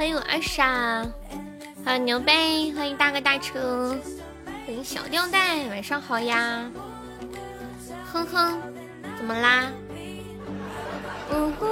欢迎我二傻，欢迎牛背，欢迎大哥大车，欢迎小吊带，晚上好呀。哼哼，怎么啦？呜呼，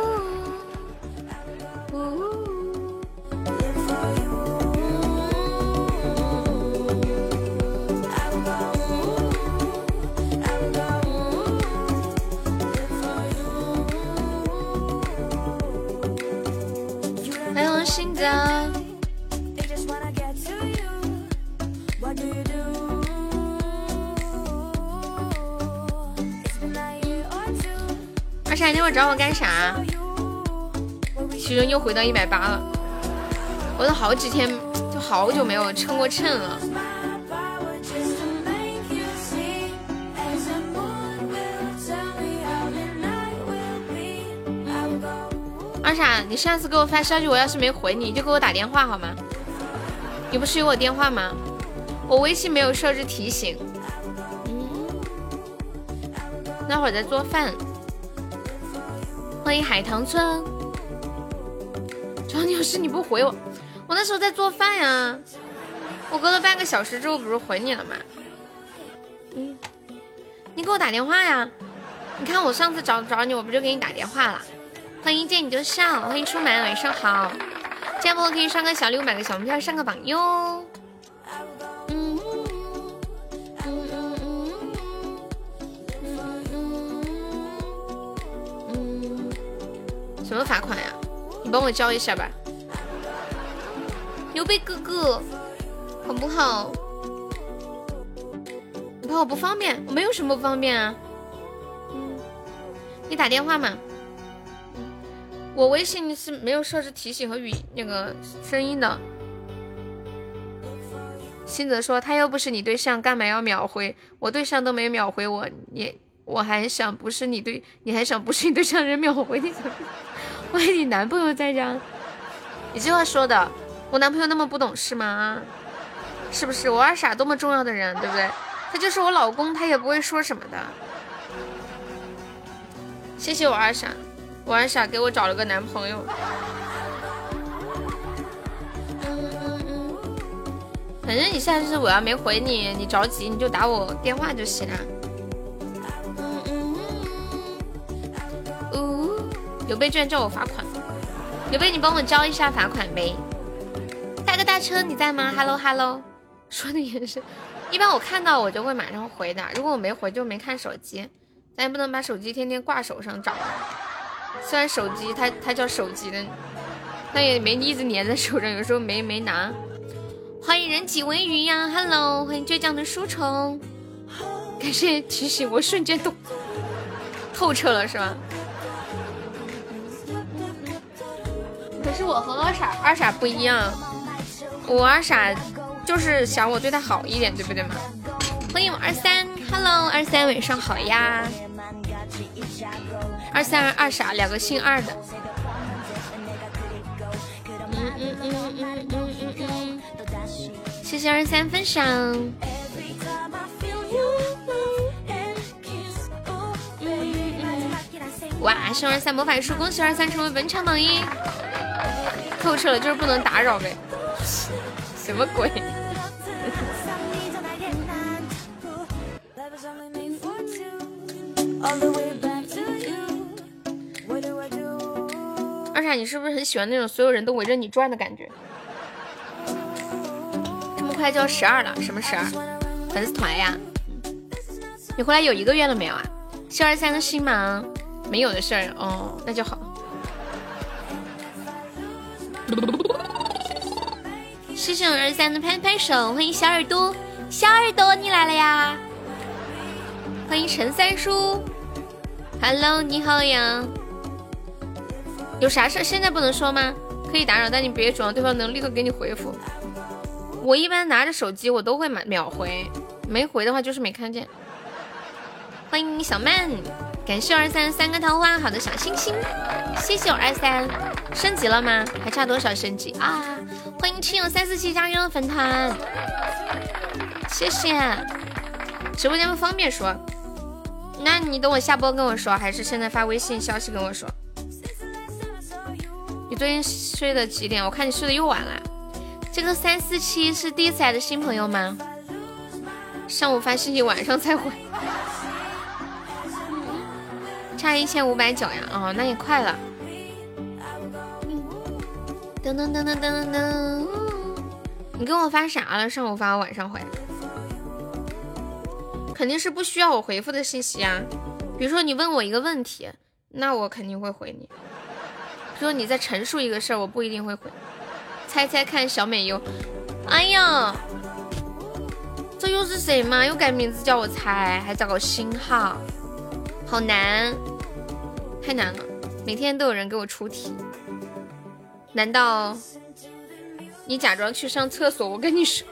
又回到一百八了，我都好几天，就好久没有称过称了。二傻，你上次给我发消息，我要是没回你，就给我打电话好吗？你不是有我电话吗？我微信没有设置提醒。嗯，那会儿在做饭。欢迎海棠村。是，你不回我，我那时候在做饭呀。我隔了半个小时之后不是回你了吗？嗯，你给我打电话呀。你看我上次找找你，我不就给你打电话了？欢迎见你就笑，欢迎出门，晚上好。这样不可以刷个小礼物，买个小门票，上个榜哟。嗯嗯嗯嗯什么罚款呀？你帮我交一下吧。刘备哥哥，好不好？你怕我不方便？我没有什么不方便啊。嗯，你打电话嘛。我微信是没有设置提醒和语那个声音的。新泽说他又不是你对象，干嘛要秒回？我对象都没秒回我，你我还想不是你对，你还想不是你对象人秒回你？万一你男朋友在家？你这话说的，我男朋友那么不懂事吗？是不是？我二傻多么重要的人，对不对？他就是我老公，他也不会说什么的。谢谢我二傻。我二傻给我找了个男朋友，反正你现在是我要没回你，你着急你就打我电话就行了。呜，刘备居然叫我罚款，刘备你帮我交一下罚款呗。大哥大车你在吗？Hello Hello，说的也是，一般我看到我就会马上回的，如果我没回就没看手机，咱也不能把手机天天挂手上找。虽然手机它它叫手机的，但也没一直粘在手上，有时候没没拿。欢迎人挤为鱼呀，Hello，欢迎倔强的书虫，感谢提醒，我瞬间懂透彻了是吧？可是我和二傻二傻不一样，我二傻就是想我对他好一点，对不对嘛？欢迎我二三，Hello，二三晚上好呀。二三二傻，两个姓二的。嗯嗯嗯嗯嗯嗯嗯，谢谢二三分享。哇，是二三魔法书，恭喜二三成为本场榜一。透彻了，就是不能打扰呗。什么鬼？二傻，你是不是很喜欢那种所有人都围着你转的感觉？这么快就要十二了，什么十二？粉丝团呀？你回来有一个月了没有啊？十二三的心吗？没有的事儿哦，那就好。谢谢我二三的拍拍手，欢迎小耳朵，小耳朵你来了呀！欢迎陈三叔，Hello，你好呀。有啥事现在不能说吗？可以打扰，但你别指望，对方能立刻给你回复。我一般拿着手机，我都会秒秒回，没回的话就是没看见。欢迎小曼，感谢二三三个桃花，好的小星星，谢谢我二三。升级了吗？还差多少升级啊？欢迎亲友三四七加入粉团，谢谢。直播间不方便说。那你等我下播跟我说，还是现在发微信消息跟我说？你昨天睡的几点？我看你睡的又晚了。这个三四七是第一次来的新朋友吗？上午发信息，晚上才回，差一千五百九呀！哦，那也快了。噔噔噔噔噔噔噔，你给我发啥了？上午发，晚上回，肯定是不需要我回复的信息啊。比如说你问我一个问题，那我肯定会回你。比如说你在陈述一个事儿，我不一定会回。猜猜看，小美优，哎呀！这又是谁嘛？又改名字叫我猜，还找个新号，好难，太难了。每天都有人给我出题，难道你假装去上厕所？我跟你说，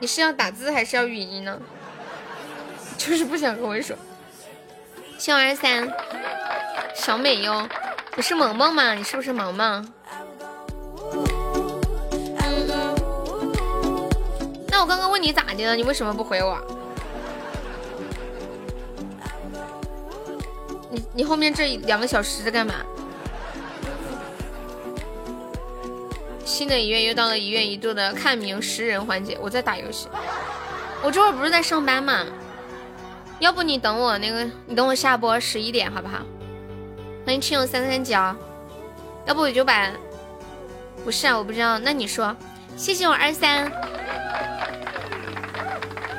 你是要打字还是要语音呢？就是不想跟我说。七二三，小美优，你是萌萌吗？你是不是萌萌？那我刚刚问你咋的了？你为什么不回我？你你后面这两个小时在干嘛？新的一月又到了一月一度的看名识人环节，我在打游戏。我这会儿不是在上班吗？要不你等我那个，你等我下播十一点好不好？欢迎亲友三三九。要不我就把，不是啊，我不知道。那你说，谢谢我二三。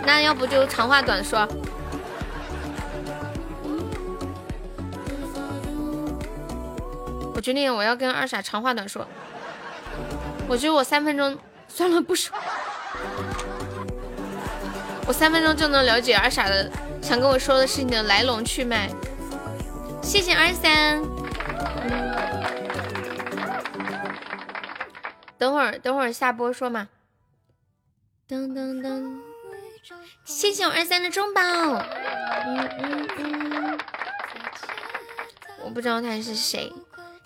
那要不就长话短说。我决定我要跟二傻长话短说。我觉得我三分钟算了不说，我三分钟就能了解二傻的想跟我说的事情的来龙去脉。谢谢二三。等会儿等会儿下播说嘛。噔噔噔。谢谢我二三的中宝，我不知道他是谁。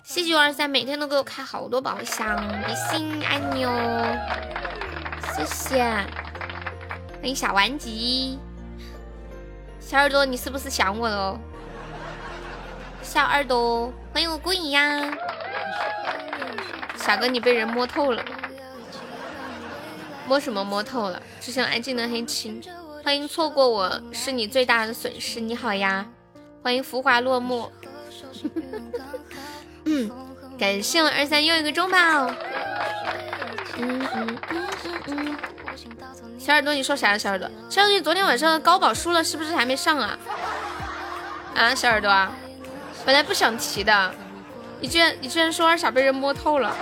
谢谢我二三，每天都给我开好多宝箱，比心爱你哦，谢谢。欢迎小顽疾，小耳朵，你是不是想我了？小耳朵，欢迎我孤影呀，傻哥，你被人摸透了。摸什么摸透了？只想安静的黑青。欢迎错过我是你最大的损失。你好呀，欢迎浮华落幕。嗯，感谢我二三又一个中宝。嗯嗯嗯嗯。小耳朵，你说啥？小耳朵，小耳朵，你昨天晚上高保输了，是不是还没上啊？啊，小耳朵，本来不想提的，你居然你居然说二傻被人摸透了。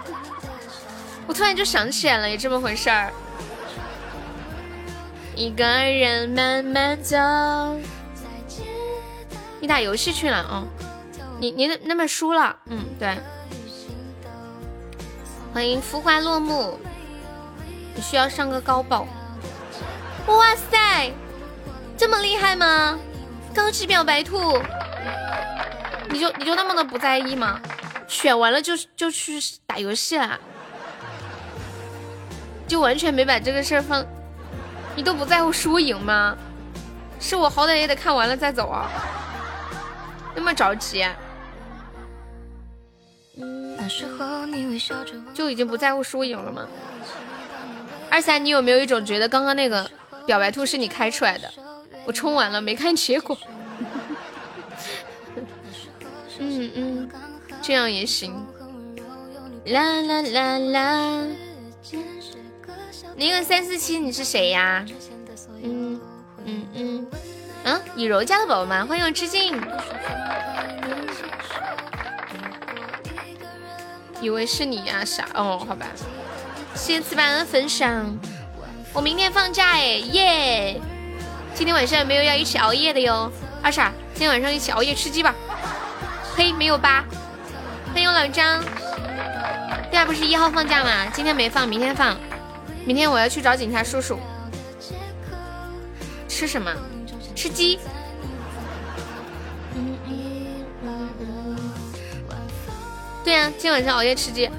我突然就想起来了，有这么回事儿。一个人慢慢走。你打游戏去了啊？你你那那么输了？嗯，对。欢迎浮华落幕。你需要上个高保。哇塞，这么厉害吗？高级表白兔，你就你就那么的不在意吗？选完了就就去打游戏了。就完全没把这个事儿放，你都不在乎输赢吗？是我好歹也得看完了再走啊，那么着急？就已经不在乎输赢了吗？二三，你有没有一种觉得刚刚那个表白兔是你开出来的？我充完了没看结果。嗯嗯，这样也行。啦啦啦啦。零个三四七，你是谁呀？嗯嗯嗯嗯，以柔家的宝宝们，欢迎我致敬。以为是你呀，傻哦，好吧。谢谢四百的分享。我明天放假哎，耶！今天晚上有没有要一起熬夜的哟？二傻，今天晚上一起熬夜吃鸡吧。嘿，没有吧？欢迎老张。第二不是一号放假吗？今天没放，明天放。明天我要去找警察叔叔。吃什么？吃鸡。对呀，今天晚上熬夜吃鸡。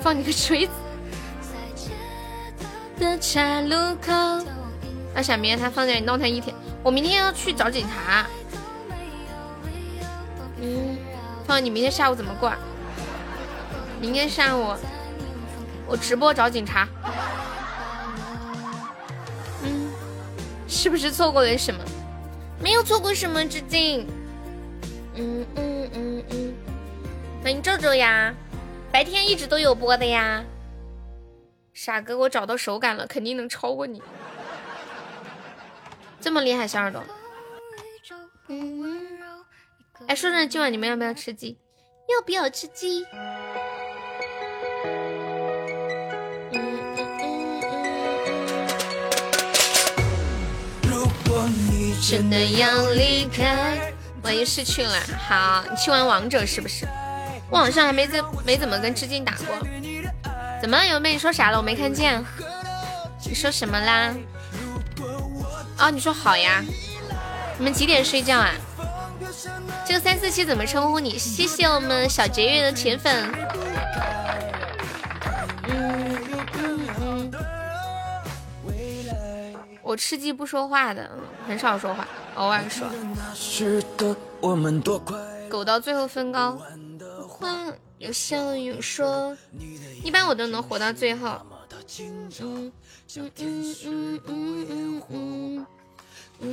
放你个锤子！那小明天他放假，你闹他一天。我明天要去找警察。嗯，放，你明天下午怎么过？明天下午我直播找警察。嗯，是不是错过了什么？没有错过什么，致敬。嗯嗯嗯嗯，欢迎皱皱呀，白天一直都有播的呀。傻哥，我找到手感了，肯定能超过你。这么厉害，小耳朵。哎，说说今晚你们要不要吃鸡？要不要吃鸡？真的要离开，万一失去了。好，你去玩王者是不是？我好像还没怎没怎么跟致敬打过。怎么了，有妹？你说啥了？我没看见。你说什么啦？哦，你说好呀。你们几点睡觉啊？这个三四七怎么称呼你？谢谢我们小节约的铁粉。我吃鸡不说话的，很少说话，偶尔说。狗到最后分高，话有笑有说，一般我都能活到最后。嗯嗯嗯嗯嗯嗯。嗯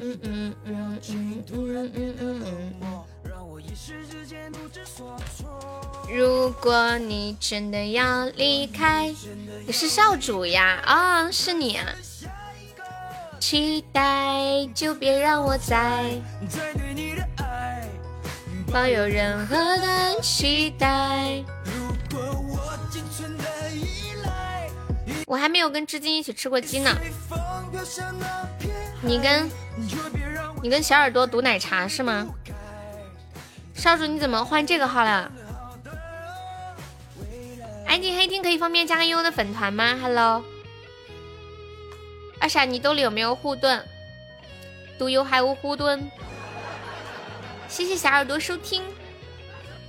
嗯嗯嗯嗯嗯嗯。如果你真的要离开，你是少主呀？啊，是你啊！期待就别让我再再对你的爱抱有任何的期待。我还没有跟知金一起吃过鸡呢。你跟你跟小耳朵赌奶茶是吗？少主你怎么换这个号了？安静黑厅可以方便加个悠悠的粉团吗？Hello，二傻你兜里有没有护盾？赌友还无护盾？谢谢小耳朵收听，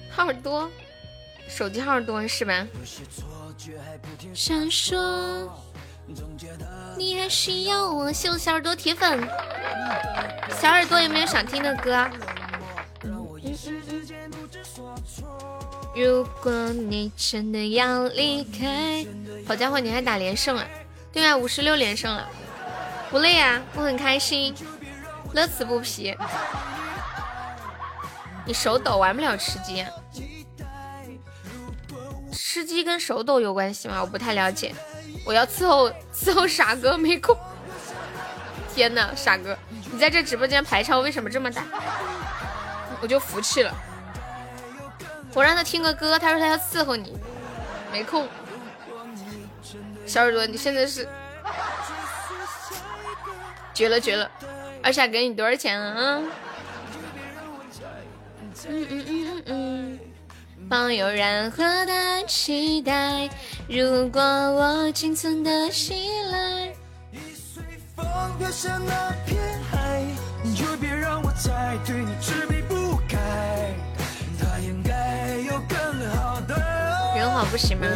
号儿多，手机号多是吧？闪烁，你还需要我？谢小耳朵铁粉，小耳朵有没有想听的歌？如果你真的要离开，好家伙，你还打连胜啊？对啊，五十六连胜了，不累啊，我很开心，乐此不疲。你手抖玩不了吃鸡。吃鸡跟手抖有关系吗？我不太了解。我要伺候 伺候傻哥没空。天呐，傻哥，你在这直播间排场为什么这么大？我就服气了。我让他听个歌，他说他要伺候你，没空。小耳朵，你现在是绝了绝了！二傻给你多少钱啊？嗯嗯嗯嗯嗯。抱有任何的期待，如果我仅存的信赖。人好不行吗？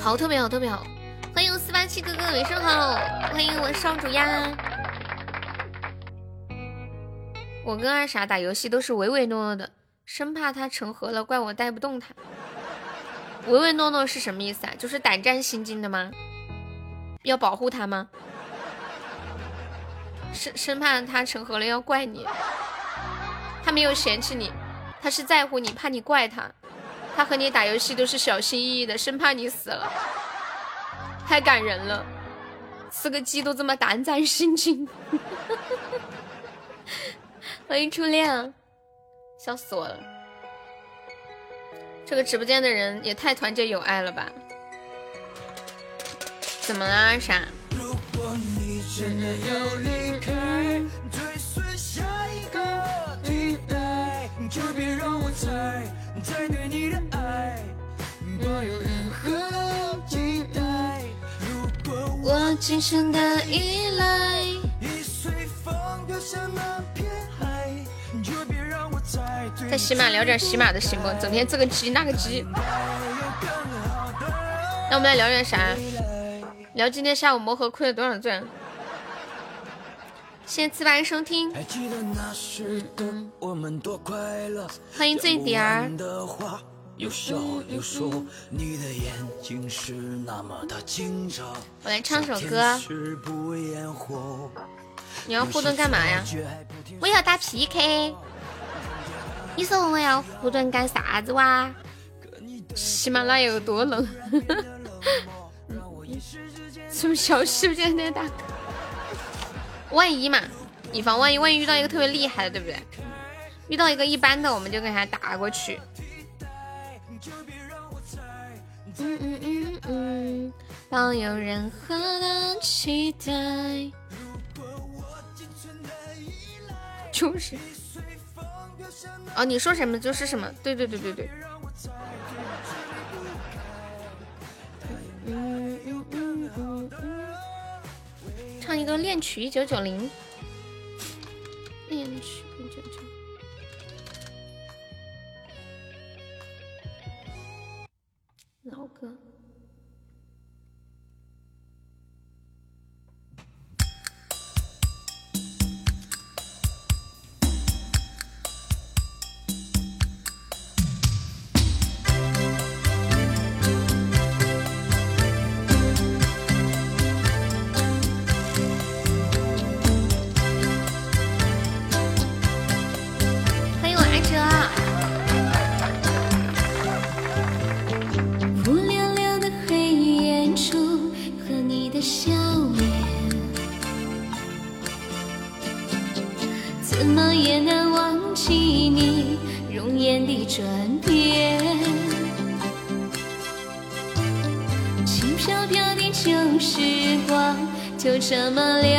好，特别好，特别好！欢迎四八七哥哥，晚上好！欢迎我少主呀！我跟二傻打游戏都是唯唯诺诺的。生怕他成盒了，怪我带不动他。唯唯诺诺是什么意思啊？就是胆战心惊的吗？要保护他吗？生生怕他成盒了要怪你。他没有嫌弃你，他是在乎你，怕你怪他。他和你打游戏都是小心翼翼的，生怕你死了。太感人了，四个鸡都这么胆战心惊。欢迎初恋。笑死我了！这个直播间的人也太团结友爱了吧？怎么了，傻？我今生的依赖。在喜马聊点喜马的行不？整天这个鸡那个鸡。那我们来聊点啥？聊今天下午魔盒亏了多少钻？谢谢四百人收听。欢迎醉点儿。我来唱首歌。你要护盾干嘛呀？我要打 PK。你说我要护盾干啥子哇？喜马拉雅有多冷？什么消息不简单打？万一嘛，以防万一，万一遇到一个特别厉害的，对不对？遇到一个一般的，我们就给他打过去。嗯嗯嗯嗯，抱有任何的期待。就是。哦，你说什么就是什么，对对对对对。嗯嗯嗯嗯嗯。唱一个恋曲一九九零。恋曲老歌。什么？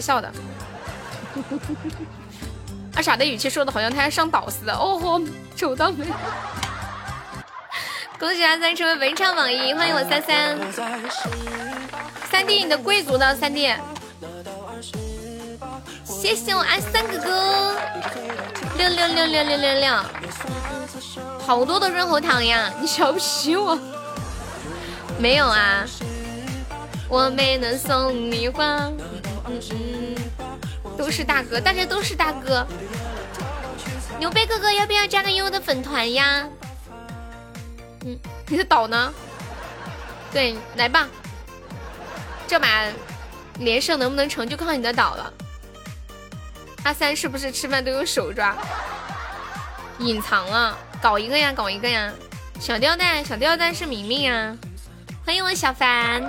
笑的。二 傻的语气说的好像他要上岛似的。哦吼，丑到没。恭喜阿三成为文昌榜一，欢迎我三三。三弟，你的贵族呢？三弟，谢谢我阿三哥哥，六六六六六六六，好多的润喉糖呀！你瞧不起我？没有啊，我没能送你花。大哥，大家都是大哥。牛背哥哥，要不要加个优的粉团呀？嗯，你的岛呢？对，来吧，这把连胜能不能成就靠你的岛了。阿三是不是吃饭都用手抓？隐藏了，搞一个呀，搞一个呀！小吊带，小吊带是明明呀！欢迎我小凡，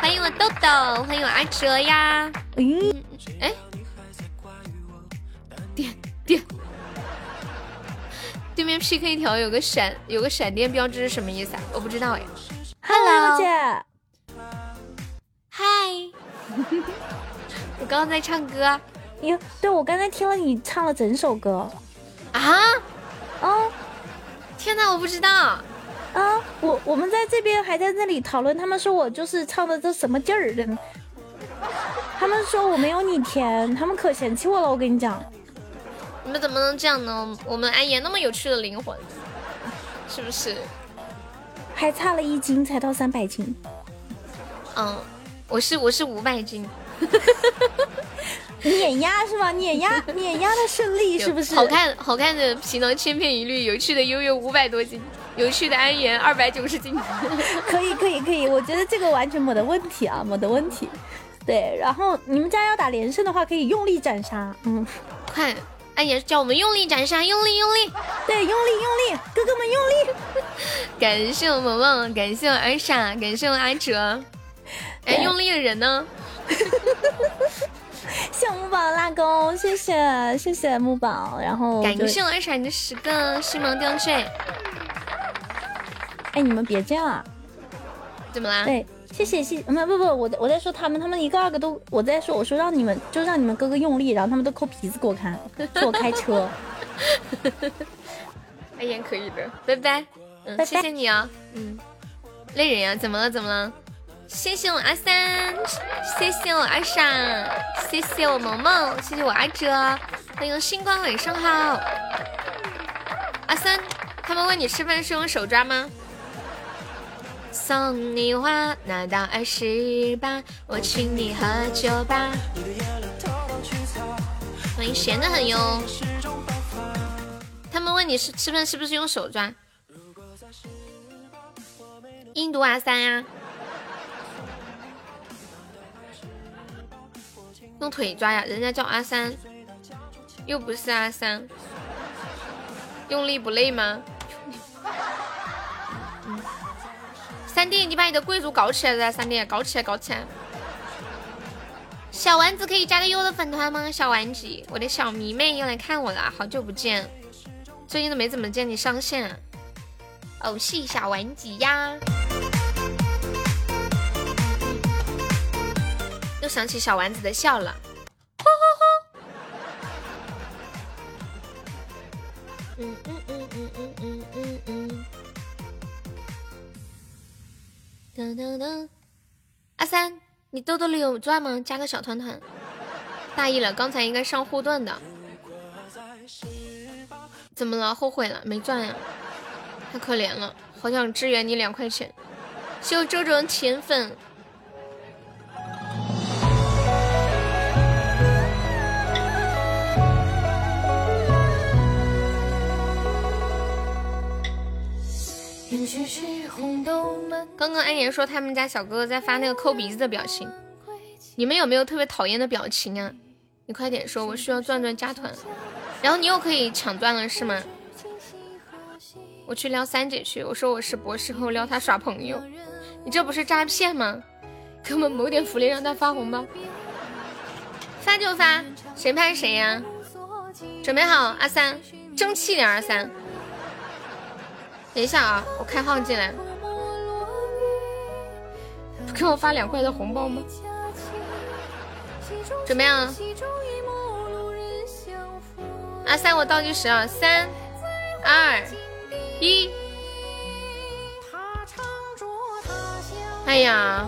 欢迎我豆豆，欢迎我阿哲呀！嗯，对面 PK 条有个闪有个闪电标志是什么意思啊？我不知道哎。Hello，姐。嗨。我刚刚在唱歌。哟，对，我刚才听了你唱了整首歌。啊？哦。天哪，我不知道。啊，我我们在这边还在那里讨论，他们说我就是唱的这什么劲儿的。他们说我没有你甜，他们可嫌弃我了，我跟你讲。你们怎么能这样呢？我们安言那么有趣的灵魂，是不是？还差了一斤才到三百斤。嗯，我是我是五百斤。碾压是吧？碾压碾压的胜利是不是？好看好看的皮囊千篇一律，有趣的悠悠五百多斤，有趣的安言二百九十斤。可以可以可以，我觉得这个完全没得问题啊，没得问题。对，然后你们家要打连胜的话，可以用力斩杀。嗯，快。哎呀，叫我们用力斩杀，用力用力，对，用力用力，哥哥们用力！感谢我萌萌，感谢我二傻，感谢我阿哲。哎，用力的人呢？谢木宝拉钩，谢谢谢谢木宝，然后感谢我二傻你的十个星芒吊坠。哎，你们别这样啊！怎么啦？对。谢谢谢，不不不，我我在说他们，他们一个二个都我在说，我说让你们就让你们哥哥用力，然后他们都抠鼻子给我看，说我开车。阿言可以的，拜拜，嗯，谢谢你啊，嗯，累人呀，怎么了怎么了？谢谢我阿三，谢谢我阿傻，谢谢我萌萌，谢谢我阿哲，欢迎星光晚上好。阿三，他们问你吃饭是用手抓吗？送你花，拿到二十八，我请你喝酒吧。欢迎闲的很哟。他们问你是吃饭是不是用手抓？印度阿三呀，用腿抓呀？人家叫阿三，又不是阿三，用力不累吗？三弟，你把你的贵族搞起来噻！三弟，搞起来，搞起来！小丸子可以加个优的粉团吗？小丸子，我的小迷妹又来看我了，好久不见，最近都没怎么见你上线。偶，是小丸子呀！又想起小丸子的笑了。呼呼呼！嗯嗯嗯嗯嗯嗯嗯嗯。阿三，你兜兜里有钻吗？加个小团团。大意了，刚才应该上护盾的。怎么了？后悔了？没钻呀？太可怜了，好想支援你两块钱。谢我周周铁粉。刚刚安言说他们家小哥哥在发那个抠鼻子的表情，你们有没有特别讨厌的表情啊？你快点说，我需要钻钻加团，然后你又可以抢钻了是吗？我去撩三姐去，我说我是博士后撩她耍朋友，你这不是诈骗吗？给我们谋点福利，让他发红包，发就发，谁怕谁呀？准备好，阿三，争气点，阿三。等一下啊，我开号进来，不给我发两块的红包吗？怎么样，阿三，我倒计时啊，三二一。哎呀，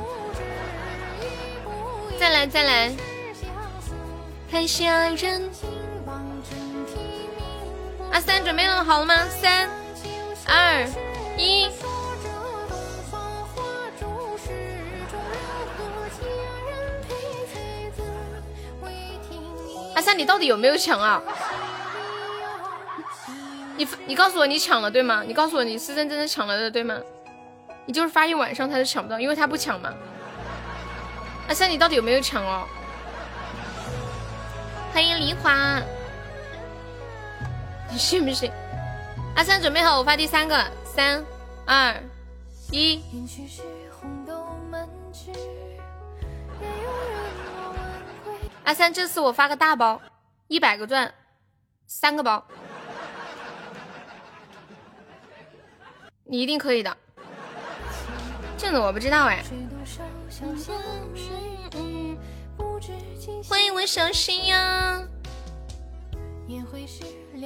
再来再来，太吓人。阿三准备好了吗？三。二一，阿三，你到底有没有抢啊？你你告诉我你抢了对吗？你告诉我你是认真的抢了的对吗？你就是发一晚上他都抢不到，因为他不抢嘛。阿三，你到底有没有抢哦？欢迎梨花，你信不信？阿三准备好，我发第三个，三二一。阿三，这次我发个大包，一百个钻，三个包，你一定可以的。这个我不知道哎。欢迎我小心呀！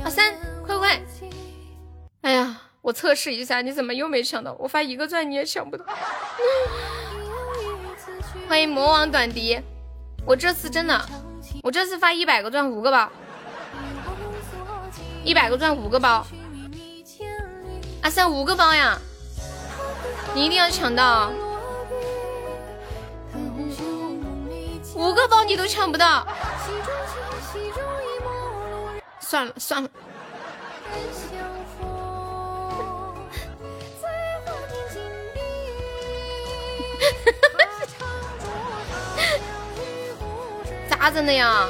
阿三，快快！哎呀，我测试一下，你怎么又没抢到？我发一个钻你也抢不到。欢迎魔王短笛，我这次真的，我这次发一百个钻五个包，一百个钻五个包。阿三五个包呀，你一定要抢到，五个包你都抢不到，算了算了。咋整的呀？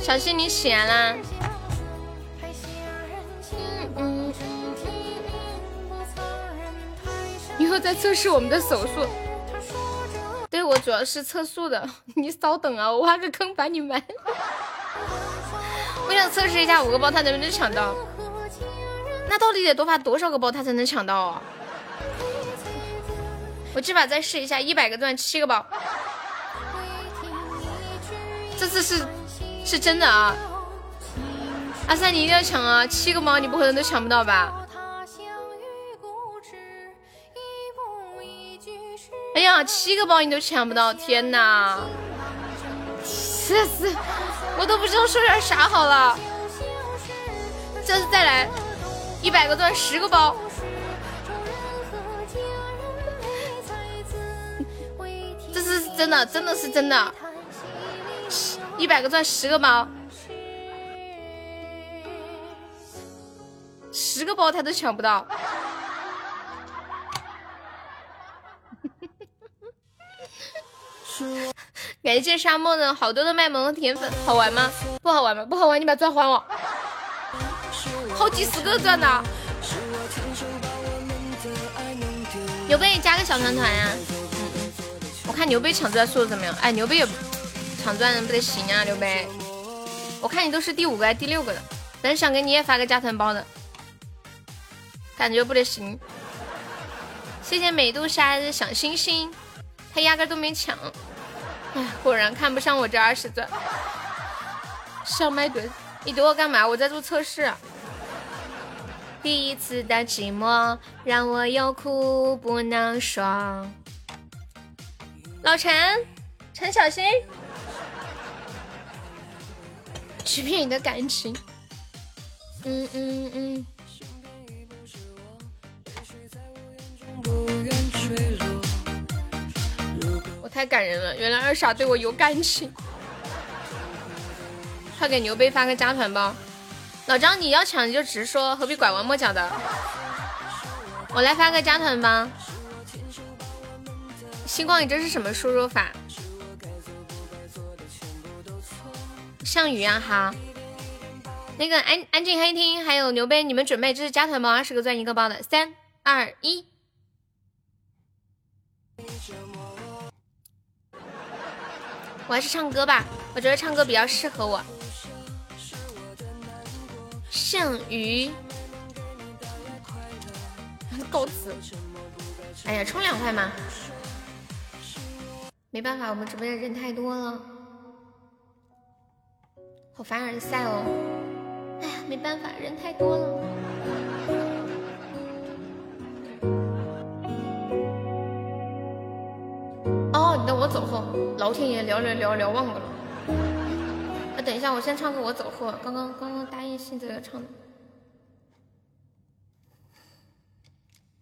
小心你险了。以后再测试我们的手速。对我主要是测速的，你稍等啊，我挖个坑把你埋。我想测试一下五个包他能不能抢到。那到底得多发多少个包他才能抢到啊？我这把再试一下，一百个钻七个包，这次是是真的啊！阿三你一定要抢啊，七个包你不可能都抢不到吧？哎呀，七个包你都抢不到，天哪！这次我都不知道说点啥好了，这次再来一百个钻十个包。这是真的，真的是真的，一百个钻十个包，十个包他都抢不到。感谢沙漠的好多的卖萌的铁粉，好玩吗？不好玩吗？不好玩，你把钻还我。好几十个钻呢，有没有加个小团团呀？我看牛背抢钻速度怎么样？哎，牛背也抢钻不得行啊！刘备，我看你都是第五个还第六个的，本想给你也发个加团包的，感觉不得行。谢谢美杜莎的小星星，他压根都没抢。哎，果然看不上我这二十钻。上麦怼，你怼我干嘛？我在做测试。第一次的寂寞让我有苦不能说。老陈，陈小新，欺骗你的感情。嗯嗯嗯。我太感人了，原来二傻对我有感情。快给牛背发个加团包。老张，你要抢你就直说，何必拐弯抹角的？我来发个加团包。星光，你这是什么输入法？项羽啊，好。那个安安静黑厅还有牛杯，你们准备，这是加团包，二十个钻一个包的，三二一。我还是唱歌吧，我觉得唱歌比较适合我。剩余，告辞。哎呀，充两块吗？没办法，我们直播间人太多了，好凡尔赛哦。哎呀，没办法，人太多了。哦，你等我走后，老天爷聊聊聊聊忘了。啊，等一下，我先唱歌，我走后。刚刚刚刚答应信泽要唱的，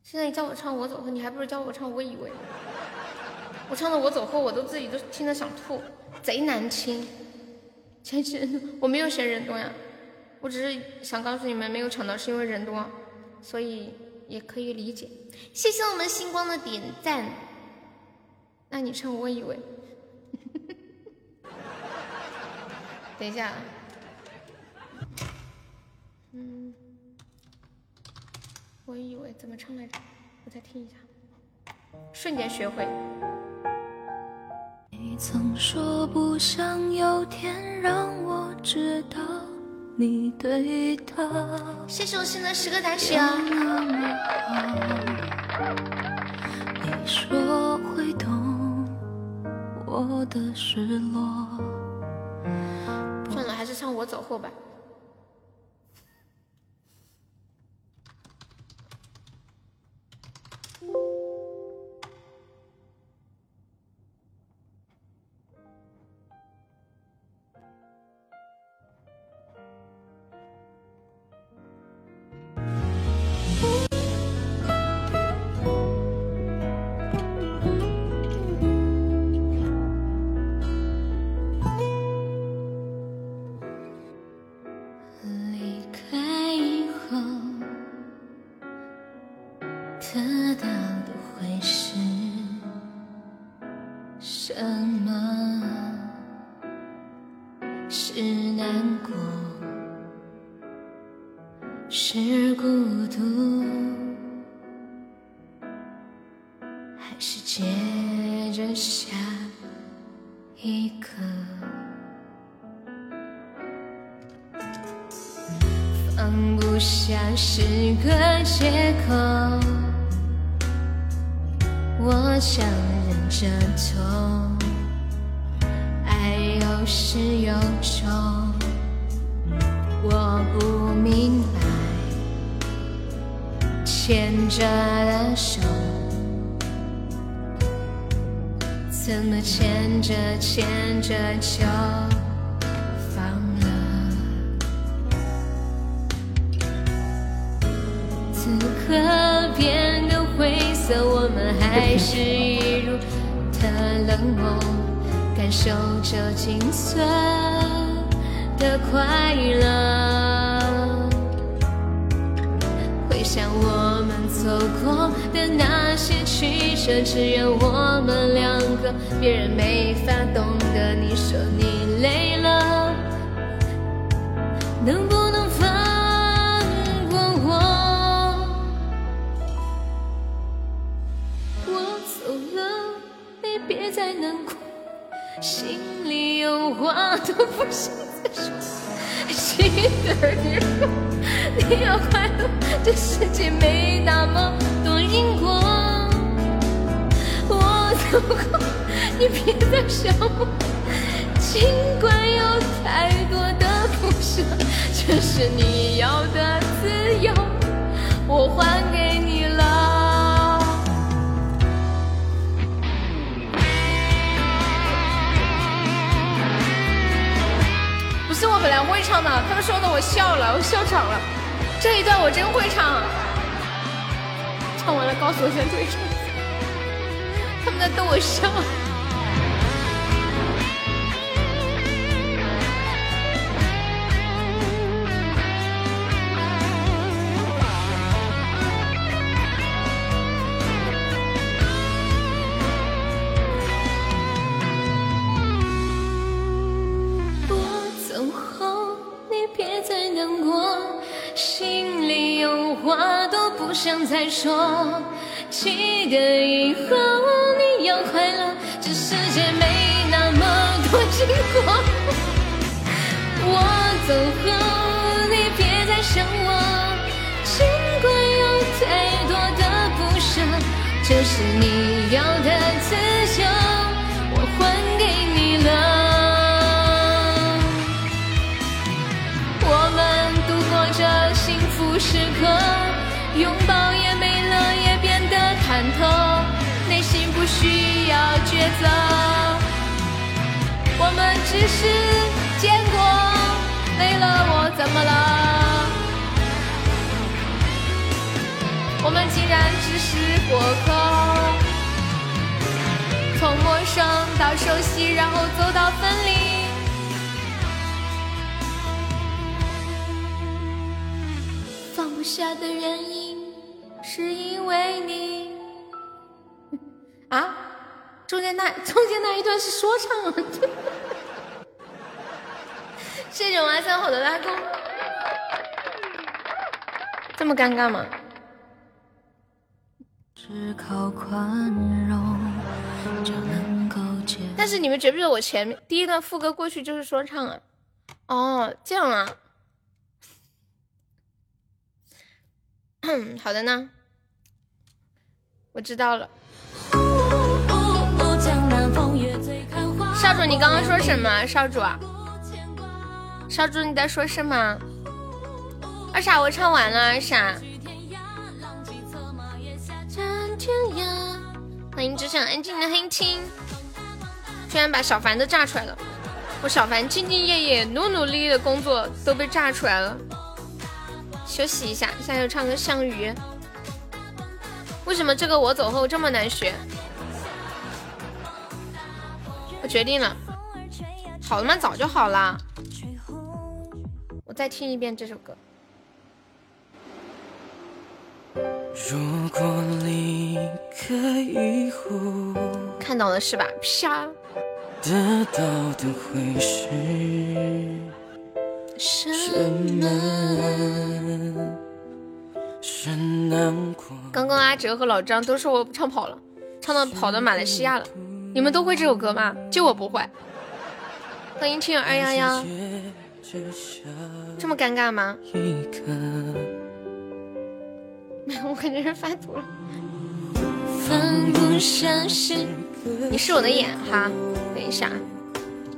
现在你叫我唱我走后，你还不如叫我唱我以为。我唱的我走后，我都自己都听着想吐，贼难听。其实我没有嫌人多呀，我只是想告诉你们，没有抢到是因为人多，所以也可以理解。谢谢我们星光的点赞。那你唱我以为，等一下，嗯，我以为怎么唱来着？我再听一下，瞬间学会。你曾说不想有天让我知道你对他。谢谢我新的十个大喜啊！你说会懂我的失落。算了，还是唱我走后吧。着牵着就放了？此刻变得灰色，我们还是一如的冷漠，感受着仅存的快乐。这，只有我们两个，别人没法懂得。你说你累这一段我真会唱，唱完了告诉我先退出。他们在逗我笑。想再说。记得以后你要快乐，这世界没那么多经过。我走后，你别再想我。尽管有太多的不舍，这是你要的自由，不需要抉择。我们只是见过，没了我怎么了？我们竟然只是过客，从陌生到熟悉，然后走到分离。放不下的原中间那中间那一段是说唱啊！谢谢我三好的拉钩，这么尴尬吗？但是你们觉不觉得我前面第一段副歌过去就是说唱啊？哦，这样啊。好的呢，我知道了。少主，你刚刚说什么？少主，少主你在说什么？二傻，我唱完了，二傻。欢迎只想安静的黑青，居然把小凡都炸出来了！我小凡兢兢业业、努努力力的工作都被炸出来了。休息一下，现在又唱个《项羽》。为什么这个我走后这么难学？我决定了，好了吗？早就好了。我再听一遍这首歌。如果离开以后，看到了是吧？啪。得到的会是什么？是难过。刚刚阿哲和老张都说我唱跑了，唱到跑到马来西亚了。你们都会这首歌吗？就我不会。欢迎听友二幺幺。这么尴尬吗？我感觉是发图了。你是我的眼哈，等一下，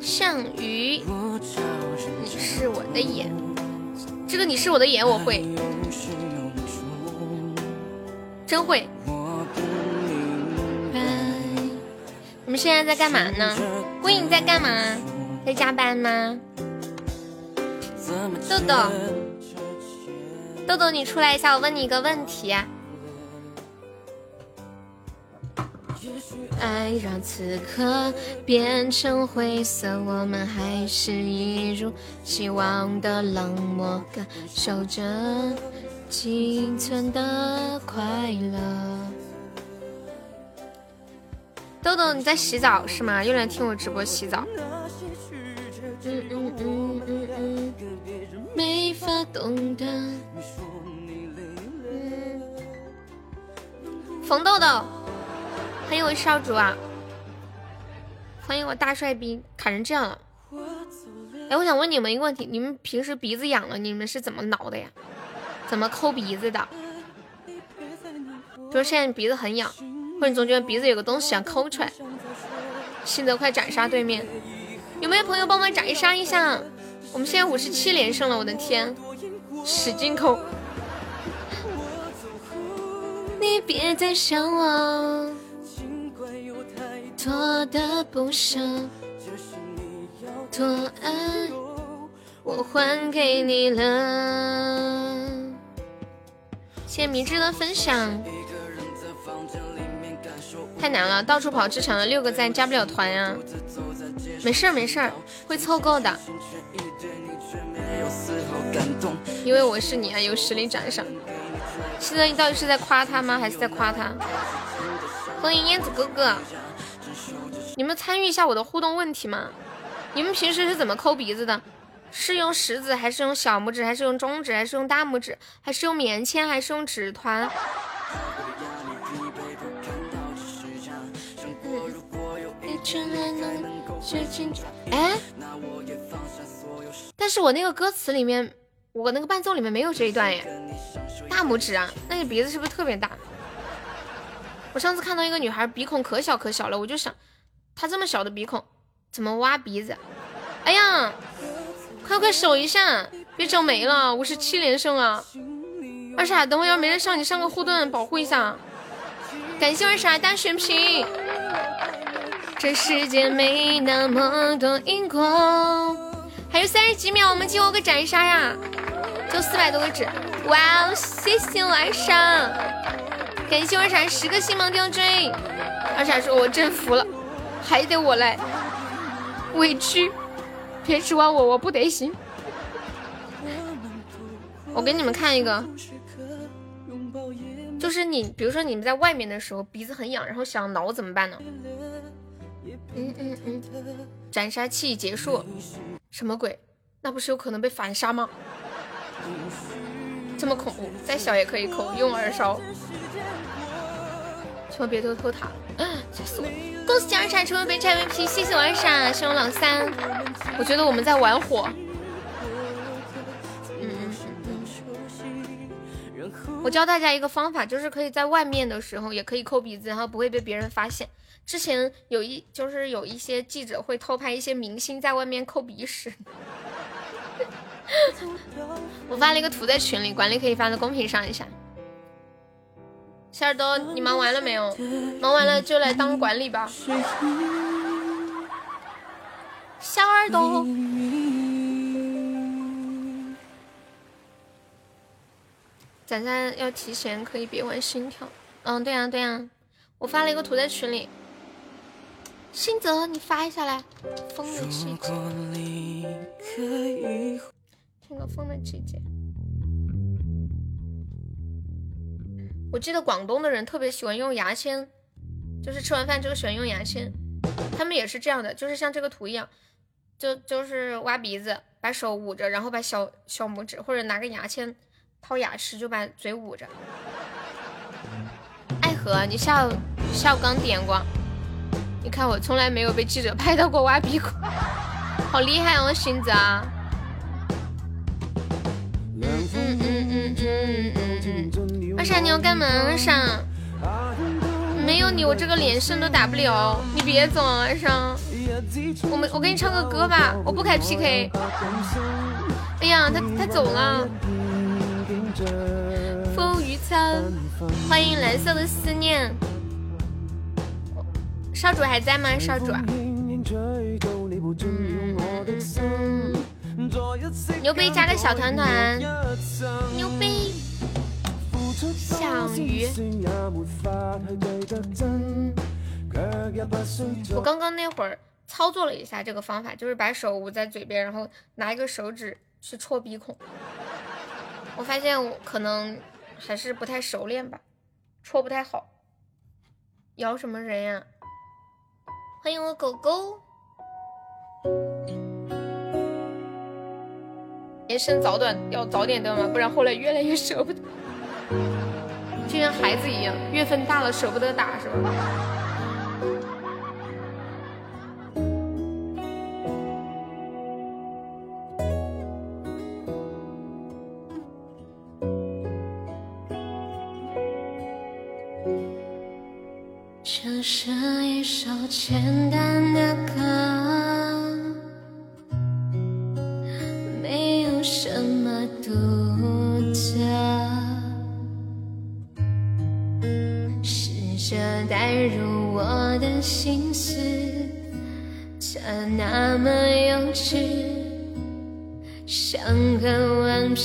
项羽，你是我的眼，这个你是我的眼我会，真会。你们现在在干嘛呢？归影在干嘛？在加班吗？豆豆。豆豆，你出来一下，我问你一个问题。爱让此刻变成灰色，我们还是一如既往的冷漠，感受着仅存的快乐。豆豆，你在洗澡是吗？又来听我直播洗澡。嗯嗯嗯嗯嗯，没法懂得。冯豆豆，欢迎我少主啊！欢迎我大帅逼，卡成这样了。哎，我想问你们一个问题：你们平时鼻子痒了，你们是怎么挠的呀？怎么抠鼻子的？就是现在鼻子很痒，或者你总觉得鼻子有个东西想抠出来。新泽快斩杀对面，有没有朋友帮忙斩杀一下？我们现在五十七连胜了，我的天，使劲抠。你别再想我，多的不舍，多爱我还给你了。谢谢明智的分享。太难了，到处跑只抢了六个赞，加不了团呀。没事儿没事儿，会凑够的。因为我是你啊，有实力斩赏。现在你到底是在夸他吗，还是在夸他？欢迎燕子哥哥，你们参与一下我的互动问题吗？你们平时是怎么抠鼻子的？是用食指还是用小拇指，还是用中指，还是用大拇指，还是用棉签，还是用纸团？哎，但是我那个歌词里面，我那个伴奏里面没有这一段耶。大拇指啊，那你鼻子是不是特别大？我上次看到一个女孩鼻孔可小可小了，我就想，她这么小的鼻孔，怎么挖鼻子？哎呀，快快守一下，别整没了，五十七连胜啊！二傻，等会要没人上，你上个护盾保护一下。感谢二傻大选瓶。这世界没那么多因果。还有三十几秒，我们集合个斩杀呀！就四百多个纸。哇哦，谢谢二傻，感谢二傻十个星芒吊坠。二傻说：“我真服了，还得我来，委屈，别指望我，我不得行。”我给你们看一个，就是你，比如说你们在外面的时候鼻子很痒，然后想挠怎么办呢？嗯，斩杀器结束，什么鬼？那不是有可能被反杀吗？这么恐怖，再小也可以扣，用耳勺。千万别偷偷塔，吓死我了！恭喜二傻成为本场 MVP，谢谢我二傻，谢我老三。我觉得我们在玩火。嗯嗯。我教大家一个方法，就是可以在外面的时候也可以抠鼻子，然后不会被别人发现。之前有一就是有一些记者会偷拍一些明星在外面抠鼻屎。我发了一个图在群里，管理可以发在公屏上一下。小耳朵，你忙完了没有？忙完了就来当管理吧。小耳朵，咱咱要提前可以别玩心跳。嗯，对呀对呀，我发了一个图在群里。新泽，你发一下来。风的季节，听个风的季节。我记得广东的人特别喜欢用牙签，就是吃完饭之后喜欢用牙签。他们也是这样的，就是像这个图一样，就就是挖鼻子，把手捂着，然后把小小拇指或者拿个牙签掏牙齿，就把嘴捂着。爱和，你下午下午刚点过。你看我从来没有被记者拍到过挖鼻孔，好厉害哦，星子啊！嗯嗯嗯嗯嗯嗯嗯。二傻你要干嘛？二傻，没有你我这个连胜都打不了，你别走啊，二傻。我们我给你唱个歌吧，我不开 PK。哎呀，他他走了。风雨草，欢迎蓝色的思念。少主还在吗？少主，啊牛逼加个小团团，牛逼！小鱼，我刚刚那会儿操作了一下这个方法，就是把手捂在嘴边，然后拿一个手指去戳鼻孔。我发现我可能还是不太熟练吧，戳不太好。摇什么人呀？欢迎我狗狗，人生早短要早点断嘛，不然后来越来越舍不得，就像孩子一样，月份大了舍不得打是吧？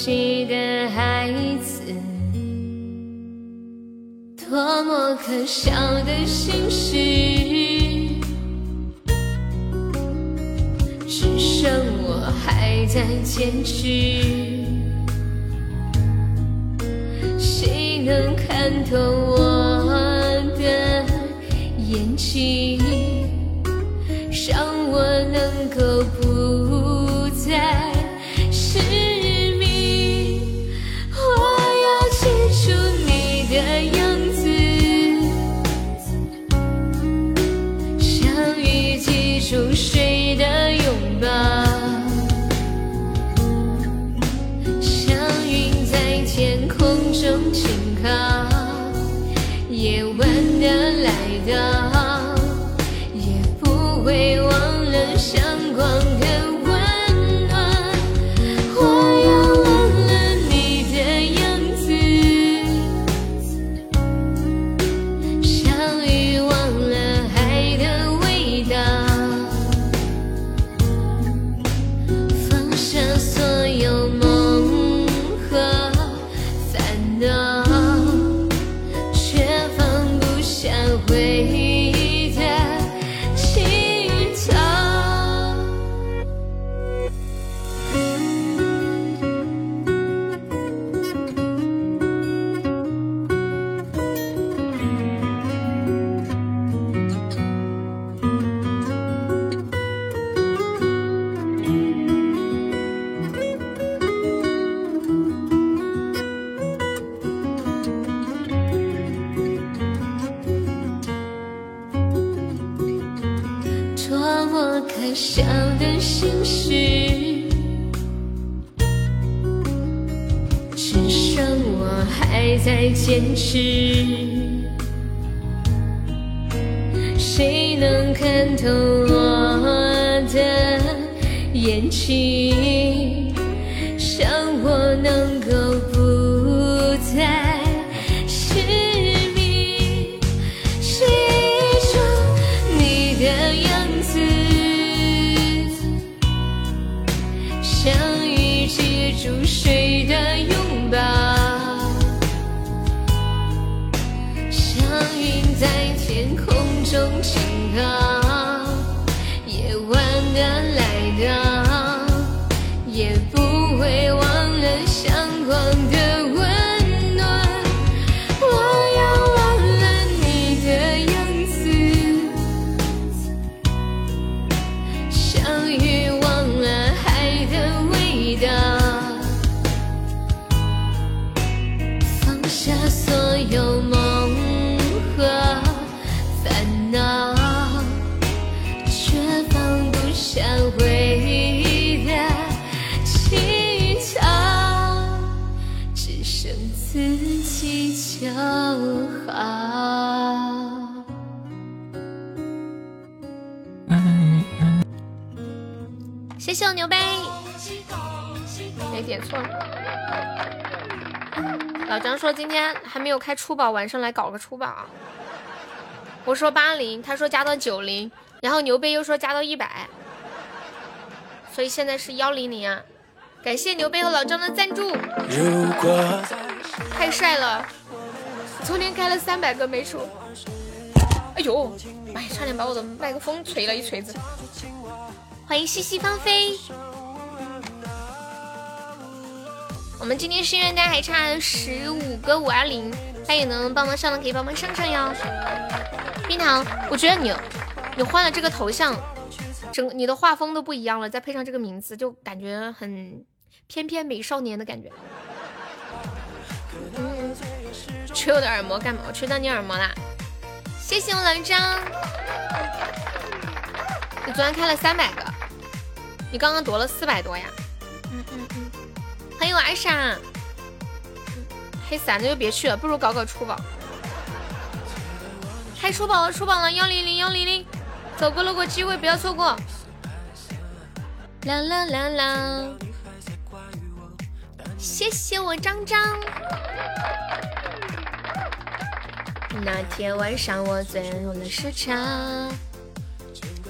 个开初宝，晚上来搞个初宝。我说八零，他说加到九零，然后牛杯又说加到一百，所以现在是幺零零啊！感谢牛杯和老张的赞助，太帅了！昨天开了三百个没出，哎呦，妈呀，差点把我的麦克风锤了一锤子。欢迎西西芳菲。我们今天心愿单还差十五个五二零，大家也能帮忙上的可以帮忙上上哟。冰糖，我觉得你你换了这个头像，整个你的画风都不一样了，再配上这个名字，就感觉很翩翩美少年的感觉。嗯，吹我的耳膜干嘛？我吹到你耳膜啦！谢谢我老张。你昨天开了三百个，你刚刚夺了四百多呀？嗯嗯嗯，欢迎我阿傻。黑伞那就别去了，不如搞搞出宝。开出宝了，出宝了，幺零零幺零零，走过路过机会不要错过。啦啦啦啦，谢谢我张张。那天晚上我醉了时差。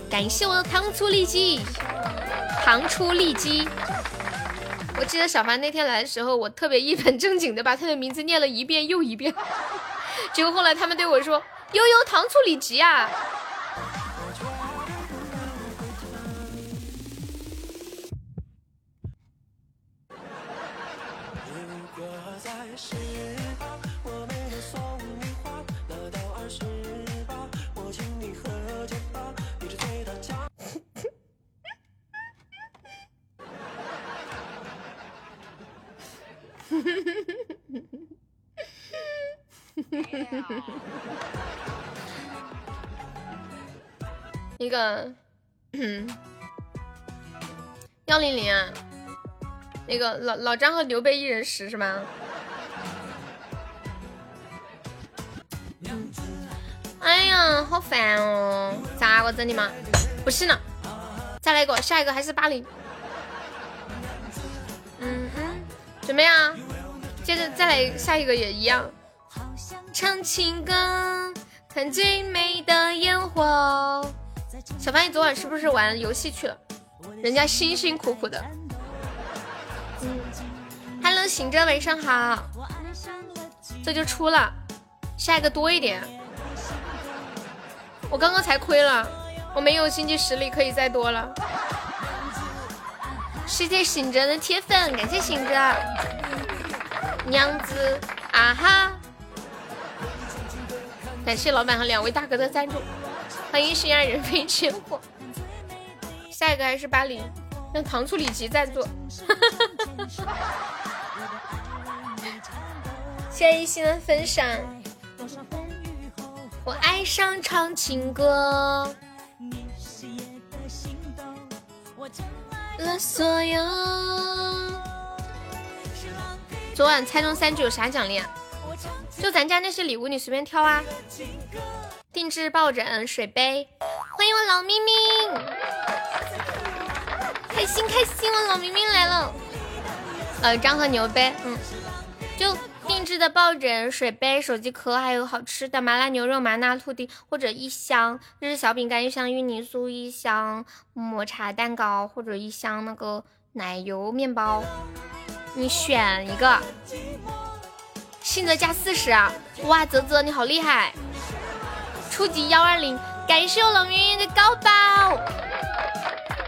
感谢我的糖醋里脊，糖醋里脊。我记得小凡那天来的时候，我特别一本 正经的把他的名字念了一遍又一遍，结果后来他们对我说：“悠悠糖醋里脊啊。”那个，幺零零啊，那个老老张和刘备一人十是吗？哎呀，好烦哦！咋个整的嘛？不行了，再来一个，下一个还是八零。嗯，准备啊！接着再来下一个也一样。唱情歌，看最美的烟火。小凡，你昨晚是不是玩游戏去了？人家辛辛苦苦的。Hello，醒着，晚上好。这就出了，下一个多一点。我刚刚才亏了，我没有经济实力可以再多了。谢谢醒着的铁粉，感谢醒着。娘子啊哈！感谢老板和两位大哥的赞助，欢迎心爱人飞千火。下一个还是巴黎，让糖醋里脊赞助。谢谢一心的分享。我爱上唱情歌，了所有。昨晚猜中三局有啥奖励？就咱家那些礼物，你随便挑啊。定制抱枕、水杯，欢迎我老咪咪，开心开心，我老咪咪来了。呃张和牛杯，嗯，就。定制的抱枕、水杯、手机壳，还有好吃的麻辣牛肉、麻辣兔丁，或者一箱日式小饼干，一箱芋泥酥，一箱抹茶蛋糕，或者一箱那个奶油面包，你选一个。信泽加四十啊，哇，泽泽你好厉害！初级幺二零，感谢我冷云云的高宝，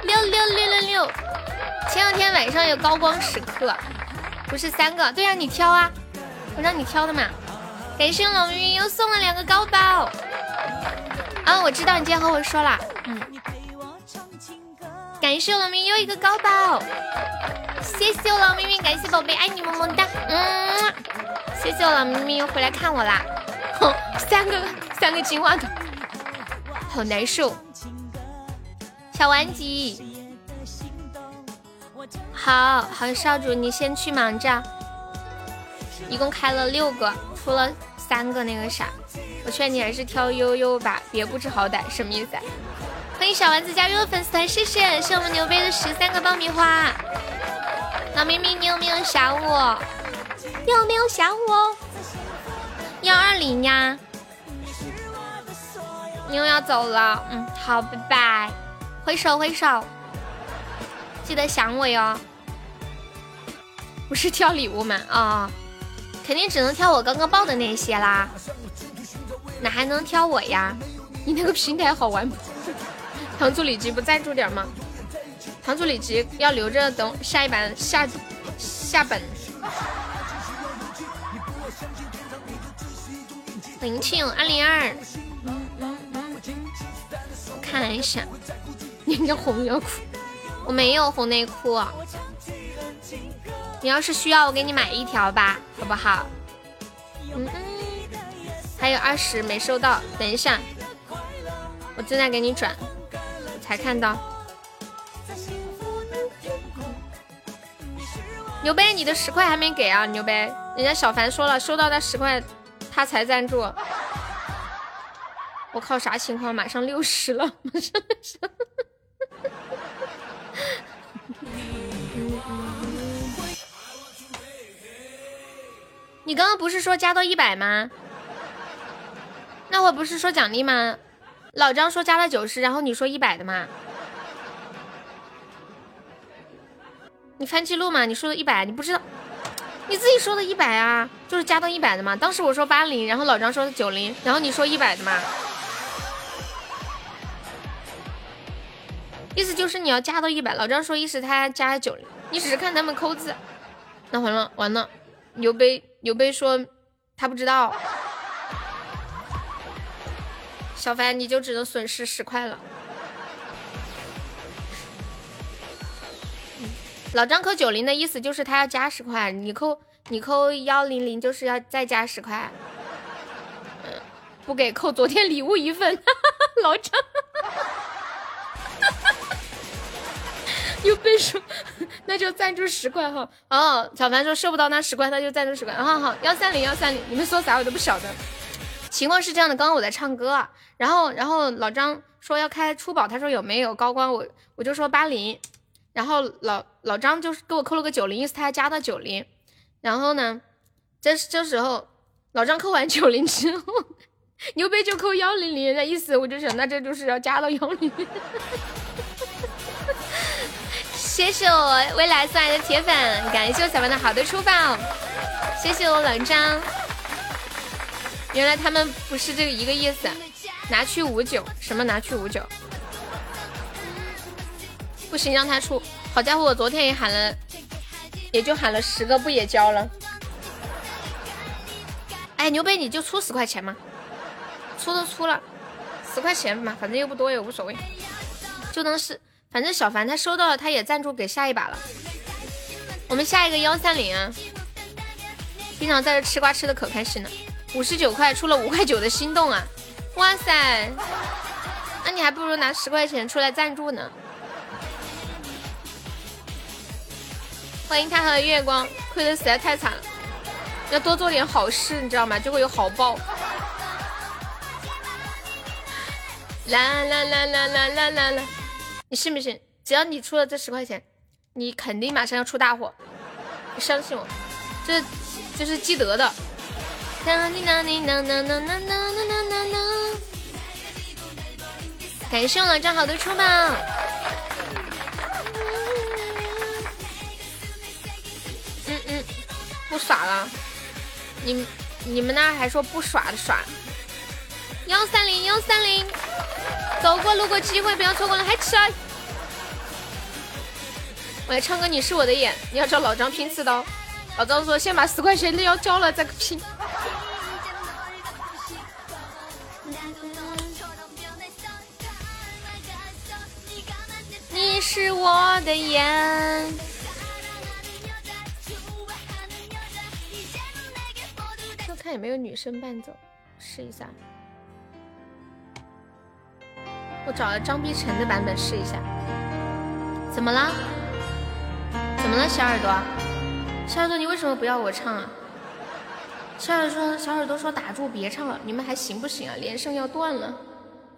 六六六六六。前两天晚上有高光时刻，不是三个，对呀，你挑啊。我让你挑的嘛，感谢冷云又送了两个高宝。啊，我知道你今天和我说了，嗯，感谢冷云又一个高宝，谢谢我老咪咪，感谢宝贝，爱你么么哒，嗯，谢谢我老咪咪又回来看我啦，哼，三个三个金话筒，好难受。小顽疾，好好少主，你先去忙着。一共开了六个，出了三个那个啥，我劝你还是挑悠悠吧，别不知好歹，什么意思？欢迎小丸子加入粉丝团，谢谢，是我们牛杯的十三个爆米花。老明明，你有没有想我？你有没有想我？幺二零呀，你又要走了，嗯，好，拜拜，挥手挥手，记得想我哟。不是挑礼物吗？啊。肯定只能挑我刚刚报的那些啦，哪还能挑我呀？你那个平台好玩不？糖醋里脊不赞助点吗？糖醋里脊要留着等下一版下下本。林庆二零二，我看一下，你家红腰裤，我没有红内裤。你要是需要，我给你买一条吧，好不好？嗯，还有二十没收到，等一下，我正在给你转，才看到。牛杯，你的十块还没给啊？牛杯，人家小凡说了，收到那十块，他才赞助。我靠，啥情况？马上六十了，马上你刚刚不是说加到一百吗？那会不是说奖励吗？老张说加了九十，然后你说一百的嘛？你翻记录嘛？你说的一百，你不知道？你自己说的一百啊，就是加到一百的嘛。当时我说八零，然后老张说的九零，然后你说一百的嘛？意思就是你要加到一百。老张说意思他加九零，你只是看他们扣字。那完了完了，牛杯。刘备说他不知道，小凡你就只能损失十块了。老张扣九零的意思就是他要加十块，你扣你扣幺零零就是要再加十块。不给扣昨天礼物一份，老张。又被说，那就赞助十块哈。哦，小凡说收不到那十块，那就赞助十块。好好，幺三零幺三零，你们说啥我都不晓得。情况是这样的，刚刚我在唱歌，然后然后老张说要开初宝，他说有没有高光，我我就说八零，然后老老张就是给我扣了个九零，意思他要加到九零，然后呢，这这时候老张扣完九零之后，牛背就扣幺零零，那意思我就想，那这就是要加到幺零零。谢谢我未来送来的铁粉，感谢我小凡的好的出宝，谢谢我老张。原来他们不是这个一个意思，拿去五九，什么拿去五九？不行，让他出。好家伙，我昨天也喊了，也就喊了十个，不也交了？哎，牛背你就出十块钱嘛，出都出了，十块钱嘛，反正又不多，也无所谓，就当是。反正小凡他收到了，他也赞助给下一把了。我们下一个幺三零啊，经常在这吃瓜吃的可开心了。五十九块出了五块九的心动啊！哇塞，那你还不如拿十块钱出来赞助呢。欢迎他和月光，亏的实在太惨了，要多做点好事，你知道吗？就会有好报。啦啦啦啦啦啦啦啦。你信不信？只要你出了这十块钱，你肯定马上要出大货。你相信我，这这是积德的。感谢我老张好的出宝。嗯嗯，不耍了。你你们那还说不耍的耍？幺三零幺三零。走过路过机会，不要错过了，嗨起来！我来唱歌，你是我的眼，你要找老张拼刺刀。老张说先把十块钱的要交了再拼。你是我的眼。就看有没有女生伴奏，试一下。我找了张碧晨的版本试一下，怎么了？怎么了，小耳朵？小耳朵，你为什么不要我唱啊？小耳朵，小耳朵说打住，别唱了，你们还行不行啊？连胜要断了，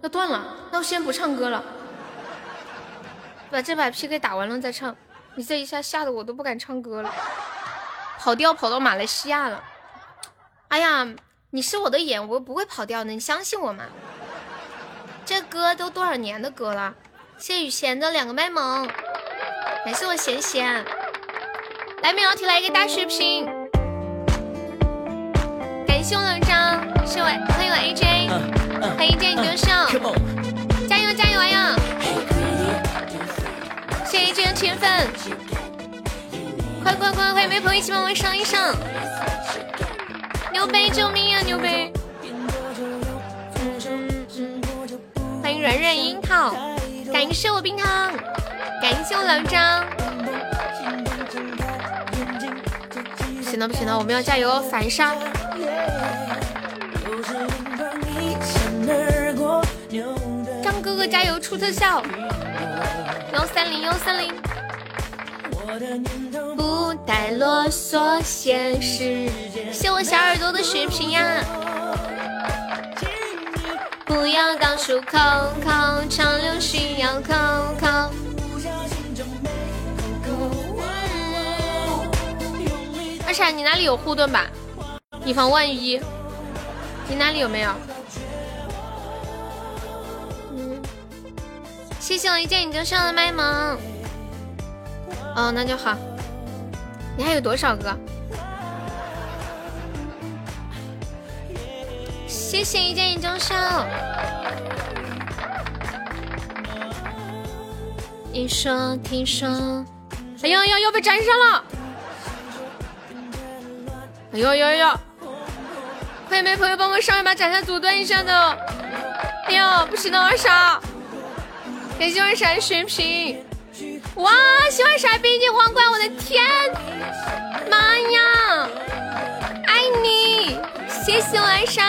要断了，那我先不唱歌了，把这把 PK 打完了再唱。你这一下吓得我都不敢唱歌了，跑调跑到马来西亚了。哎呀，你是我的眼，我不会跑调的，你相信我吗？这歌都多少年的歌了？谢谢雨贤的两个卖萌，感谢我贤贤，来免老铁来一个大血瓶，感谢我老张，谢我欢迎我 AJ，欢迎见你就笑，加油加油哎呀！谢谢 AJ 的铁粉，快快快快，有没有朋友一起帮我上一上？牛杯救命啊牛杯！欢迎软软樱桃，感谢我冰糖，感谢我老张。行了不行了，我们要加油反杀！张哥哥加油出特效！幺三零幺三零，不带啰嗦，现实。谢我小耳朵的血瓶呀！不要到处扣扣，长流需要扣扣。二傻，你哪里有护盾吧？以防万一。你哪里有没有？嗯，谢谢我一见你就上了麦萌。哦，那就好。你还有多少个？谢谢一见你就上。你说，听说，哎呀呀，要被粘上了！哎呦呦呦！快没朋友帮我上一把斩杀阻断一下的？哎呦，不行的二傻！感谢二傻的血瓶！哇，喜欢闪冰晶皇冠？我的天！妈呀！爱你！谢谢晚上，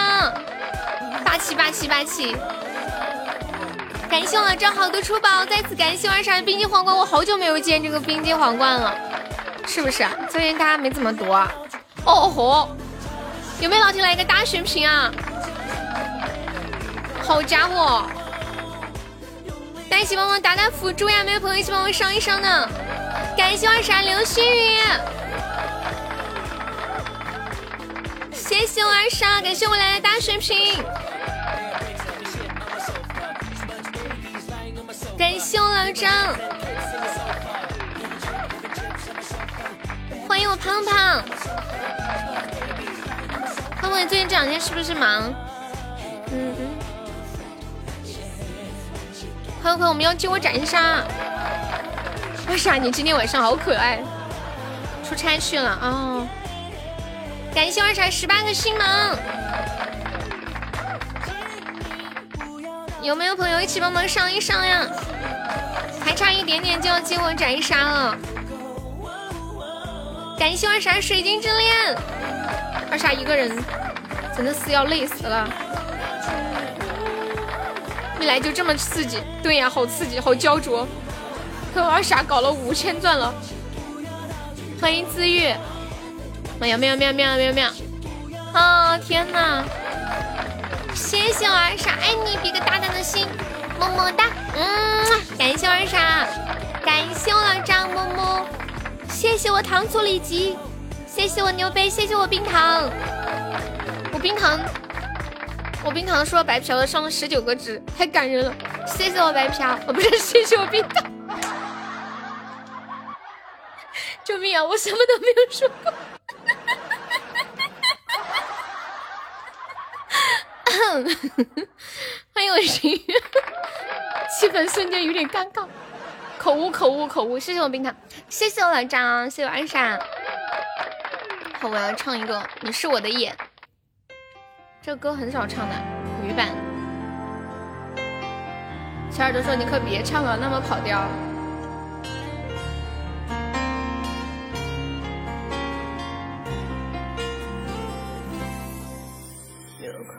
霸气霸气霸气！感谢我正好的出宝，再次感谢晚上的冰晶皇冠，我好久没有见这个冰晶皇冠了，是不是？最近大家没怎么读啊。哦吼，有没有老铁来一个大血瓶啊？好家伙！大家一起帮忙打打辅助呀！没有朋友一起帮忙上一上呢？感谢二傻流星雨，谢谢我二傻，感谢我来的大水瓶，感谢我老张，欢迎我胖胖。胖胖，你最近这两天是不是忙？嗯嗯。朋友朋友，我们要救我斩杀！为啥你今天晚上好可爱？出差去了哦。感谢二傻十八个星芒，有没有朋友一起帮忙上一上呀？还差一点点就要接我斩一杀了。感谢二傻水晶之恋，二傻一个人真的是要累死了。一来就这么刺激，对呀，好刺激，好焦灼。可我二傻搞了五千钻了，欢迎自愈。喵喵喵喵喵喵！啊天哪！谢谢我二傻，爱你，比个大大的心，么么哒。嗯，感谢我二傻，感谢我老张，么么。谢谢我糖醋里脊，谢谢我牛杯，谢谢我冰糖，我冰糖。我冰糖说白嫖了上了十九个值，太感人了！谢谢我白嫖，哦不是谢谢我冰糖，救命啊！我什么都没有说过，欢迎我心，气氛瞬间有点尴尬，口误口误口误！谢谢我冰糖，谢谢我老张，谢谢我安莎。好，我要唱一个，你是我的眼。这歌很少唱的，女版。小耳朵说：“你可别唱了，那么跑调。”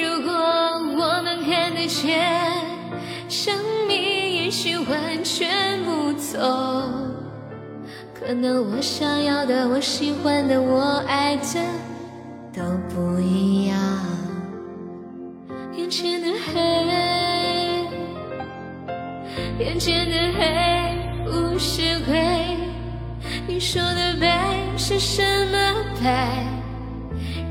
如果我能看得见，生命也许完全不同，可能我想要的、我喜欢的、我爱的都不一样。眼前的黑，眼前的黑不是灰。你说的白是什么白？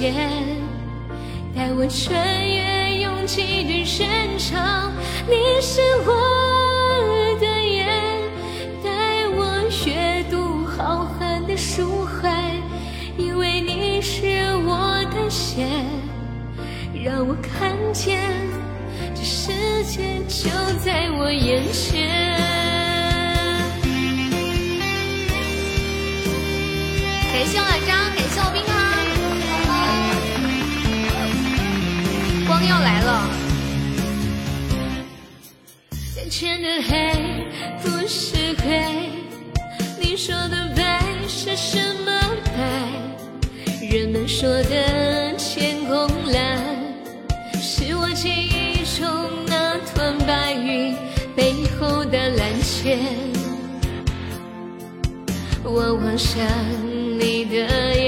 的线，带我穿越。拥挤的人潮，你是我的眼，带我阅读浩瀚的书海，因为你是我的线，让我看见这世界就在我眼前。感谢我老张，感谢我冰糖。光要来了。眼前的黑不是黑，你说的白是什么白？人们说的天空蓝，是我记忆中那团白云背后的蓝天。我望向你的眼。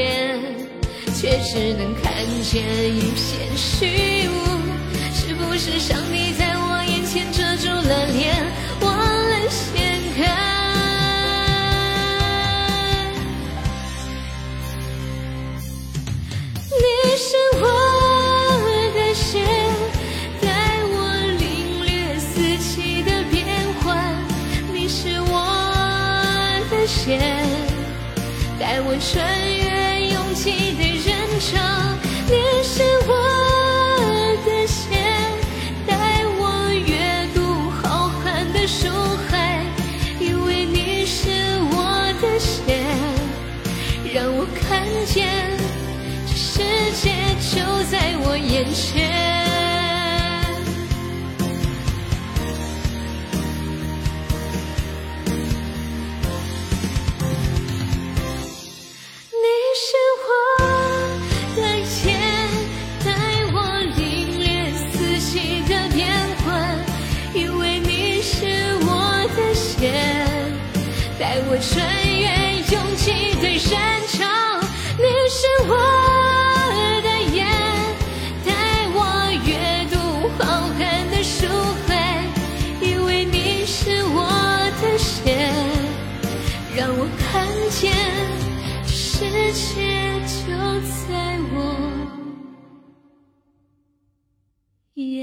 却只能看见一片虚无，是不是上帝在我眼前遮住了脸？忘了掀开。你是我的线，带我领略四季的变换。你是我的线，带我穿越。人潮。你是我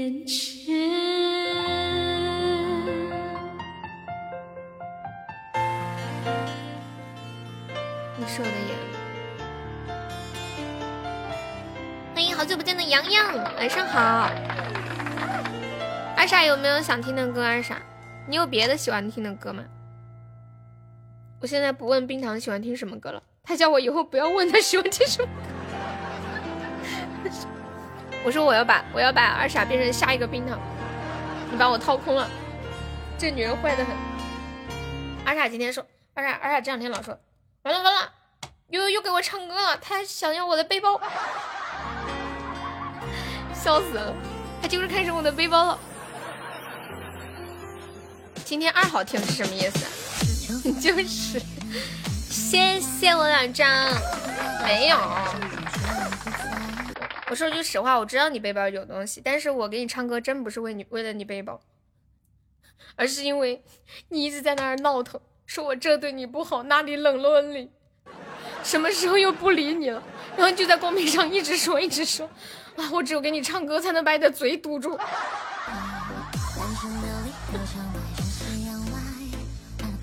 眼前。是我的眼。欢迎好久不见的洋洋，晚上好。二傻有没有想听的歌？二傻，你有别的喜欢听的歌吗？我现在不问冰糖喜欢听什么歌了，他叫我以后不要问他喜欢听什么。我说我要把我要把二傻变成下一个冰糖，你把我掏空了，这女人坏的很。二傻今天说，二傻二傻这两天老说，完了完了。又又给我唱歌了，他想要我的背包，笑死了，他就是看上我的背包了。今天二好听是什么意思？就是，谢谢我两张，没有。我说句实话，我知道你背包有东西，但是我给你唱歌真不是为你为了你背包，而是因为你一直在那儿闹腾，说我这对你不好，那里冷落你。什么时候又不理你了？然后就在公屏上一直说，一直说，啊，我只有给你唱歌才能把你的嘴堵住。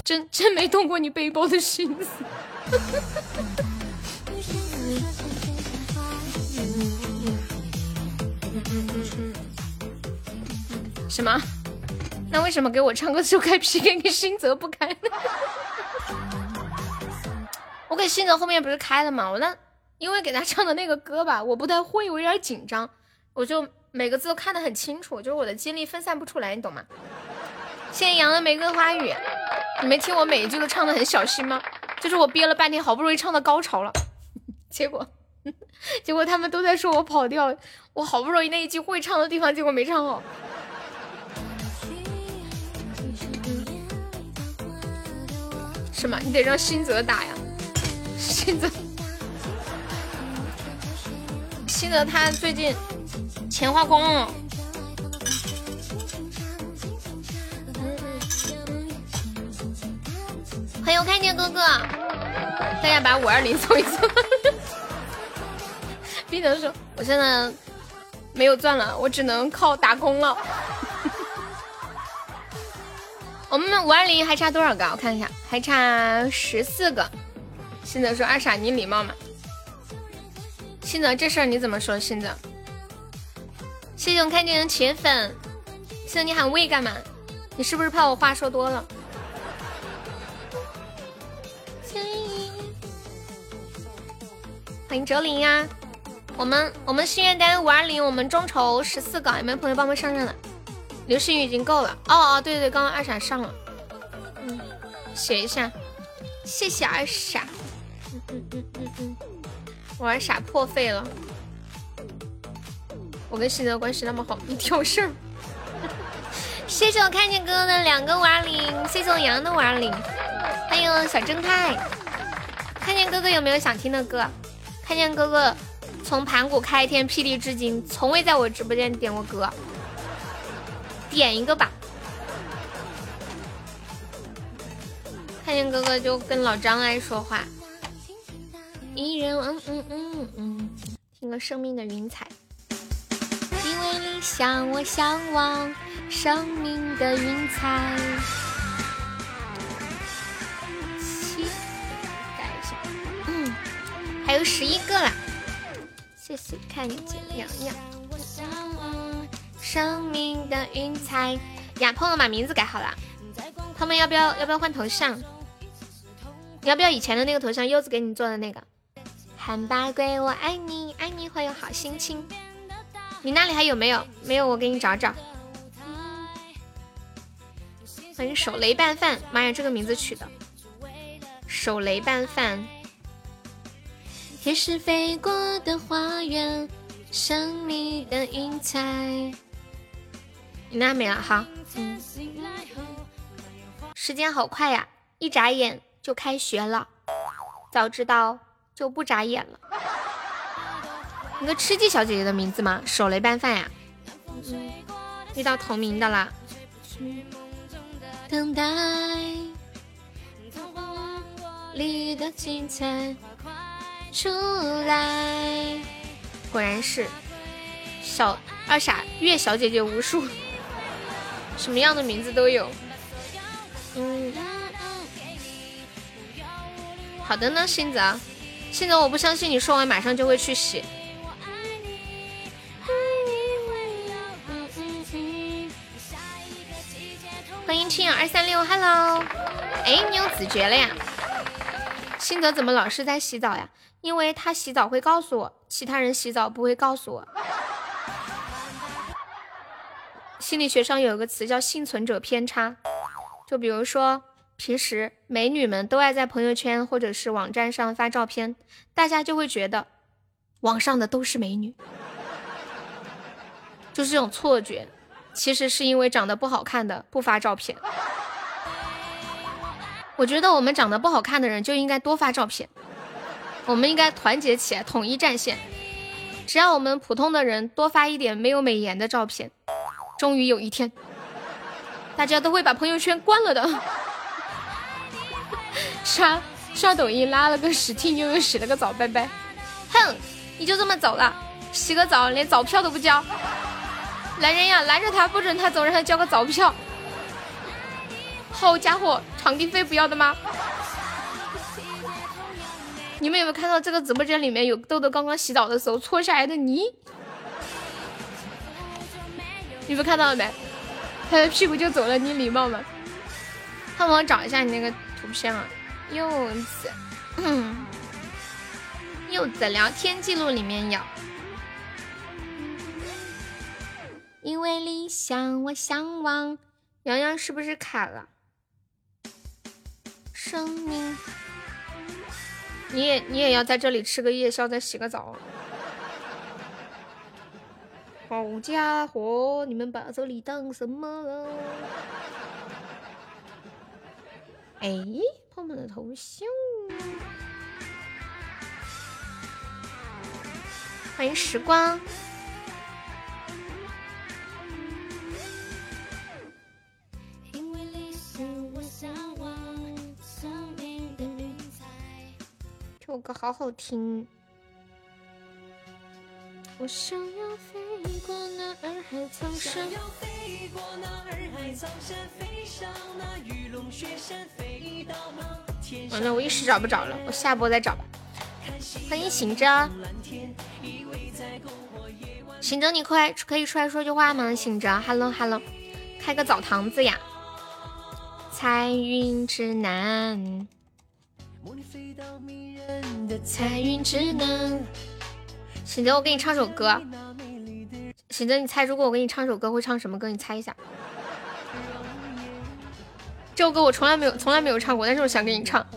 真真没动过你背包的心思。什么？那为什么给我唱歌就开 PK，给新泽不开呢？我给新泽后面不是开了吗？我那因为给他唱的那个歌吧，我不太会，我有点紧张，我就每个字都看得很清楚，就是我的精力分散不出来，你懂吗？谢谢杨的玫瑰花语，你没听我每一句都唱的很小心吗？就是我憋了半天，好不容易唱到高潮了，结果结果他们都在说我跑调，我好不容易那一句会唱的地方，结果没唱好。是吗？你得让新泽打呀。新泽，新泽，他最近钱花光了。欢迎我看见哥哥，大家把五二零凑一凑。冰泽说：“我现在没有钻了，我只能靠打工了。”我们五二零还差多少个？我看一下，还差十四个。信泽说：“二傻，你礼貌吗？”信泽，这事儿你怎么说？信泽，谢谢我看见的铁粉。信泽，你喊喂干嘛？你是不是怕我话说多了？欢迎哲林呀！我们我们心愿单五二零，我们众筹十四个，有没有朋友帮忙上上的？流星雨已经够了。哦哦，对对，刚刚二傻上了。嗯，写一下，谢谢二傻。嗯嗯嗯嗯，玩傻破费了。我跟新泽关系那么好，你挑事儿。谢谢我看见哥哥的两个五二零，谢谢我杨的五二零，欢迎小正太。看见哥哥有没有想听的歌？看见哥哥从盘古开天辟地至今，从未在我直播间点过歌，点一个吧。看见哥哥就跟老张爱说话。一人嗯嗯嗯嗯，听个生命的云彩。因为你想我向往生命的云彩七嗯还。有十一个啦！谢谢看见洋洋。生命的云彩，呀，朋友把名字改好了。他们要不要要不要换头像？你要不要以前的那个头像？柚子给你做的那个。韩八龟，我爱你，爱你会有好心情。你那里还有没有？没有，我给你找找。欢迎手雷拌饭，妈呀，这个名字取的。手雷拌饭。天使飞过的花园，生命的云彩。你那没了哈。嗯。时间好快呀，一眨眼就开学了。早知道就不眨眼了。你个吃鸡小姐姐的名字吗？手雷拌饭呀。遇到同名的啦。等待里的精彩出来，果然是小二傻月小姐姐无数，什么样的名字都有。嗯，好的呢，星子，星子，我不相信你说完马上就会去洗。欢迎青友二三六，Hello，哎，你有子爵了呀？新泽怎么老是在洗澡呀？因为他洗澡会告诉我，其他人洗澡不会告诉我。心理学上有一个词叫幸存者偏差，就比如说平时美女们都爱在朋友圈或者是网站上发照片，大家就会觉得网上的都是美女，就是这种错觉。其实是因为长得不好看的不发照片。我觉得我们长得不好看的人就应该多发照片，我们应该团结起来，统一战线。只要我们普通的人多发一点没有美颜的照片，终于有一天，大家都会把朋友圈关了的。刷刷抖音拉了个屎，听悠悠洗了个澡，拜拜。哼，你就这么走了？洗个澡连澡票都不交？来人呀，拦着他，不准他走，让他交个澡票。好家伙，场地费不要的吗？你们有没有看到这个直播间里面有豆豆刚刚洗澡的时候搓下来的泥？你们看到了没？他的屁股就走了，你礼貌吗？帮我找一下你那个图片啊，柚子，嗯柚子聊天记录里面有。因为理想，我向往。洋洋是不是卡了？生命，你也你也要在这里吃个夜宵，再洗个澡。好家伙，你们把这里当什么了？哎，胖胖的头像。欢迎时光。这首歌好好听。我想要飞过那洱海苍山。完了，我一时找不着了，我下播再找吧。欢迎行者，行者，你快可以出来说句话吗？醒着，Hello Hello，开个澡堂子呀。彩云之南。彩云之南，醒着，我给你唱首歌。醒着，你猜，如果我给你唱首歌，会唱什么歌？你猜一下。这首歌我从来没有，从来没有唱过，但是我想给你唱。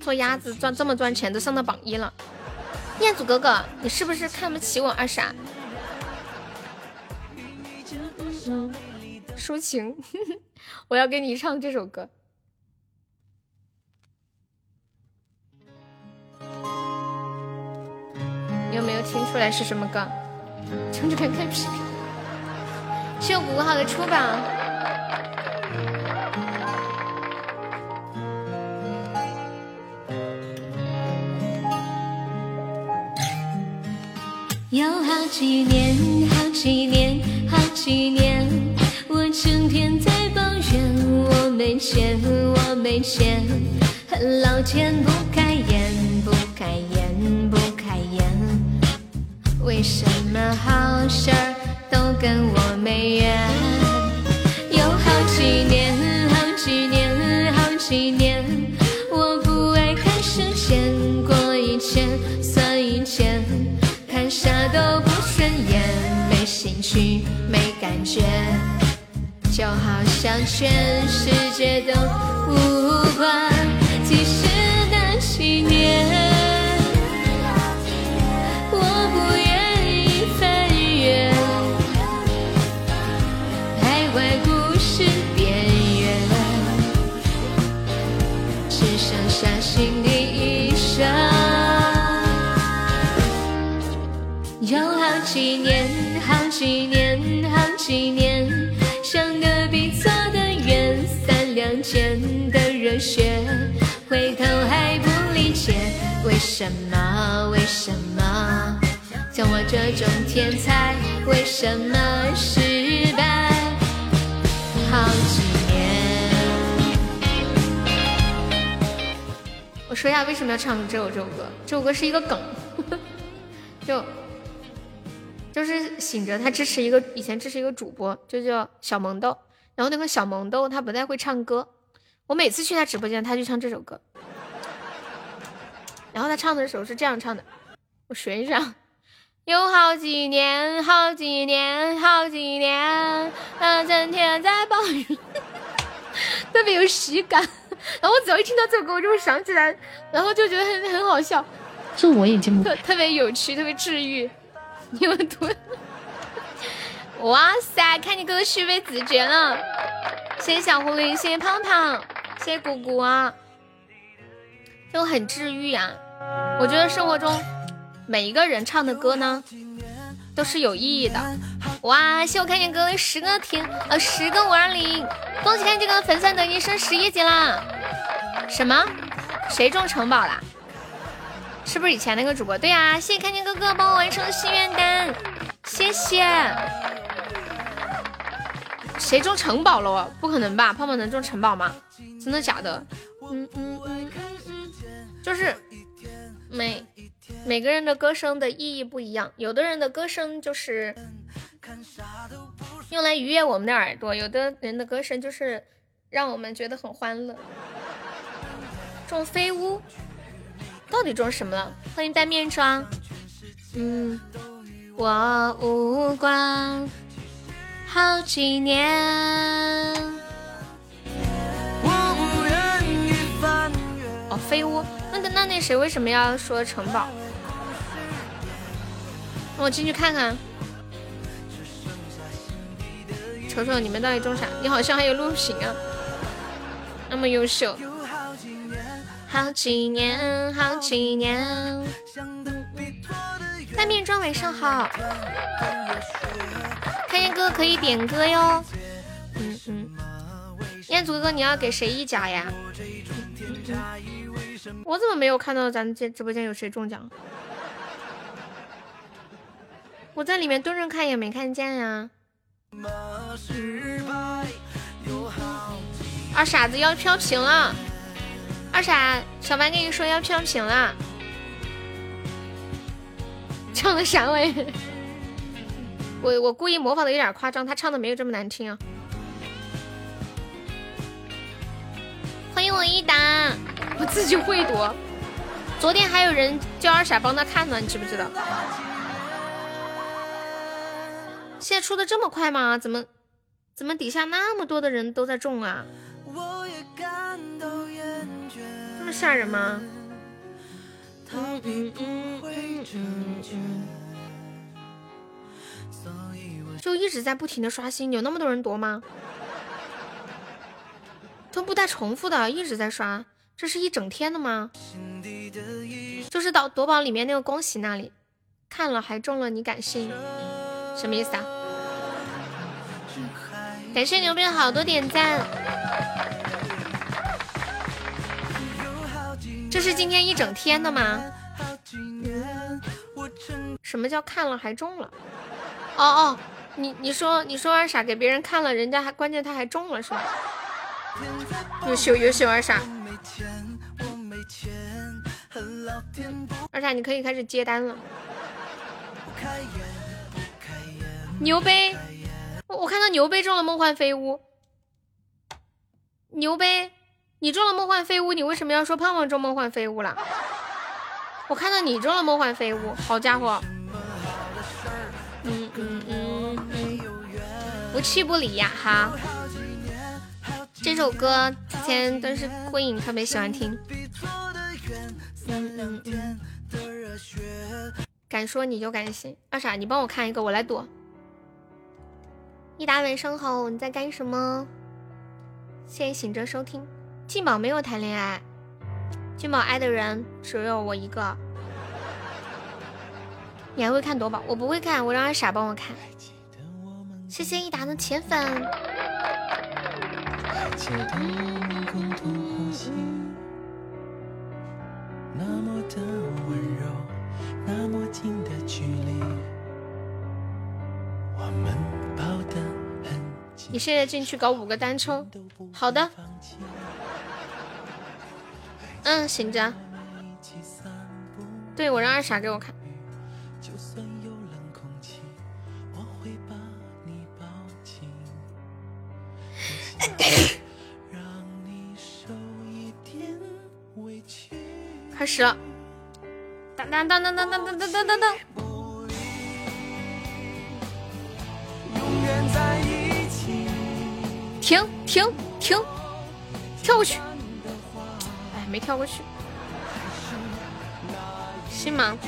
做鸭子赚这么赚钱，都上到榜一了。彦祖哥哥，你是不是看不起我二傻？抒情，我要给你唱这首歌。你有没有听出来是什么歌？唱着看看屁。谢我谷谷号的出榜。有好几年，好几年，好几年，我整天在抱怨我没钱，我没钱。老天不开，开眼，不开眼。为什么好事儿都跟我没缘？有好几年，好几年，好几年，我不爱看时间过一千算一千，看啥都不顺眼，没兴趣，没感觉。就好像全世界都无关，其实那几年，前的热血，回头还不理解，为什么？为什么？像我这种天才，为什么失败？好几年。我说一下为什么要唱这首这首歌，这首歌是一个梗，就。就是醒着，他支持一个以前支持一个主播，就叫小萌豆。然后那个小萌豆他不太会唱歌，我每次去他直播间，他就唱这首歌。然后他唱的时候是这样唱的，我学一下。有好几年，好几年，好几年，那整天在抱怨，特别有喜感。然后我只要一听到这首歌，我就会想起来，然后就觉得很很好笑。这我已经特特别有趣，特别治愈。你们图，哇塞！看你哥哥续费子爵了，谢谢小狐狸，谢谢胖胖，谢谢姑姑啊，就很治愈啊。我觉得生活中每一个人唱的歌呢，都是有意义的。哇！谢我看见哥哥十个停呃十个五二零，恭喜看见哥哥粉丝等级升十一级啦！什么？谁中城堡啦？是不是以前那个主播？对呀，谢谢看见哥哥帮我完成心愿单，谢谢。谁中城堡了？不可能吧？胖胖能中城堡吗？真的假的？嗯嗯嗯，就是每每个人的歌声的意义不一样，有的人的歌声就是用来愉悦我们的耳朵，有的人的歌声就是让我们觉得很欢乐。中飞屋。到底中什么了？欢迎戴面霜。嗯，我无关。好几年。哦，飞屋。那那那谁为什么要说城堡？我进去看看。瞅瞅你们到底中啥？你好像还有录屏啊，那么优秀。好几年，好几年。戴面妆，晚上好。开心哥可以点歌哟。嗯嗯。彦祖哥哥，你要给谁一甲呀？我怎么没有看到咱这直播间有谁中奖？我在里面蹲着看也没看见呀。二傻子要飘屏了。二傻，小白跟你说要飘屏了，唱的啥玩意？我我故意模仿的有点夸张，他唱的没有这么难听啊！欢迎我一打，我自己会读。昨天还有人叫二傻帮他看呢，你知不知道？现在出的这么快吗？怎么怎么底下那么多的人都在中啊？这么吓人吗？就一直在不停的刷新，有那么多人夺吗？都不带重复的，一直在刷，这是一整天的吗？就是到夺宝里面那个恭喜那里，看了还中了，你敢信？什么意思啊？感谢牛逼好多点赞。这是今天一整天的吗？什么叫看了还中了？哦哦，你你说你说二傻给别人看了，人家还关键他还中了是吧？优秀优秀二傻。二傻，你可以开始接单了。牛杯，我看到牛杯中了梦幻飞屋。牛杯，你中了梦幻飞屋，你为什么要说胖胖中梦幻飞屋了？我看到你中了梦幻飞屋，好家伙！嗯嗯嗯，不弃不离呀哈。这首歌之前都是慧颖特别喜欢听。敢说你就敢信，二傻，你帮我看一个，我来躲。一打晚上好，你在干什么？谢谢醒着收听。静宝没有谈恋爱，静宝爱的人只有我一个。你还会看夺宝？我不会看，我让二傻帮我看。谢谢益达的铁粉。那么近的距离，我们抱得很紧。你现在进去搞五个单抽，好的。嗯，行着。对，我让二傻给我看。开始了。当当当当当当当当当当！停停停！跳过去！哎，没跳过去。信吗？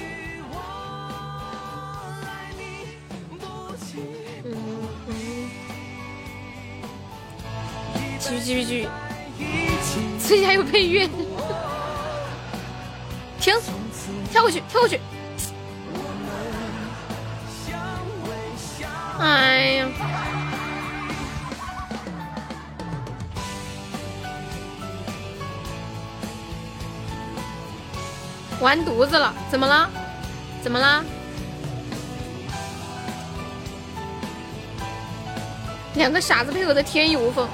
继续继续继续！最近还有配乐。停。跳过去，跳过去！哎呀，完犊子了！怎么了？怎么了？两个傻子配合的天衣无缝。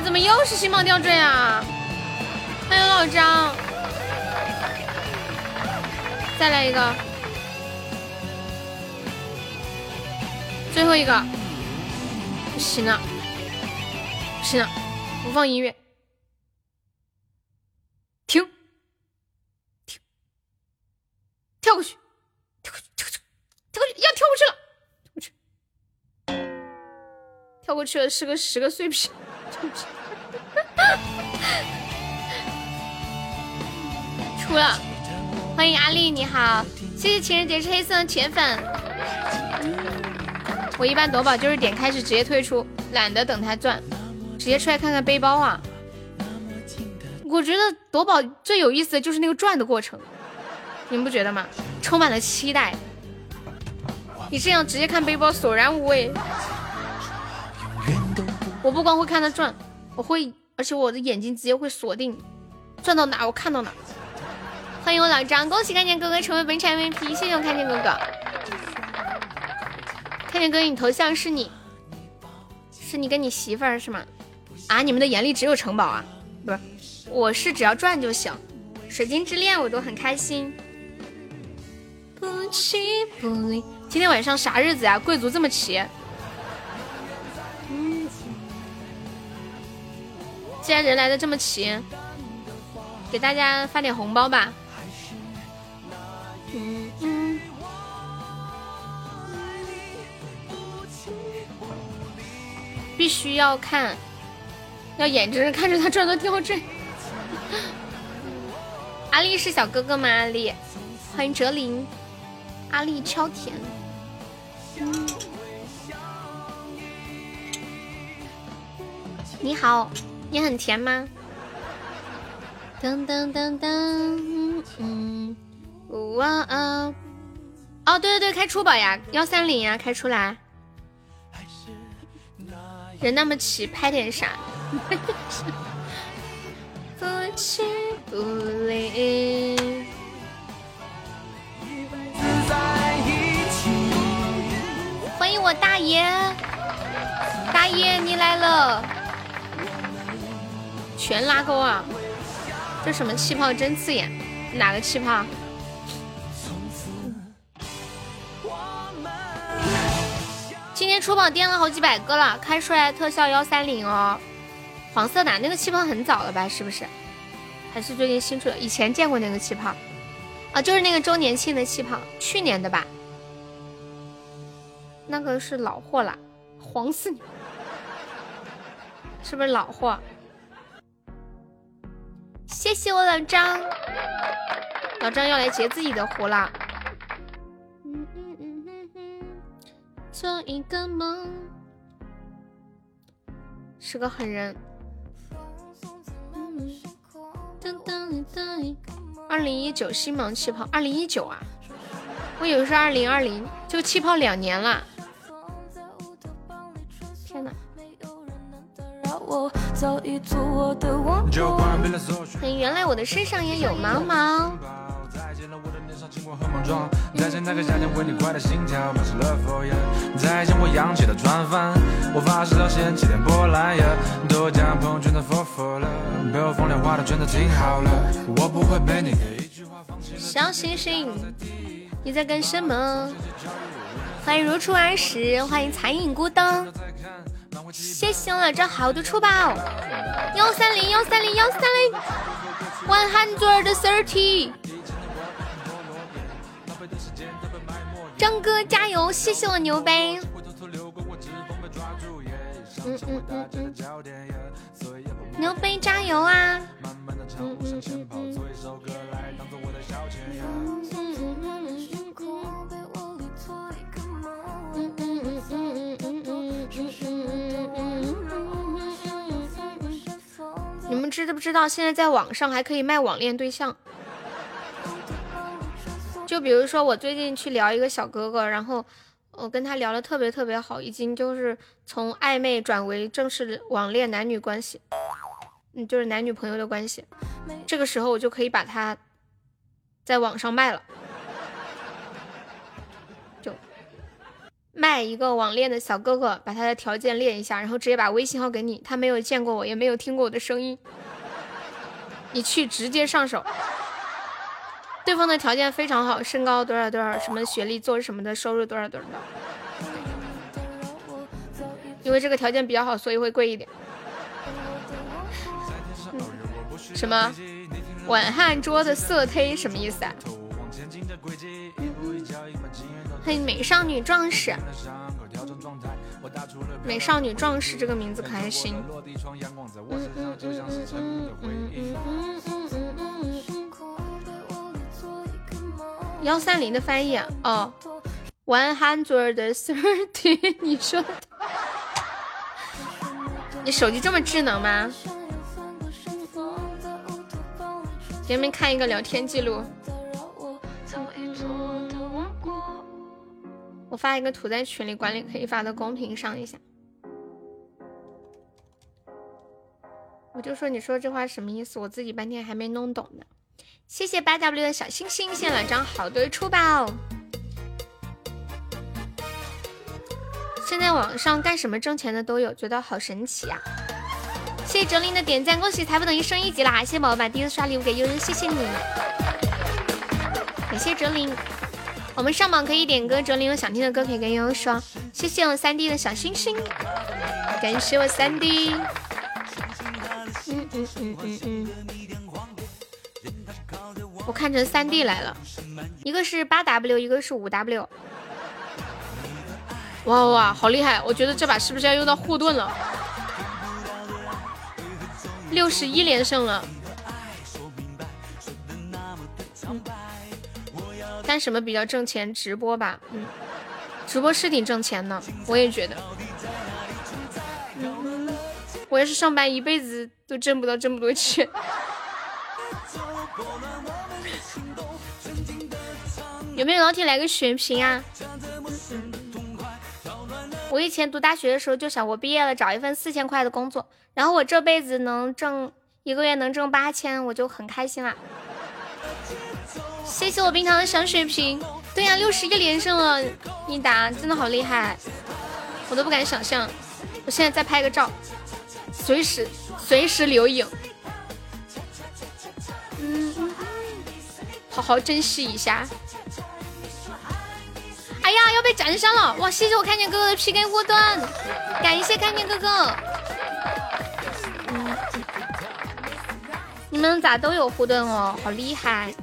怎么又是星芒吊坠啊？欢迎老张。再来一个，最后一个，不行了，不行了，不放音乐，停，停，跳过去，跳过去，跳过去，跳过去，要跳过去了，跳过去，跳过去了，是个十个碎片，出了。欢迎阿丽，你好，谢谢情人节是黑色的铁粉。我一般夺宝就是点开始直接退出，懒得等它转，直接出来看看背包啊。我觉得夺宝最有意思的就是那个转的过程，你们不觉得吗？充满了期待。你这样直接看背包索然无味。我不光会看他转，我会，而且我的眼睛直接会锁定，转到哪我看到哪。欢迎我老张，恭喜看见哥哥成为本场 MVP，谢谢我看见哥哥。看见哥哥，你头像是你，是你跟你媳妇儿是吗？啊，你们的眼里只有城堡啊？不是，我是只要转就行。水晶之恋我都很开心。不弃不离，今天晚上啥日子呀？贵族这么齐？既然人来的这么齐，给大家发点红包吧。嗯嗯，必须要看，要眼睁睁看着他转到吊坠。阿丽是小哥哥吗？阿丽，欢迎哲林。阿丽超甜。你好，你很甜吗？噔噔噔噔，嗯。哇哦！哦，对对对，开出宝呀，幺三零呀，开出来。人那么齐，拍点啥？不弃不离。欢迎我大爷，大爷你来了。全拉钩啊！这什么气泡真刺眼。哪个气泡？今天出宝垫了好几百个了，开出来特效幺三零哦，黄色的那个气泡很早了吧？是不是？还是最近新出的？以前见过那个气泡啊，就是那个周年庆的气泡，去年的吧？那个是老货了，黄死你！是不是老货？谢谢我老张，老张要来截自己的胡了。做一个梦，是个狠人。二零一九星芒气泡，二零一九啊，我以为是二零二零，就气泡两年了。原来我的身上也有毛毛。再见那个夏天为你快的心跳，满是了否呀？再见我扬起的船帆，我发誓要掀起点波澜呀！都将朋友圈的 for for 了，被我风凉话的听好了，我不会被你的一句话放弃了。小星星，你在干什么？欢迎如初而时，欢迎残影孤灯。谢谢我了，这好多出宝，幺三零幺三零幺三零，one hundred thirty。张哥加油！谢谢我牛杯。嗯嗯嗯嗯，牛杯加油啊！嗯嗯嗯嗯。你们知不知道现在在网上还可以卖网恋对象？就比如说，我最近去聊一个小哥哥，然后我跟他聊的特别特别好，已经就是从暧昧转为正式网恋男女关系，嗯，就是男女朋友的关系。这个时候我就可以把他在网上卖了，卖一个网恋的小哥哥，把他的条件列一下，然后直接把微信号给你，他没有见过我，也没有听过我的声音，你去直接上手。对方的条件非常好，身高多少多少，什么学历，做什么的，收入多少多少的。因为这个条件比较好，所以会贵一点。什么？晚汉桌的色胚什么意思啊？嘿，美少女壮士，美少女壮士这个名字可还行。幺三零的翻译啊，哦，one hundred thirty，你说，你手机这么智能吗？给你们看一个聊天记录，我发一个图在群里，管理可以发到公屏上一下。我就说你说这话什么意思？我自己半天还没弄懂呢。谢谢八 W 的小星星，谢谢老张好多出宝。现在网上干什么挣钱的都有，觉得好神奇啊！谢谢哲林的点赞，恭喜财富等于升一级啦！谢谢宝宝把第一次刷礼物给悠悠，谢谢你，感谢哲林。我们上榜可以点歌，哲林有想听的歌可以跟悠悠说。谢谢我三弟的小星星，感谢我三弟。嗯嗯嗯嗯嗯。我看成三弟来了，一个是八 W，一个是五 W。哇哇，好厉害！我觉得这把是不是要用到护盾了？六十一连胜了。干什么比较挣钱？直播吧。嗯，直播是挺挣钱的，我也觉得。我要是上班一辈子都挣不到这么多钱。有没有老铁来个血瓶啊？我以前读大学的时候就想，我毕业了找一份四千块的工作，然后我这辈子能挣一个月能挣八千，我就很开心了。谢谢我冰糖的小水瓶。对呀，六十一连胜了，一打真的好厉害，我都不敢想象。我现在再拍个照，随时随时留影。嗯。好好珍惜一下。哎呀，要被斩杀了！哇，谢谢我看见哥哥的 PK 护盾，感谢看见哥哥。嗯你们咋都有护盾哦？好厉害！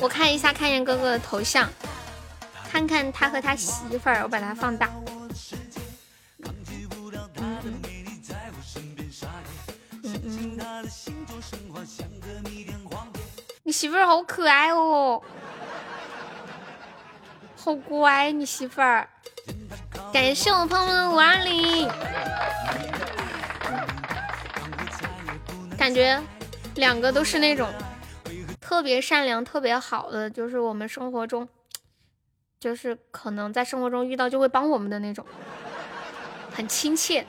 我看一下看见哥哥的头像，看看他和他媳妇儿，我把它放大。你媳妇儿好可爱哦，好乖，你媳妇儿。感谢我朋友的五二零，感觉两个都是那种特别善良、特别好的，就是我们生活中，就是可能在生活中遇到就会帮我们的那种，很亲切。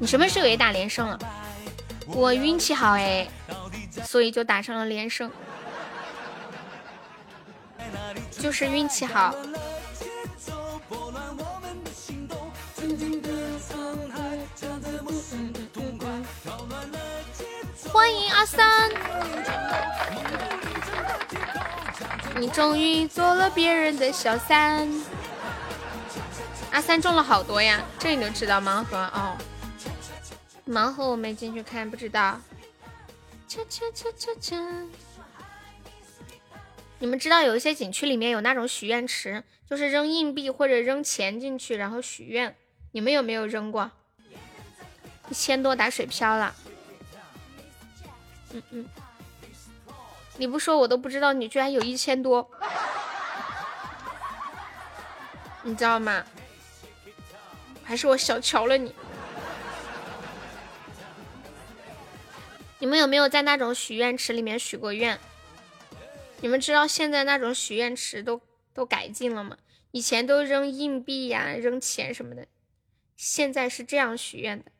你什么时候也打连胜了？我运气好哎，所以就打上了连胜，就是运气好。欢迎阿三，你终于做了别人的小三。阿三中了好多呀，这你都知道盲盒哦。盲盒我没进去看，不知道。你们知道有一些景区里面有那种许愿池，就是扔硬币或者扔钱进去，然后许愿。你们有没有扔过？一千多打水漂了。嗯嗯，你不说我都不知道，你居然有一千多，你知道吗？还是我小瞧了你。你们有没有在那种许愿池里面许过愿？你们知道现在那种许愿池都都改进了吗？以前都扔硬币呀、扔钱什么的，现在是这样许愿的。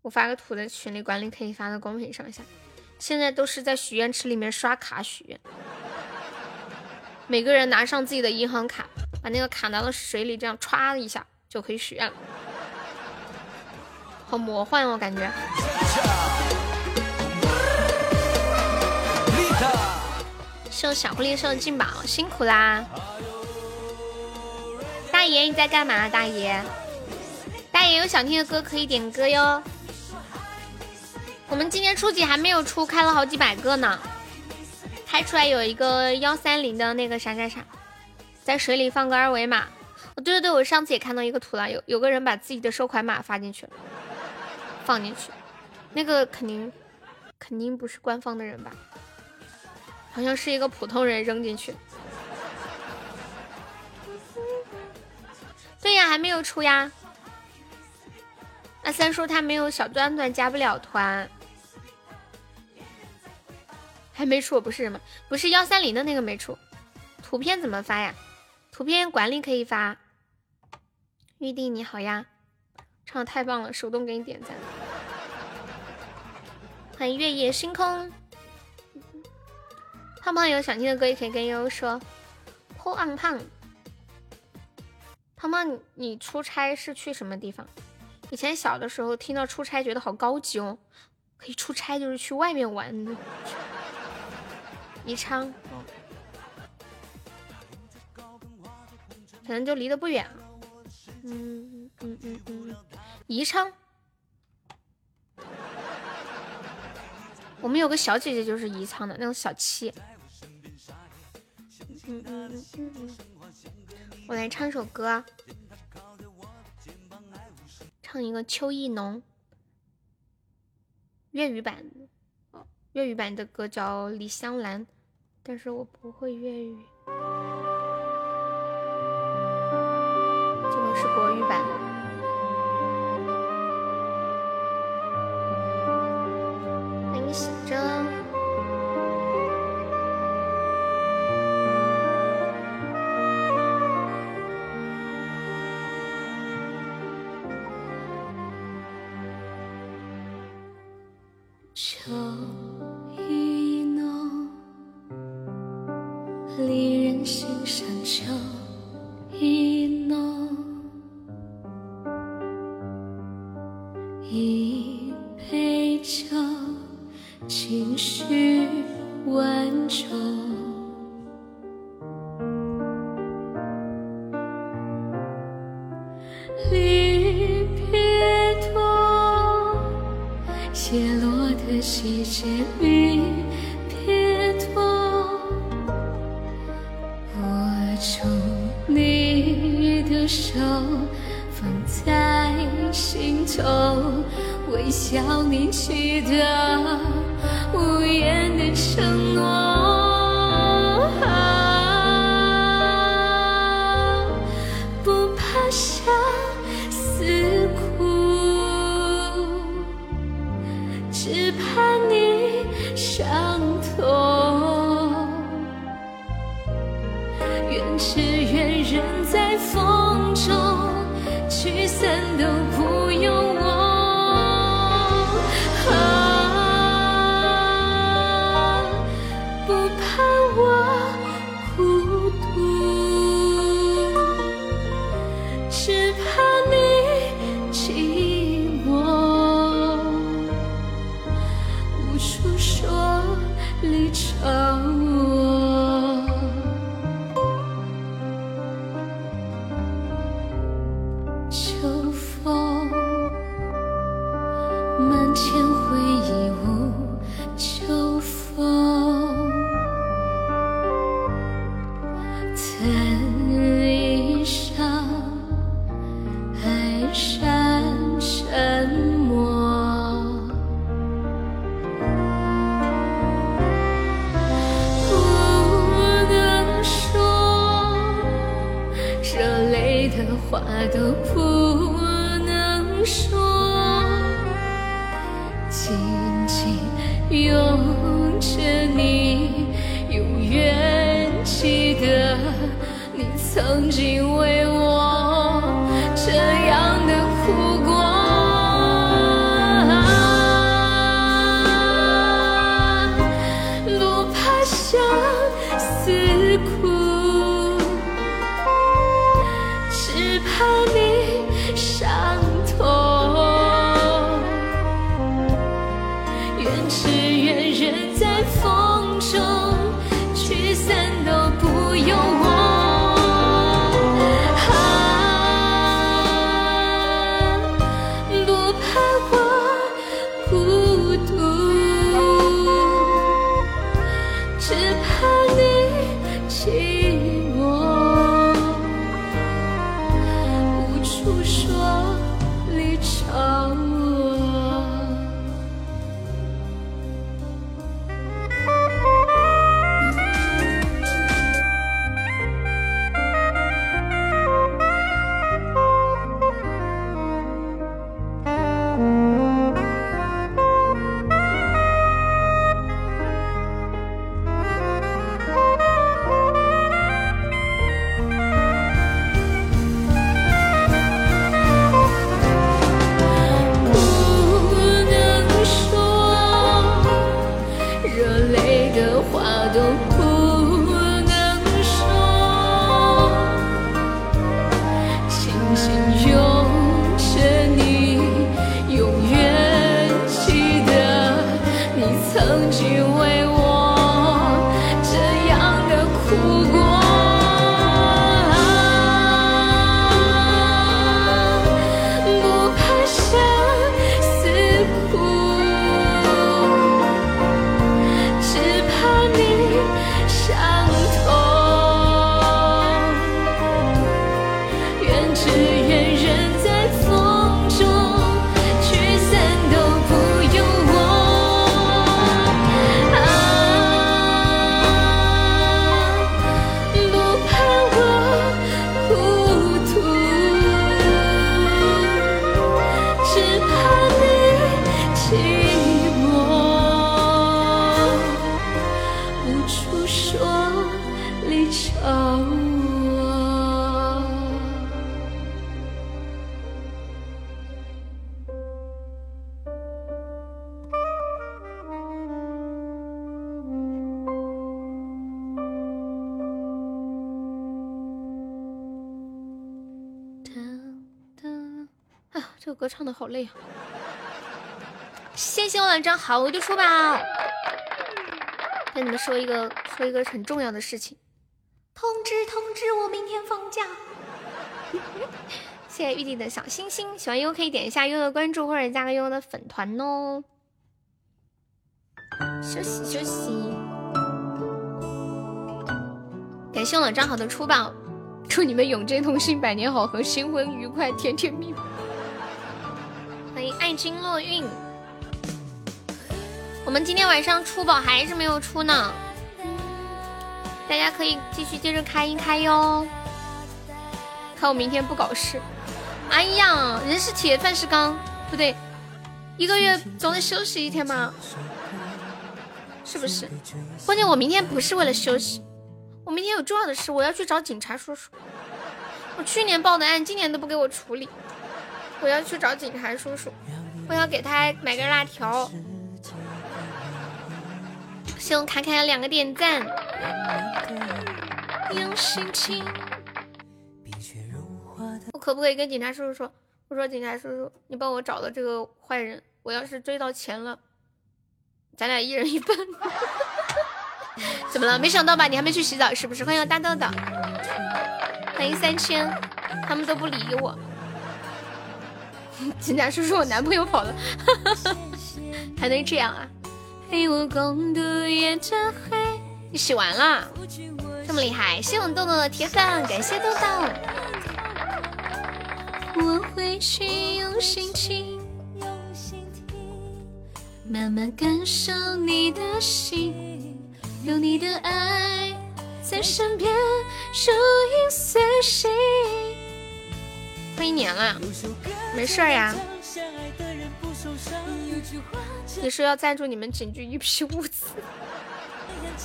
我发个图在群里，管理可以发到公屏上一下。现在都是在许愿池里面刷卡许愿，每个人拿上自己的银行卡，把那个卡拿到水里，这样歘一下就可以许愿了，好魔幻哦，感觉。送小狐狸送进宝，辛苦啦！大爷你在干嘛？大爷，大爷有想听的歌可以点歌哟。我们今天初级还没有出，开了好几百个呢。开出来有一个幺三零的那个啥啥啥，在水里放个二维码。哦，对对对，我上次也看到一个图了，有有个人把自己的收款码发进去了，放进去，那个肯定肯定不是官方的人吧？好像是一个普通人扔进去。对呀，还没有出呀。那三叔他没有小段段加不了团，还没出，不是什么，不是幺三零的那个没出。图片怎么发呀？图片管理可以发。玉帝你好呀，唱的太棒了，手动给你点赞。欢迎月夜星空。胖胖有想听的歌也可以跟悠悠说。破胖胖，胖胖，你出差是去什么地方？以前小的时候听到出差觉得好高级哦，可以出差就是去外面玩。宜昌，可能就离得不远。嗯嗯嗯嗯，宜昌。我们有个小姐姐就是宜昌的那种小七。嗯嗯嗯嗯嗯，我来唱首歌，唱一个《秋意浓》粤语版，粤语版的歌叫《李香兰》，但是我不会粤语，这个是国语版。欢迎喜真的话都不能说。紧紧拥着你永远记得你曾经为好累，谢谢我老张好，我就出榜。跟你们说一个，说一个很重要的事情，通知通知我明天放假。谢谢玉帝的小星星，喜欢优可以点一下优的关注或者加个优的粉团哦。休息休息。感谢我老张好的出榜，祝你们永结同心，百年好合，新婚愉快，甜甜蜜蜜。欢迎爱君落运，我们今天晚上出宝还是没有出呢，大家可以继续接着开一开哟。看我明天不搞事。哎呀，人是铁，饭是钢，不对，一个月总得休息一天吧？是不是？关键我明天不是为了休息，我明天有重要的事，我要去找警察叔叔。我去年报的案，今年都不给我处理，我要去找警察叔叔，我要给他买根辣条。谢我卡卡两个点赞。用心情。我可不可以跟警察叔叔说？我说警察叔叔，你帮我找到这个坏人，我要是追到钱了，咱俩一人一半。怎么了？没想到吧？你还没去洗澡是不是？欢迎大豆豆，欢迎三千，他们都不理我。警察叔叔，我男朋友跑了，还能这样啊？陪我共度夜的黑。你洗完了？这么厉害？谢我豆豆的铁粉，感谢豆豆。我会去用心听，慢慢感受你的心，有你的爱在身边，如影随形。快一年了，没事呀。你说要赞助你们警局一批物资，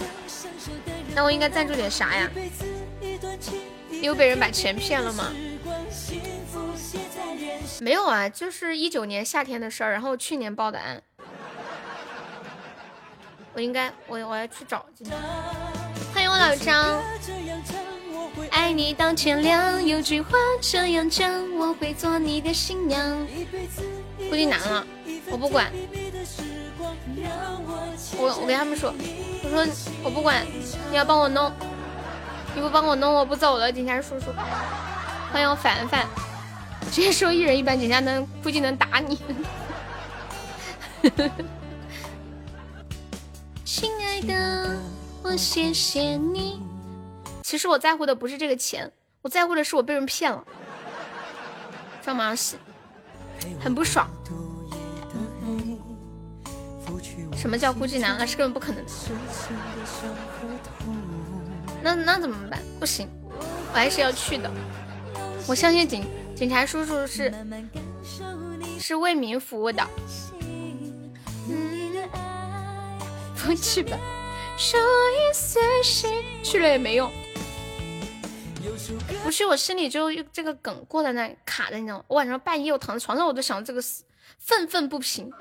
那我应该赞助点啥呀？又被人把钱骗了吗？没有啊，就是一九年夏天的事儿，然后去年报的案。我应该，我我要去找。欢迎我老张。爱你到天亮，有句话这样讲，我会做你的新娘。估计难了，我不管。我我跟他们说，我说我不管，你要帮我弄，你不帮我弄，我不走了，警察叔叔。欢迎我凡凡。直接说一人一半，警察能估计能打你。亲爱的，我谢谢你。其实我在乎的不是这个钱，我在乎的是我被人骗了。上马戏，很不爽。什么叫估计难？那是根本不可能的。那那怎么办？不行，我还是要去的。我相信警。警察叔叔是是为民服务的，不去吧，去了也没用，不是我心里就这个梗过在那卡着，你知道吗？我晚上半夜我躺在床上，我都想这个事愤愤不平。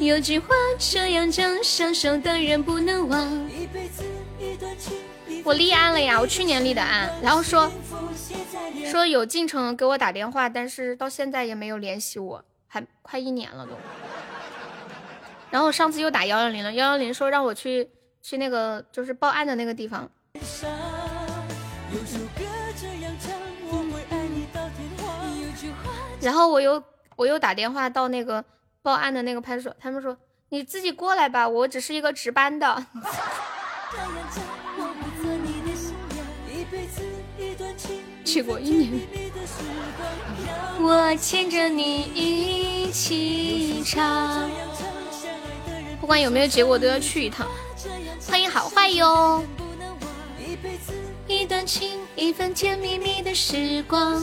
有句话这样讲，相守的人不能忘。我立案了呀，我去年立的案，然后说说有进程给我打电话，但是到现在也没有联系我，还快一年了都。然后上次又打幺幺零了，幺幺零说让我去去那个就是报案的那个地方。然后我又我又打电话到那个报案的那个派出所，他们说你自己过来吧，我只是一个值班的。去过一年，我牵着你一起唱。不管有没有结果，都要去一趟。欢迎好坏哟！一段情，一份甜蜜蜜的时光。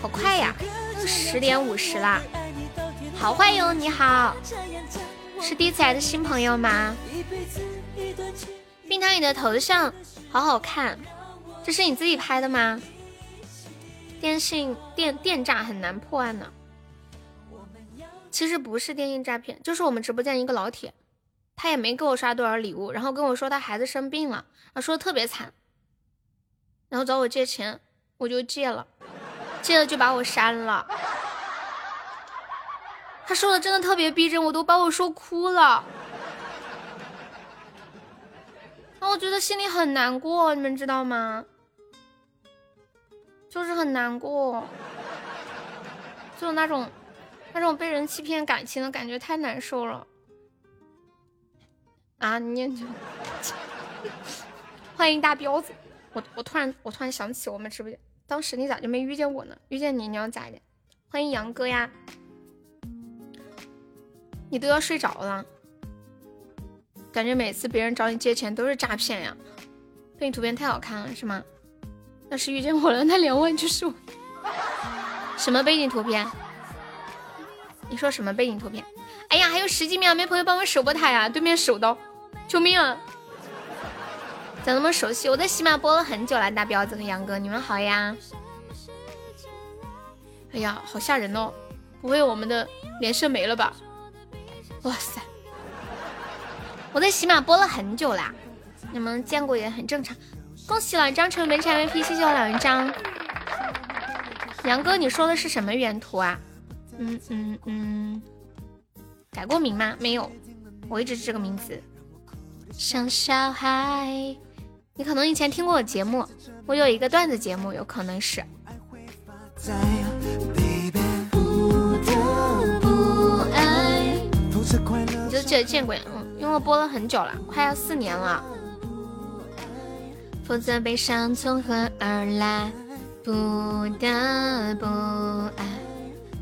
好快呀，十点五十啦！好坏哟，你好，是第一次来的新朋友吗？冰糖，你的头像。好好看，这是你自己拍的吗？电信电电诈很难破案呢，其实不是电信诈骗，就是我们直播间一个老铁，他也没给我刷多少礼物，然后跟我说他孩子生病了，他说的特别惨，然后找我借钱，我就借了，借了就把我删了。他说的真的特别逼真，我都把我说哭了。那我觉得心里很难过，你们知道吗？就是很难过，就那种那种被人欺骗感情的感觉，太难受了。啊，你欢迎大彪子，我我突然我突然想起我们直播间，当时你咋就没遇见我呢？遇见你你要咋的？欢迎杨哥呀，你都要睡着了，感觉每次别人找你借钱都是诈骗呀？对你图片太好看了是吗？要是遇见我了，那两万就是我。什么背景图片？你说什么背景图片？哎呀，还有十几秒，没朋友帮我守波塔呀？对面守刀。救命啊！咋那么熟悉？我在喜马播了很久了，大彪子和杨哥，你们好呀！哎呀，好吓人哦！不会我们的连胜没了吧？哇塞！我在喜马播了很久啦，你们见过也很正常。恭喜老张成为本场 MVP，谢谢我老张。杨哥，你说的是什么原图啊？嗯嗯嗯，改过名吗？没有，我一直是这个名字。像小孩，你可能以前听过我节目，我有一个段子节目，有可能是。你就记得见过，嗯，因为我播了很久了，快要四年了。否则悲伤从何而来？不得不爱，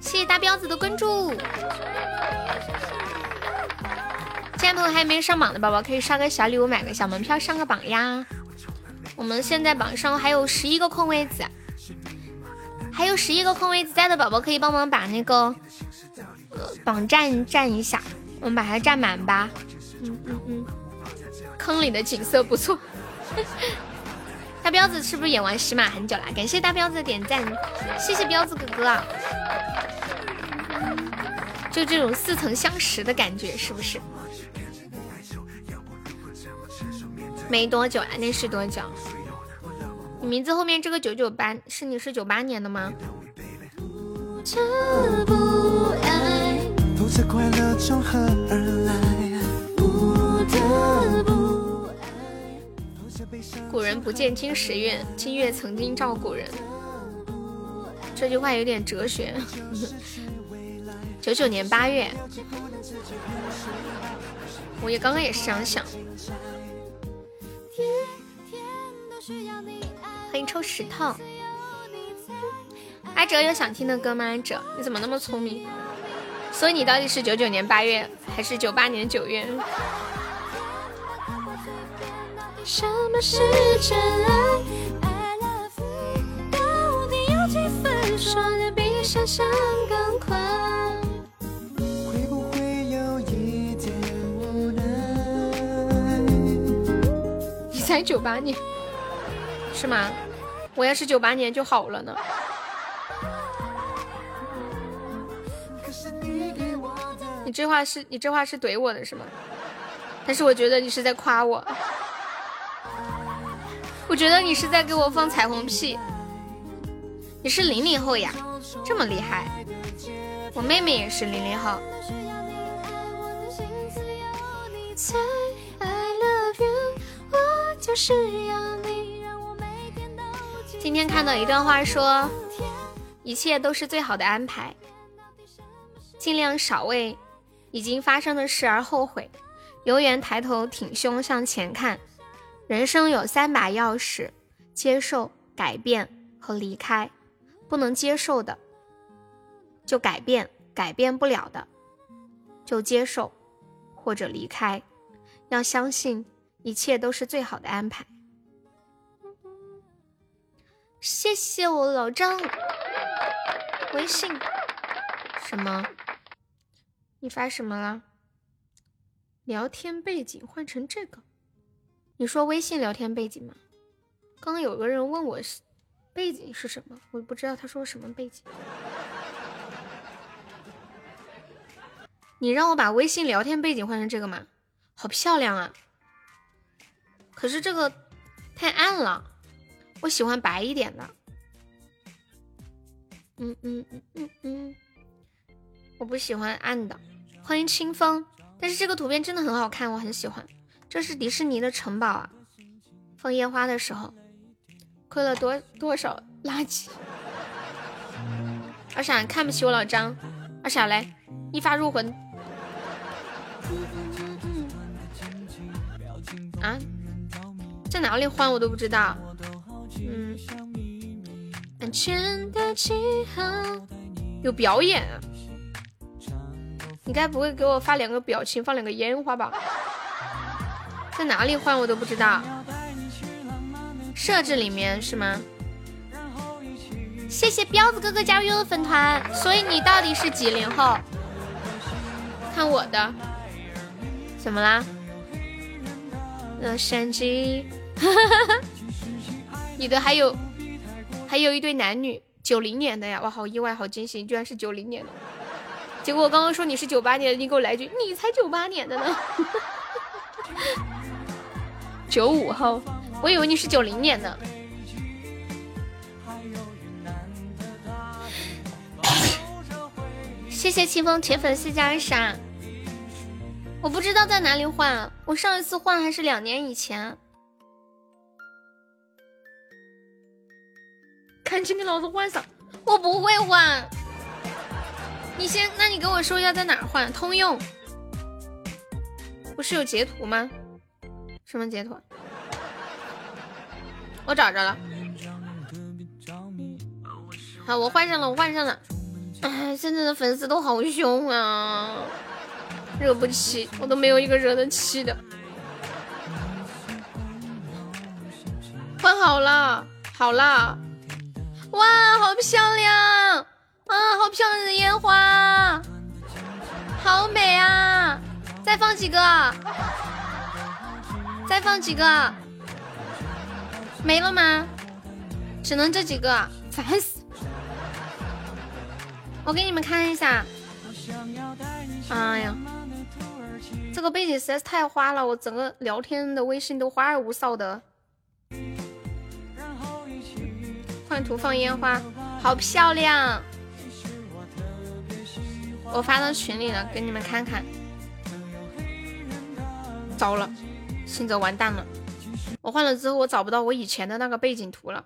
谢谢大彪子的关注。现在还没上榜的宝宝，可以刷个小礼物，买个小门票上个榜呀。我们现在榜上还有十一个空位子，还有十一个空位子在的宝宝，可以帮忙把那个榜占占一下，我们把它占满吧。嗯嗯嗯，坑里的景色不错。大彪子是不是也玩喜马很久了？感谢大彪子的点赞，谢谢彪子哥哥。就这种似曾相识的感觉，是不是？没多久啊，那是多久？你名字后面这个九九八是你是九八年的吗？古人不见今时月，今月曾经照古人。这句话有点哲学。九九年八月，我也刚刚也是这样想。欢迎抽石头，阿哲有想听的歌吗？阿哲，你怎么那么聪明？所以你到底是九九年八月还是九八年九月？什么是真爱？I love you，？到底有几分？说的比想象更快。会不会有一点无奈？你才九八年。是吗？我要是九八年就好了呢。你这话是你这话是怼我的是吗？但是我觉得你是在夸我。我觉得你是在给我放彩虹屁。你是零零后呀，这么厉害。我妹妹也是零零后。今天看到一段话，说一切都是最好的安排，尽量少为已经发生的事而后悔，永远抬头挺胸向前看。人生有三把钥匙：接受、改变和离开。不能接受的就改变，改变不了的就接受或者离开。要相信一切都是最好的安排。谢谢我老张，微信什么？你发什么了？聊天背景换成这个。你说微信聊天背景吗？刚刚有个人问我是背景是什么，我不知道他说什么背景。你让我把微信聊天背景换成这个吗？好漂亮啊！可是这个太暗了，我喜欢白一点的。嗯嗯嗯嗯嗯，我不喜欢暗的。欢迎清风，但是这个图片真的很好看，我很喜欢。这是迪士尼的城堡啊，放烟花的时候，亏了多多少垃圾。二傻看不起我老张，二傻来一发入魂。啊，在哪里换我都不知道。嗯，安全的记号有表演，你该不会给我发两个表情，放两个烟花吧？在哪里换我都不知道。设置里面是吗？谢谢彪子哥哥加入的粉团。所以你到底是几零后？看我的，怎么啦？洛杉矶，你的还有还有一对男女，九零年的呀！哇，好意外，好惊喜，居然是九零年的。结果我刚刚说你是九八年的，你给我来句你才九八年的呢。九五后，我以为你是九零年的。谢谢清风铁粉丝加赏。我不知道在哪里换，我上一次换还是两年以前。赶紧给老子换上！我不会换，你先，那你给我说一下在哪儿换？通用，不是有截图吗？什么截图？我找着了。好，我换上了，我换上了。哎，现在的粉丝都好凶啊！惹不起，我都没有一个惹得起的。换好了，好了，哇，好漂亮啊，好漂亮的烟花，好美啊！再放几个，再放几个，没了吗？只能这几个，烦死！我给你们看一下，哎呀。这个背景实在是太花了，我整个聊天的微信都花而无少的。换图放烟花，好漂亮！我发到群里了，给你们看看。糟了，信泽完蛋了！我换了之后，我找不到我以前的那个背景图了。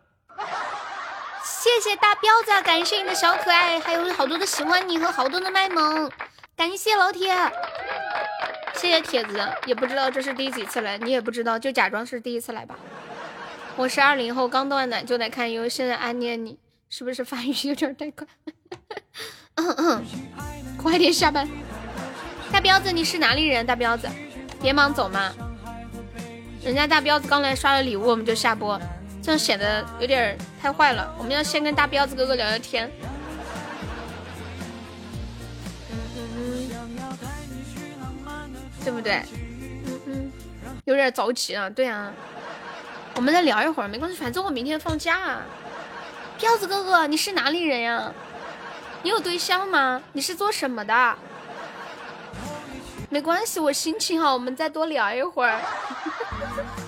谢谢大彪子，感谢你的小可爱，还有好多的喜欢你和好多的卖萌，感谢老铁。谢谢铁子，也不知道这是第几次来，你也不知道，就假装是第一次来吧。我是二零后，刚断奶就来看优，现在暗恋你，是不是发育有点太快？嗯嗯，快点下班。大彪子，你是哪里人？大彪子，别忙走嘛。人家大彪子刚来刷了礼物，我们就下播，这样显得有点太坏了。我们要先跟大彪子哥哥聊聊天。对不对？嗯嗯，有点着急了。对啊，我们再聊一会儿，没关系，反正我明天放假。彪子哥哥，你是哪里人呀？你有对象吗？你是做什么的？没关系，我心情好，我们再多聊一会儿。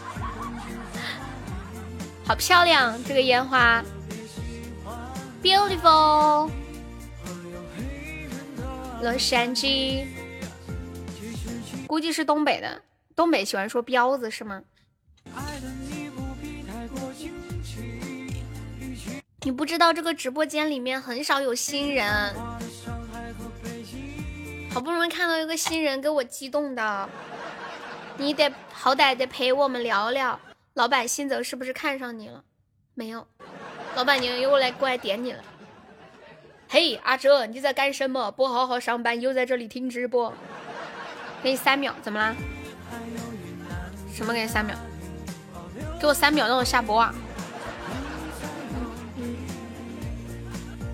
好漂亮，这个烟花，beautiful，洛杉矶。估计是东北的，东北喜欢说彪子是吗？你不知道这个直播间里面很少有新人，好不容易看到一个新人，给我激动的。你得好歹得陪我们聊聊，老板新泽是不是看上你了？没有，老板娘又来过来点你了。嘿，阿哲，你在干什么？不好好上班，又在这里听直播。给你三秒，怎么啦？什么给你三秒？给我三秒，让我下播啊！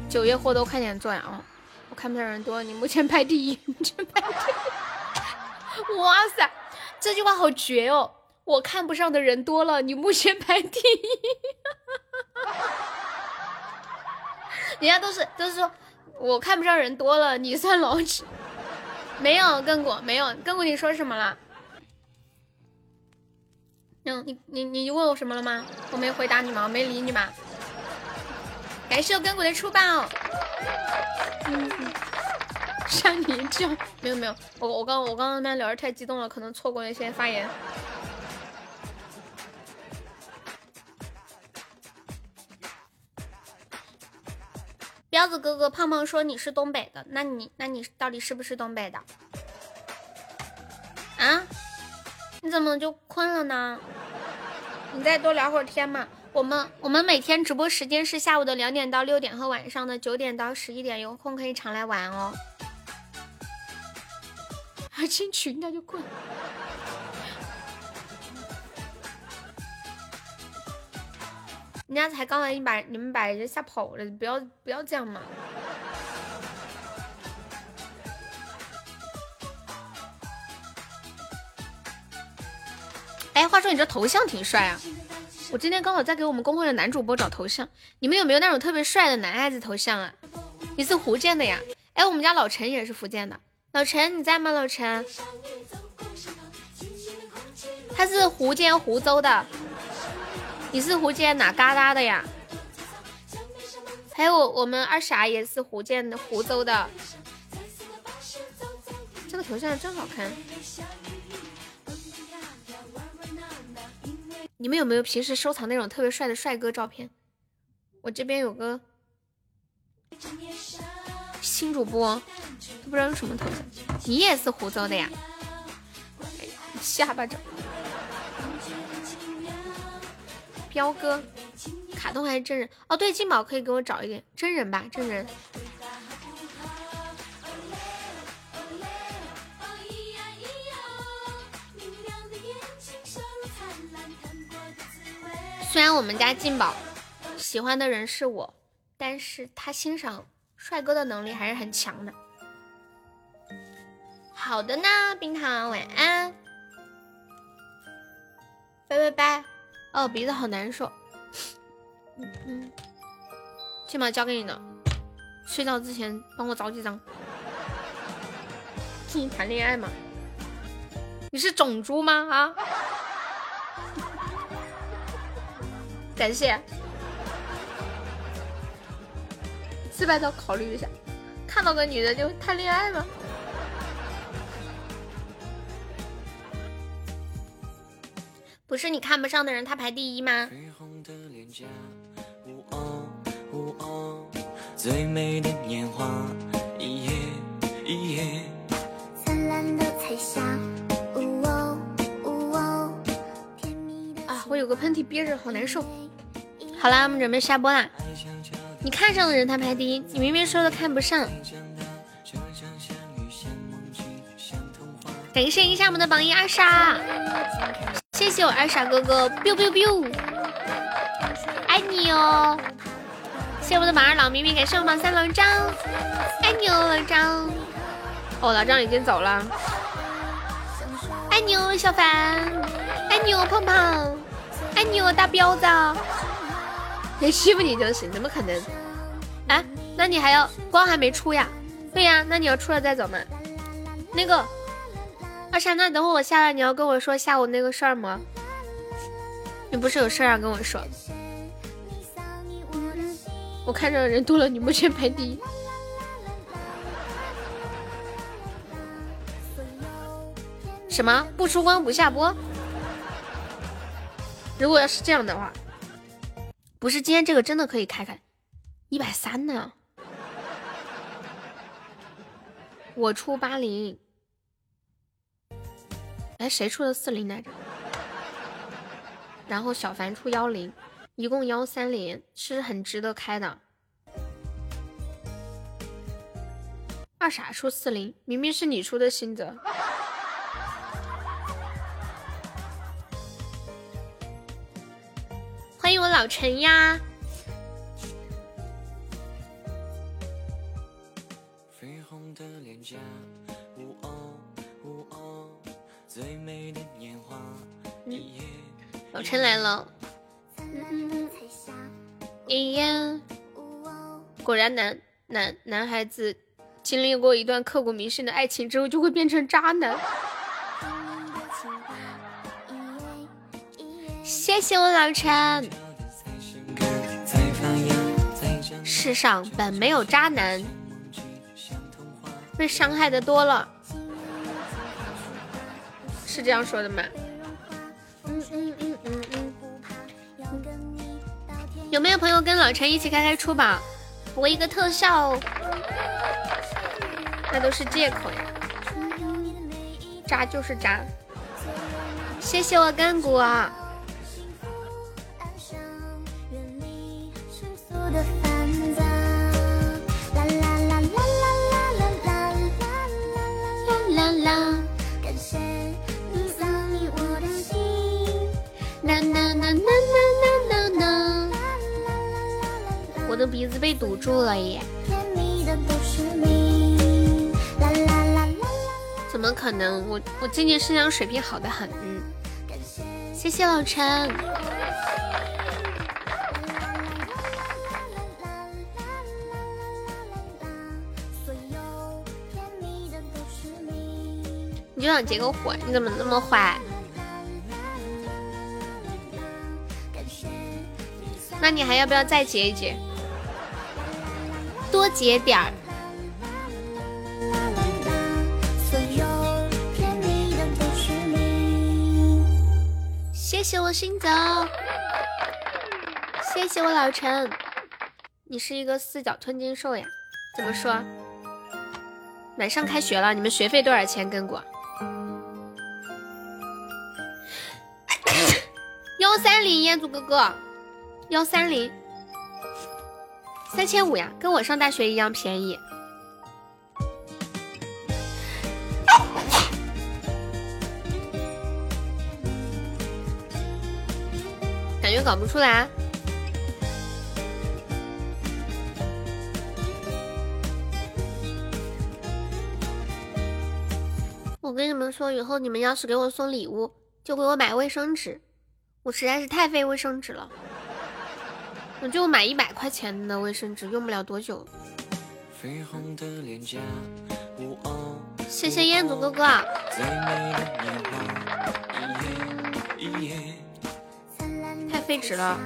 九月货都快点做呀！啊我看不上人多，你目前排第一，你排第一！哇塞！这句话好绝哦！我看不上的人多了，你目前排第一。人家都是都是说，我看不上人多了，你算老几？没有亘古，没有亘古，你说什么了？嗯，你你你问我什么了吗？我没回答你吗？我没理你吗？感谢我根骨的出宝。嗯，山泥匠没有没有，我我刚我刚刚那聊的太激动了，可能错过了一些发言。彪子哥哥，胖胖说你是东北的，那你那你到底是不是东北的？啊？你怎么就困了呢？你再多聊会儿天嘛。我们我们每天直播时间是下午的两点到六点和晚上的九点到十一点，有空可以常来玩哦。还进群那就困。人家才刚来，你把你们把人家吓跑了，不要不要这样嘛！哎，话说你这头像挺帅啊！我今天刚好在给我们公会的男主播找头像，你们有没有那种特别帅的男孩子头像啊？你是福建的呀？哎，我们家老陈也是福建的，老陈你在吗？老陈，他是福建湖州的。你是福建哪旮旯的呀？还有我们二傻也是福建的湖州的，这个头像真好看。你们有没有平时收藏那种特别帅的帅哥照片？我这边有个新主播，都不知道用什么头像。你也是湖州的呀？下巴长。彪哥，卡通还是真人？哦，对，金宝可以给我找一点真人吧，真人。虽然我们家金宝喜欢的人是我，但是他欣赏帅哥的能力还是很强的。好的呢，冰糖，晚安，拜拜拜。哦，鼻子好难受。嗯嗯，金宝交给你了，睡觉之前帮我找几张。你谈恋爱吗？你是种猪吗？啊？感谢。失败的考虑一下，看到个女的就谈恋爱吗？不是你看不上的人，他排第一吗？啊，我有个喷嚏憋着，好难受。好啦，我们准备下播啦。你看上的人他排第一，你明明说的看不上。感谢一下我们的榜一二傻。谢谢我二傻哥哥，biu biu biu，爱你哦！谢谢我的榜二老咪咪，感谢我们榜三老张，爱你哦老张。哦，老张已经走了，爱你哦小凡，爱你哦胖胖，爱你哦大彪子。别欺负你就行，怎么可能？哎，那你还要光还没出呀？对呀，那你要出了再走嘛。那个。二傻，那等会我下来，你要跟我说下午那个事儿吗？你不是有事儿要跟我说？我看着人多了，你目前排第一。什么？不出光不下播？如果要是这样的话，不是今天这个真的可以开开一百三呢？我出八零。哎，谁出的四零来着？然后小凡出幺零，一共幺三零，是很值得开的。二傻出四零，明明是你出的新泽。我老陈呀！老陈来了。一言，果然男男男孩子经历过一段刻骨铭心的爱情之后，就会变成渣男。谢谢我老陈。世上本没有渣男，被伤害的多了，是这样说的吗？嗯嗯嗯嗯嗯。有没有朋友跟老陈一起开开出宝，博一个特效？那都是借口呀，渣就是渣。谢谢我干我的鼻子被堵住了耶！怎么可能？我我今年声量水平好的很。谢谢老陈。就想结个婚？你怎么那么坏？那你还要不要再结一结？多结点儿。谢谢我心走，谢谢我老陈。你是一个四脚吞金兽呀？怎么说？马上开学了，你们学费多少钱？跟过？幺三零彦祖哥哥，幺三零。三千五呀，跟我上大学一样便宜。感觉搞不出来。我跟你们说，以后你们要是给我送礼物，就给我买卫生纸，我实在是太费卫生纸了。我就买一百块钱的卫生纸，用不了多久。谢谢彦祖哥哥。太费纸了。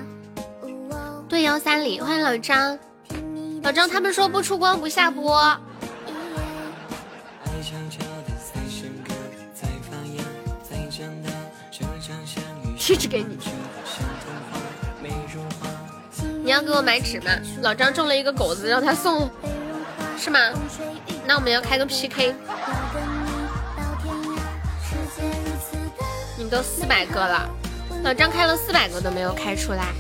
对幺三零，欢迎老张。老张他们说不出光不下播。贴纸给你。你要给我买纸吗？老张中了一个狗子，让他送，是吗？那我们要开个 PK。你都四百个了，老张开了四百个都没有开出来，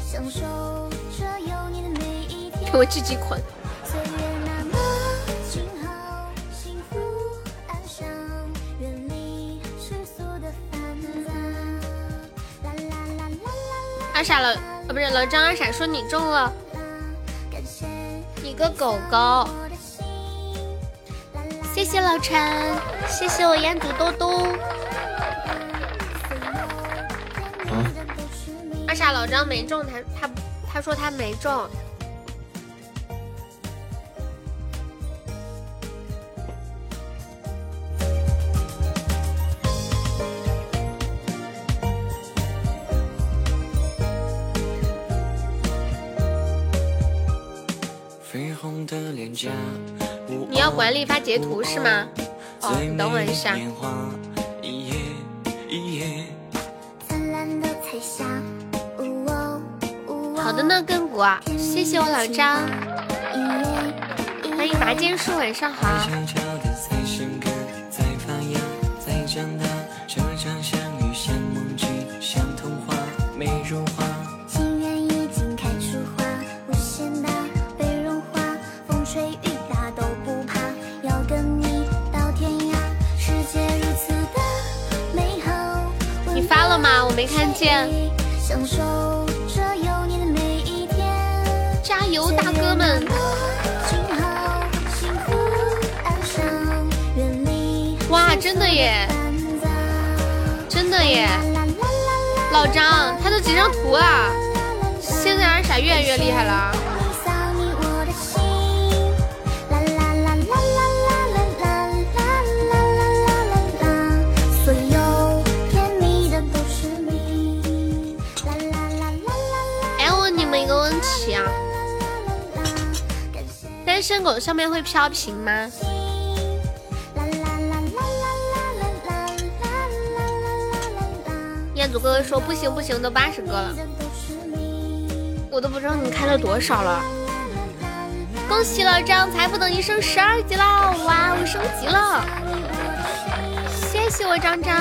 给我自己捆。二傻了。啊，不是老张二傻说你中了你个狗狗，谢谢老陈，谢谢我烟祖兜兜。二傻老张没中，他他他说他没中。你要管理发截图是吗？哦，你等我一下。好的呢，根骨，谢谢我老张。欢迎拔剑树，晚上好。没看见。加油，大哥们！哇，真的耶，真的耶！老张，他都截张图啊。现在二傻越来越厉害了。单身狗上面会飘屏吗？彦祖哥哥说不行不行，都八十个了，我都不知道你开了多少了。恭喜老张，财富等级升十二级了，哇，我升级了，谢谢我张张。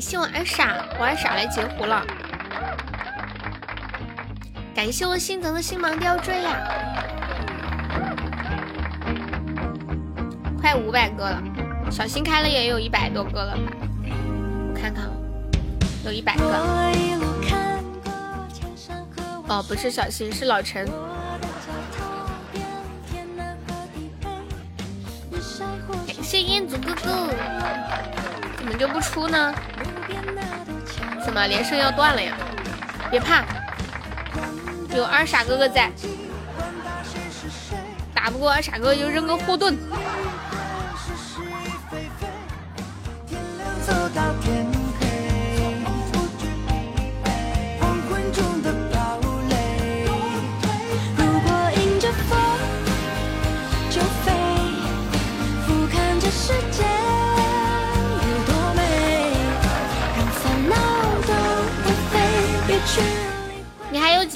感谢我二傻，我二傻来截胡了。感谢我新泽的星芒吊坠呀，快五百个了，小新开了也有一百多个了吧？我看看，有一百个。哦，不是小新，是老陈。感谢彦祖哥哥，怎么就不出呢？怎么连胜要断了呀？别怕。有二傻哥哥在，打不过二傻哥哥就扔个护盾。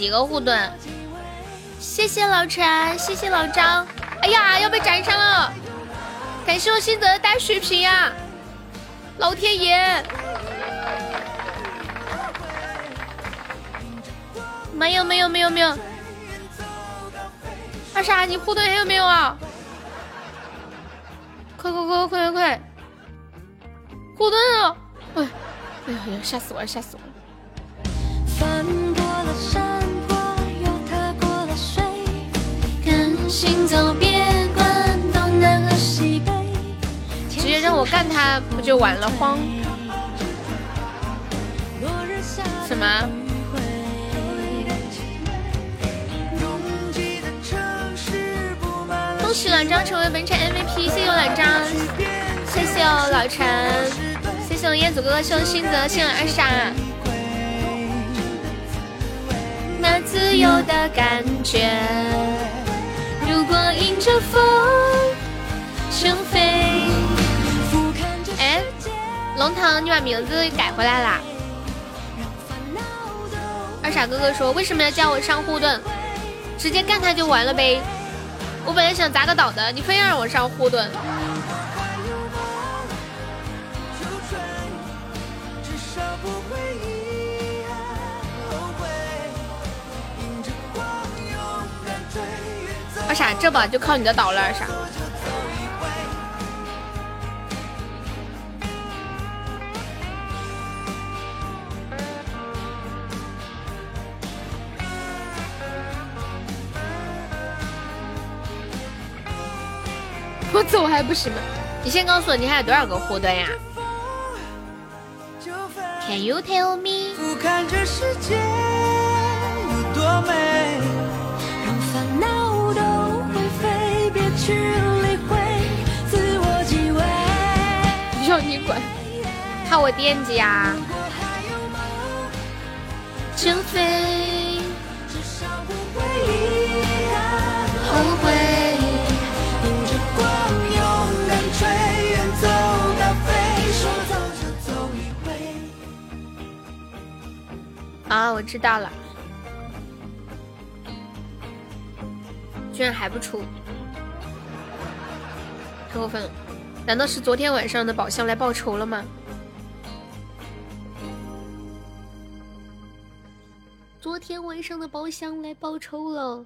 几个护盾？谢谢老陈，谢谢老张。哎呀，要被斩杀了！感谢我新泽的大水瓶呀，老天爷！没有没有没有没有，二傻，你护盾还有没有啊？快快快快快快！护盾啊！哎哎呀呀，吓死我了，吓死我了！直接让我干他不就完了？慌什么？恭喜老张成为本场 MVP，谢谢我老张，谢谢我老陈，谢谢我彦祖哥哥，谢谢新泽，谢谢二傻。那自由的感觉，如果迎着风想飞。哎，龙腾，你把名字改回来啦？二傻哥哥说，为什么要叫我上护盾？直接干他就完了呗。我本来想砸个岛的，你非要让我上护盾。二傻，这把就靠你的岛了，二傻。我走还不行吗？你先告诉我，你还有多少个护盾呀？Can you tell me？要你管，怕我惦记呀？征飞，后悔。迎着光，勇敢追，远走高飞，说走就走一回。啊，我知道了，居然还不出，太过分了。难道是昨天晚上的宝箱来报仇了吗？昨天晚上的宝箱来报仇了。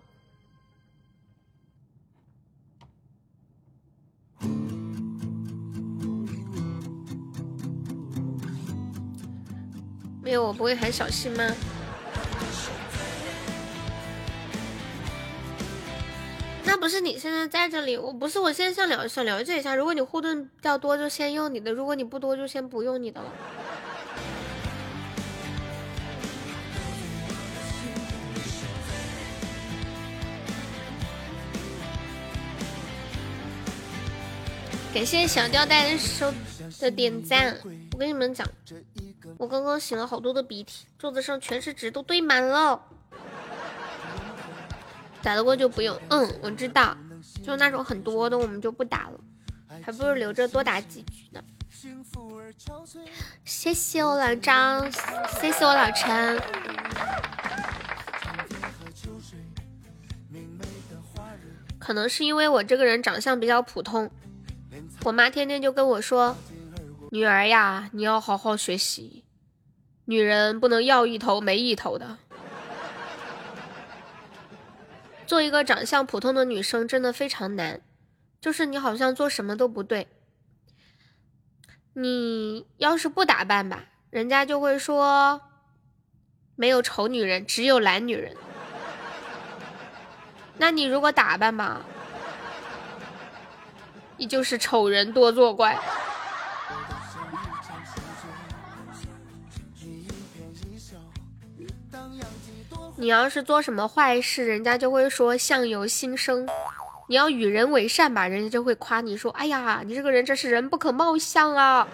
没有，我不会喊小新吗？不是你现在在这里，我不是，我现在想了想了解一下，如果你护盾比较多，就先用你的；如果你不多，就先不用你的了。感谢小吊带的收的点赞。我跟你们讲，我刚刚擤了好多的鼻涕，桌子上全是纸，都堆满了。打得过就不用，嗯，我知道，就那种很多的我们就不打了，还不如留着多打几局呢。谢谢我老张，谢谢我老陈。可能是因为我这个人长相比较普通，我妈天天就跟我说：“女儿呀，你要好好学习，女人不能要一头没一头的。”做一个长相普通的女生真的非常难，就是你好像做什么都不对。你要是不打扮吧，人家就会说没有丑女人，只有懒女人。那你如果打扮吧，你就是丑人多作怪。你要是做什么坏事，人家就会说相由心生。你要与人为善吧，人家就会夸你说：“哎呀，你这个人真是人不可貌相啊！”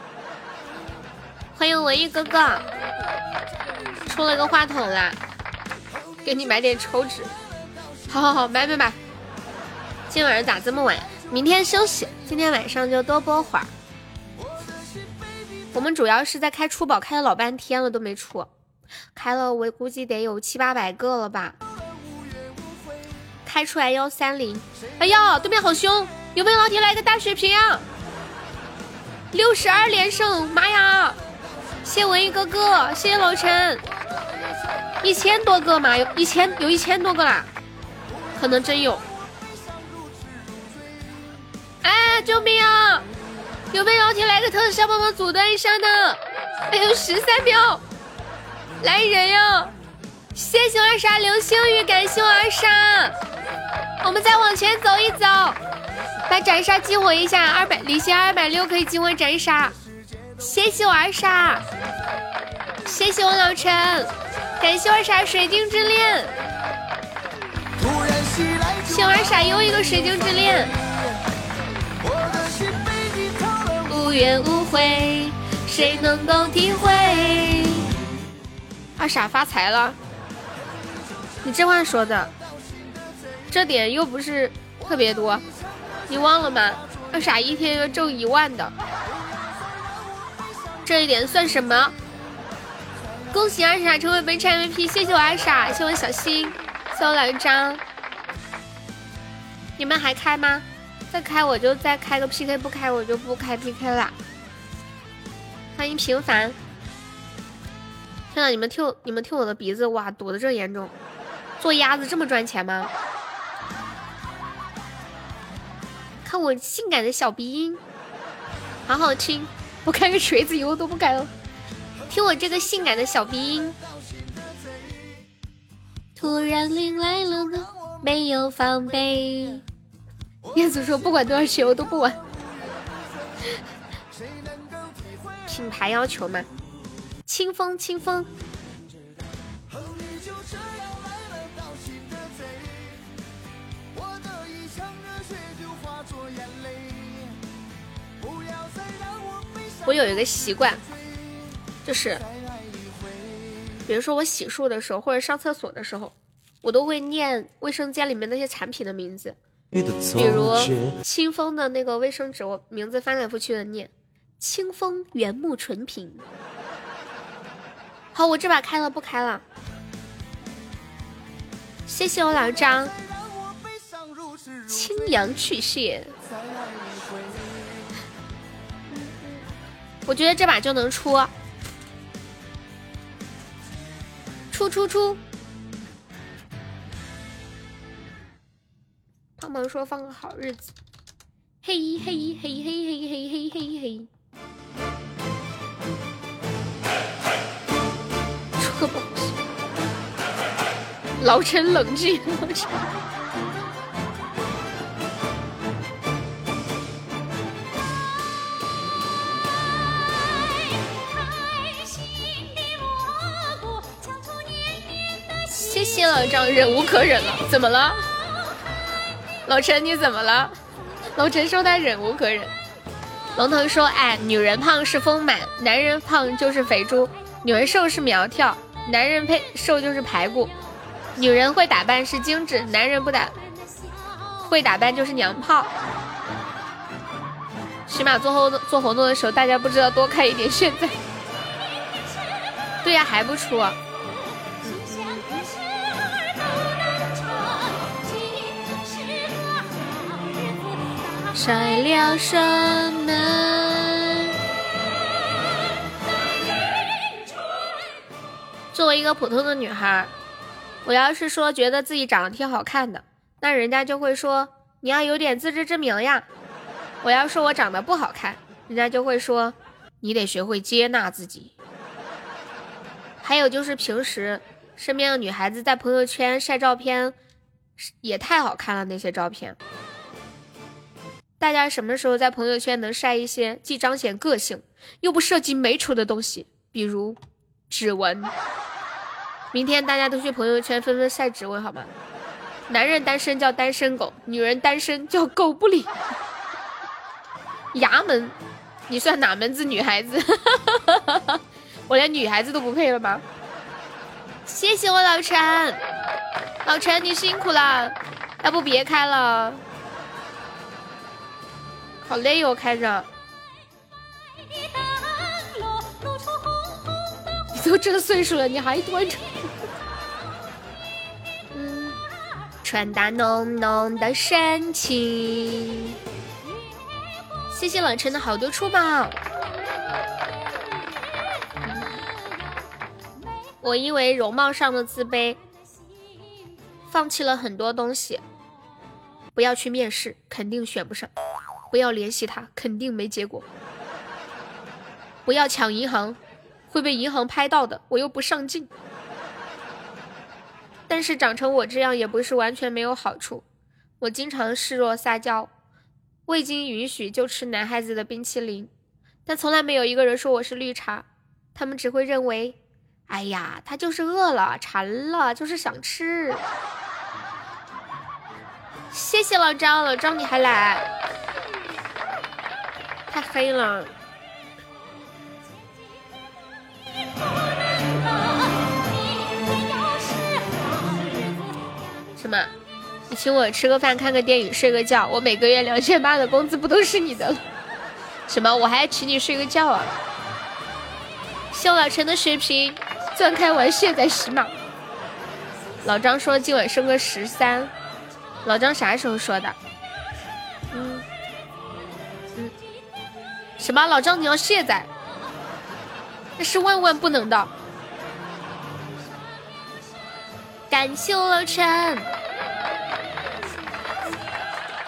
欢迎文艺哥哥，出了个话筒啦，给你买点抽纸。好好好，买买买！今晚上咋这么晚？明天休息，今天晚上就多播会儿。我们主要是在开出宝，开了老半天了都没出，开了我估计得有七八百个了吧。开出来幺三零，哎呀，对面好凶！有没有老铁来个大血瓶啊？六十二连胜，妈呀！谢文艺哥哥，谢谢老陈，一千多个嘛，有一千有一千多个啦。可能真有，哎，救命啊！有没有老铁来个特效帮忙阻断一下呢？还有十三秒，来人呀！谢谢我二傻流星雨，感谢我二傻。我们再往前走一走，把斩杀激活一下，二百离线二百六可以激活斩杀。谢谢我二傻，谢谢我老陈，感谢我二傻水晶之恋。谢我二傻又一个水晶之恋，无怨无悔，谁能够体会？二傻发财了，你这话说的，这点又不是特别多，你忘了吗？二傻一天要挣一万的，这一点算什么？恭喜二傻成为本场 MVP，谢谢我二傻，谢我小新，谢我老张。你们还开吗？再开我就再开个 PK，不开我就不开 PK 了。欢迎平凡。天呐，你们听你们听我的鼻子，哇，堵的这严重。做鸭子这么赚钱吗？看我性感的小鼻音，好好听。我开个锤子以后都不开了。听我这个性感的小鼻音。突然迎来了呢。没有防备。燕子说：“不管多少钱，我都不玩。”品牌要求嘛？清风，清风。我有一个习惯，就是，比如说我洗漱的时候，或者上厕所的时候。我都会念卫生间里面那些产品的名字，比如清风的那个卫生纸，我名字翻来覆去的念，清风原木纯品。好，我这把开了，不开了。谢谢我老张，清阳去屑。我觉得这把就能出，出出出。胖胖说放个好日子，嘿嘿嘿嘿嘿嘿嘿嘿嘿。出老陈冷静，老陈。谢谢老张忍无可忍了，怎么了？老陈你怎么了？老陈说他忍无可忍。龙腾说，哎，女人胖是丰满，男人胖就是肥猪，女人瘦是苗条，男人配瘦就是排骨。女人会打扮是精致，男人不打会打扮就是娘炮。起码做活做活动的时候，大家不知道多开一点。现在，对呀，还不出。拆了什门。作为一个普通的女孩，我要是说觉得自己长得挺好看的，那人家就会说你要有点自知之明呀。我要说我长得不好看，人家就会说你得学会接纳自己。还有就是平时身边的女孩子在朋友圈晒照片，也太好看了那些照片。大家什么时候在朋友圈能晒一些既彰显个性又不涉及美丑的东西？比如指纹。明天大家都去朋友圈纷纷晒指纹，好吗？男人单身叫单身狗，女人单身叫狗不理。衙门，你算哪门子女孩子？我连女孩子都不配了吗？谢谢我老陈，老陈你辛苦了，要不别开了。好累哦，开着。都这岁数了，你还端着？嗯，传达浓浓的深情。谢谢冷晨的好多出宝。我因为容貌上的自卑，放弃了很多东西。不要去面试，肯定选不上。不要联系他，肯定没结果。不要抢银行，会被银行拍到的。我又不上镜。但是长成我这样也不是完全没有好处。我经常示弱撒娇，未经允许就吃男孩子的冰淇淋，但从来没有一个人说我是绿茶。他们只会认为，哎呀，他就是饿了、馋了，就是想吃。谢谢老张，老张你还来。太黑了。什么？你请我吃个饭、看个电影、睡个觉，我每个月两千八的工资不都是你的了？什么？我还请你睡个觉啊？谢老陈的水瓶，钻开玩卸载喜马。老张说今晚升个十三。老张啥时候说的？嗯什么？老张，你要卸载？那是万万不能的！感谢我老陈，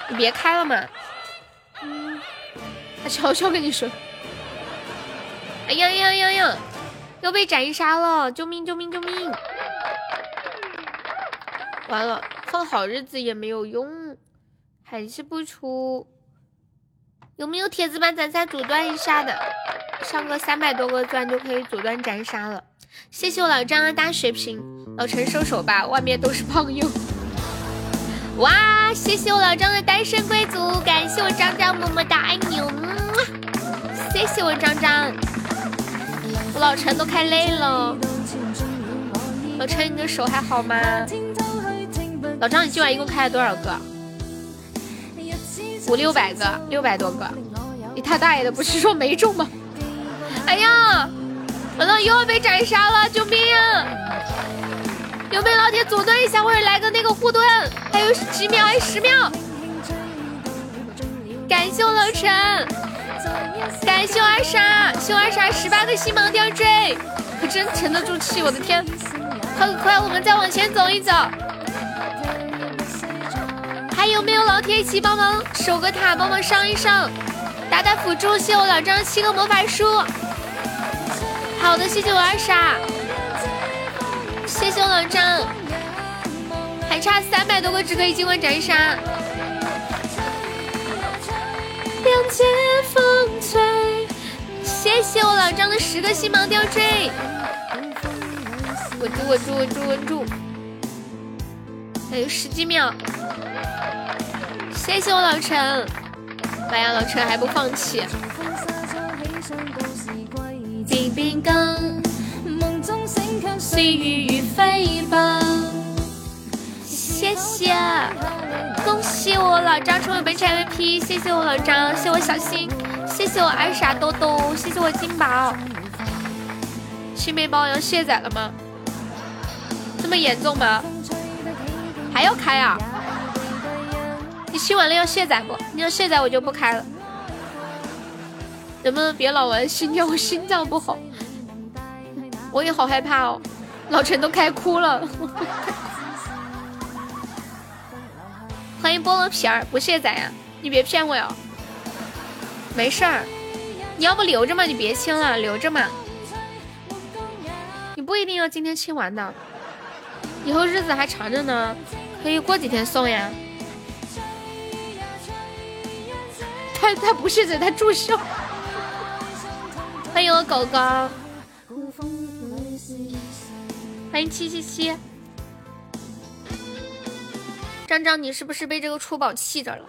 你别开了嘛！嗯，他悄悄跟你说。哎呀呀呀呀！要被斩杀了！救命！救命！救命！完了，放好日子也没有用，还是不出。有没有铁子帮咱再阻断一下的？上个三百多个钻就可以阻断斩杀了。谢谢我老张的大血瓶，老陈收手吧，外面都是胖友。哇，谢谢我老张的单身贵族，感谢我张张么么哒，爱你哦。谢谢我张张，我老陈都开累了。老陈，你的手还好吗？老张，你今晚一共开了多少个？五六百个，六百多个，你他大爷的，不是说没中吗？哎呀，完了又要被斩杀了，救命啊！有没有老铁阻断一下，或者来个那个护盾？还有几秒？还十秒？感谢我老陈，感谢我二傻，谢我二傻十八个星芒吊坠，可真沉得住气，我的天！快快，我们再往前走一走。有没有老铁一起帮忙守个塔，帮忙上一上，打打辅助？谢我老张七个魔法书。好的，谢谢我二傻，谢谢我老张。还差三百多个只可以进关斩杀。两剑风吹，谢谢我老张的十个星芒吊坠。稳住，稳住，稳住，稳住。还有十几秒，谢谢我老陈，白羊老陈还不放弃。冰冰刚，梦中醒却岁月如飞奔。谢谢，恭喜我老张成为本场 MVP，谢谢我老张，谢谢我小新，谢谢我爱傻豆豆，谢谢我金宝。新面包要卸载了吗？这么严重吗？还要开啊？你新完了要卸载不？你要卸载我就不开了。能不能别老玩心跳？我心脏不好，我也好害怕哦。老陈都开哭了。欢迎菠萝皮儿，不卸载呀？你别骗我哟。没事儿，你要不留着嘛？你别清了，留着嘛。你不一定要今天清完的，以后日子还长着呢，可以过几天送呀。他他不卸载，他祝寿。欢迎我狗狗，欢迎七七七。张张，你是不是被这个出宝气着了？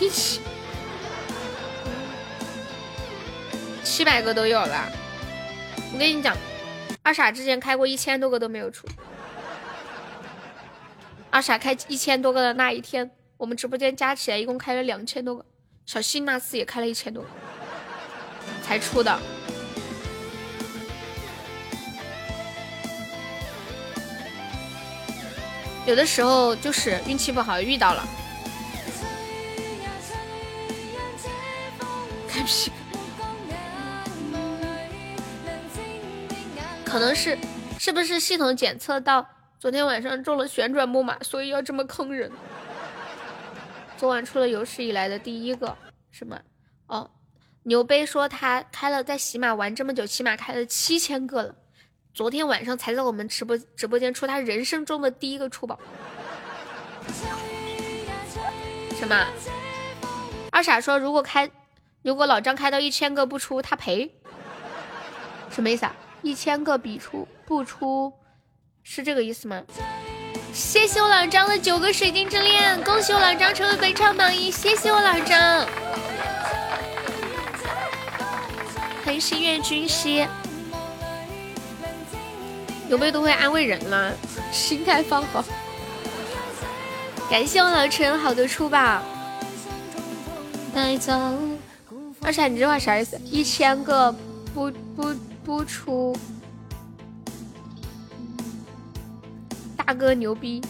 七百个都有了。我跟你讲，二傻之前开过一千多个都没有出。二傻开一千多个的那一天，我们直播间加起来一共开了两千多个。小新那次也开了一千多个。才出的，有的时候就是运气不好遇到了。开屁！可能是是不是系统检测到昨天晚上中了旋转木马，所以要这么坑人？昨晚出了有史以来的第一个，是吗？哦。牛杯说他开了在喜马玩这么久，起码开了七千个了。昨天晚上才在我们直播直播间出他人生中的第一个出宝。什么？二傻说如果开，如果老张开到一千个不出他赔。什么意思啊？一千个必出不出，是这个意思吗？谢谢我老张的九个水晶之恋，恭喜我老张成为本场榜一，谢谢我老张。欢迎心愿君兮，有没有都会安慰人了，心态放好。感谢我老陈好的出宝，带走。二傻，你这话啥意思？一千个不不不出，大哥牛逼。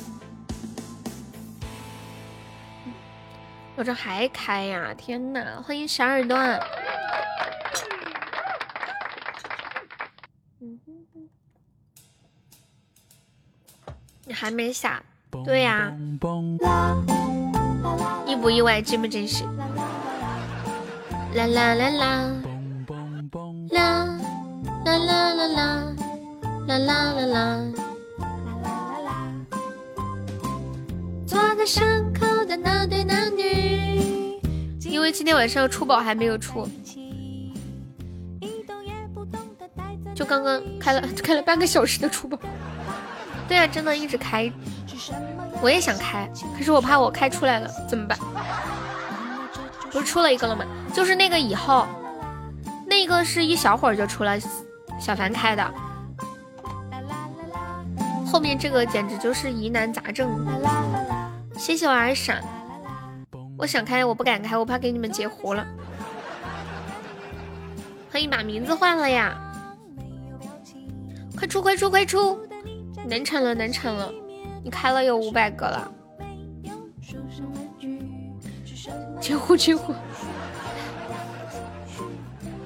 我这还开呀！天哪，欢迎小耳朵。你还没下？对呀，意不意外？惊不惊喜？啦啦啦啦，啦啦啦啦啦，啦啦啦啦。坐在山口的那对男女，因为今天晚上出宝还没有出，就刚刚开了开了半个小时的出宝。对啊，真的一直开，我也想开，可是我怕我开出来了怎么办？不是出了一个了吗？就是那个以后，那个是一小会儿就出了，小凡开的，后面这个简直就是疑难杂症。谢谢我二傻，我想开我不敢开，我怕给你们截胡了。可以把名字换了呀！快出快出快出！难产了，难产了！你开了有五百个了，截胡截胡！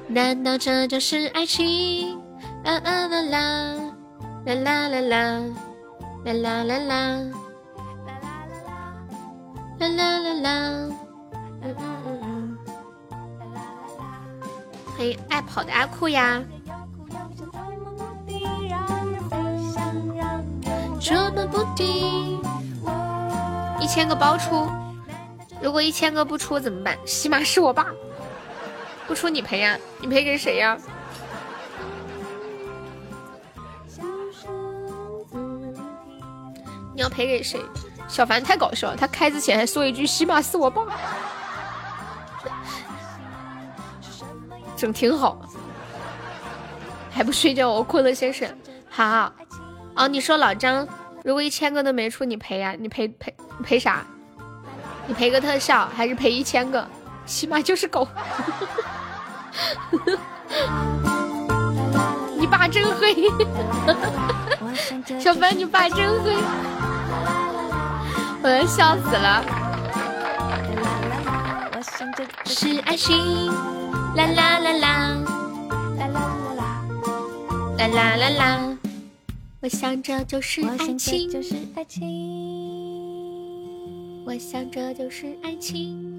难道这就是爱情？啦啦啦啦啦啦啦啦啦啦啦啦啦啦啦啦！嗯嗯嗯嗯，欢迎爱跑的阿酷呀！这么不低，一千个包出，如果一千个不出怎么办？起码是我爸，不出你赔呀？你赔给谁呀？你要赔给谁？小凡太搞笑了，他开之前还说一句喜马是我爸，整挺好，还不睡觉，我困了先生。好，哦，你说老张，如果一千个都没出，你赔啊？你赔赔赔啥？你赔个特效还是赔一千个？起码就是狗。你爸真黑，小凡，你爸真黑，我要笑死了。是爱心，啦啦啦啦，啦啦啦啦，啦啦啦啦。我想这就是爱情，我想这就是爱情。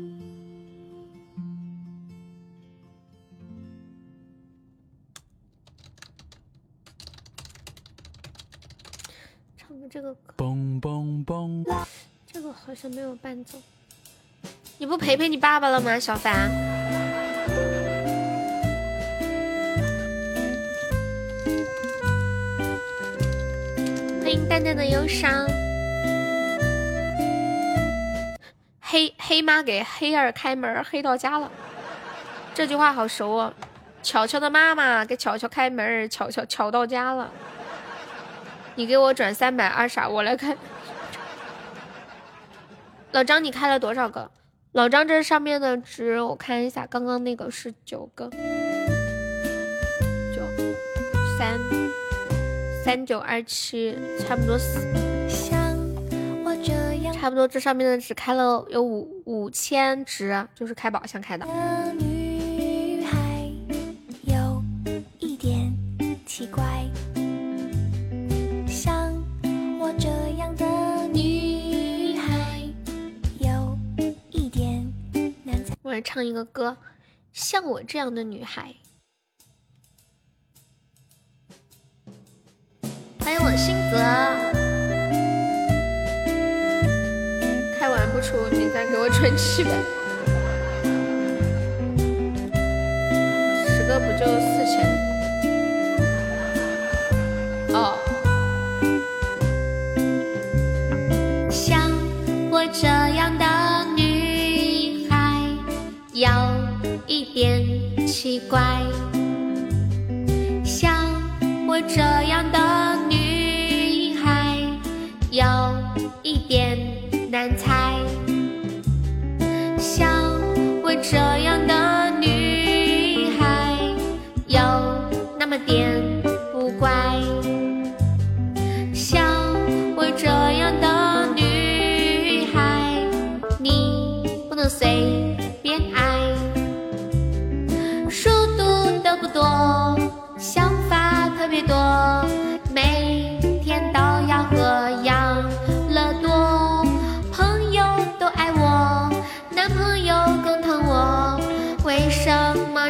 这个嘣嘣嘣，这个好像没有伴奏。你不陪陪你爸爸了吗，小凡？欢迎淡淡的忧伤。黑黑妈给黑儿开门，黑到家了。这句话好熟哦。巧巧的妈妈给巧巧开门，巧巧巧到家了。你给我转三百二傻，我来看。老张，你开了多少个？老张这上面的值我看一下，刚刚那个是九个，九三三九二七，差不多四。差不多这上面的只开了有五五千值，就是开宝箱开的。我来唱一个歌，像我这样的女孩。欢迎我星泽，开完不出，你再给我转七百，十个不就四千？哦，像我这样的。奇怪，像我这样的女孩有一点难猜，像我这样多想法特别多，每天都要喝养乐多，朋友都爱我，男朋友更疼我，为什么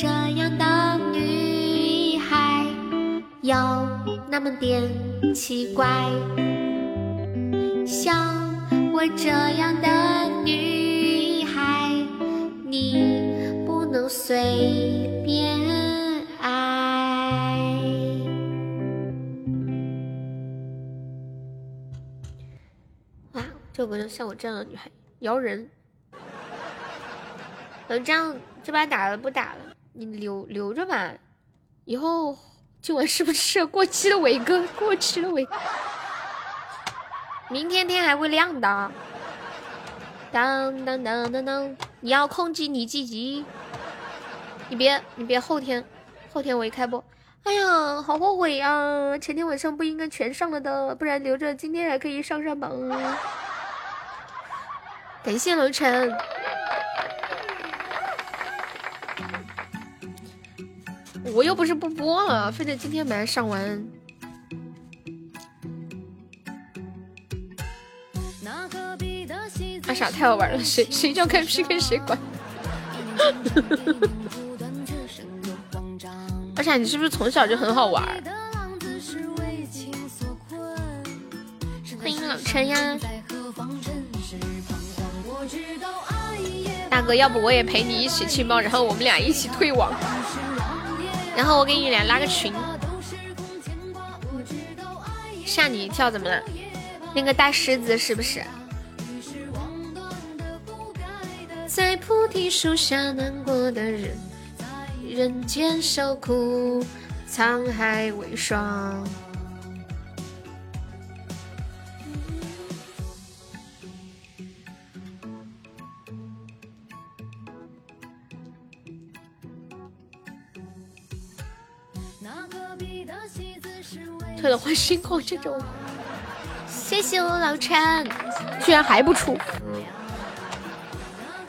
这样的女孩有那么点奇怪，像我这样的女孩，你不能随便爱。哇，这不就像我这样的女孩，摇人。能这样这把打了不打了？你留留着吧，以后今晚是不是过期了？伟哥，过期了，伟。明天天还会亮的。当当当当当，你要控制你自己，你别你别后天，后天我一开播，哎呀，好后悔呀！前天晚上不应该全上了的，不然留着今天还可以上上榜。感谢楼晨。我又不是不播了，非得今天把它上完。阿傻太好玩了，谁 谁叫开 PK 谁管。阿傻，你是不是从小就很好玩？欢迎老陈呀，大哥，要不我也陪你一起去猫，然后我们俩一起退网。然后我给你俩拉个群，吓你一跳，怎么了？那个大狮子是不是？在菩提树下难过的人，人间受苦，沧海为霜。退了换新号这种，谢谢我老陈，居然还不出。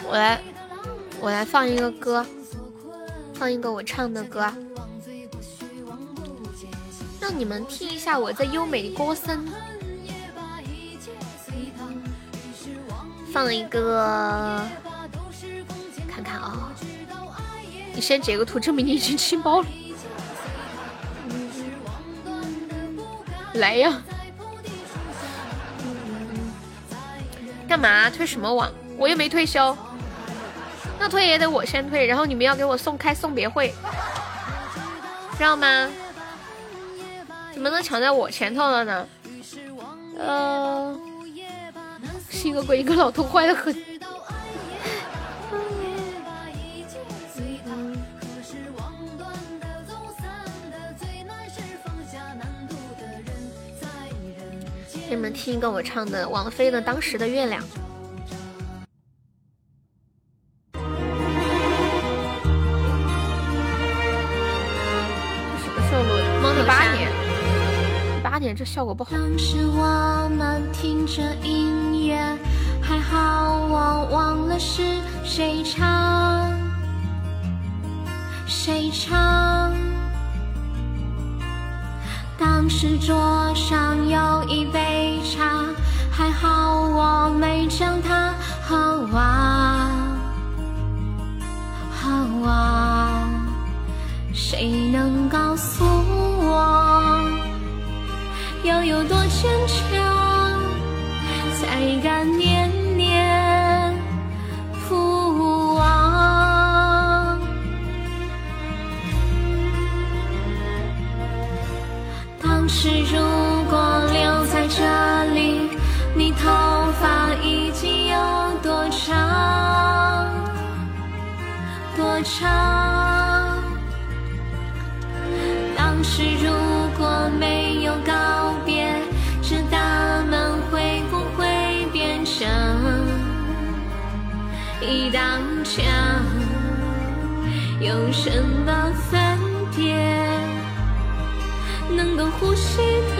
我来，我来放一个歌，放一个我唱的歌，让你们听一下我这优美的歌声。放一个，看看啊，你先截个图证明你已经清包了。来呀！干嘛退什么网？我又没退休，那退也得我先退，然后你们要给我送开送别会，知道吗？怎么能抢在我前头了呢？呃，是一个鬼，一个老头，坏的很。给你们听一个我唱的王菲的《当时的月亮》。什么时候录的？猫的八年，八年这效果不好。当时我们听着音乐，还好我忘了是谁唱，谁唱。当时桌上有一杯茶，还好我没将它喝完。喝完，谁能告诉我，要有多坚强，才敢念当时如果留在这里，你头发已经有多长？多长？当时如果没有告别，这大门会不会变成一道墙？有什么分别？能呼吸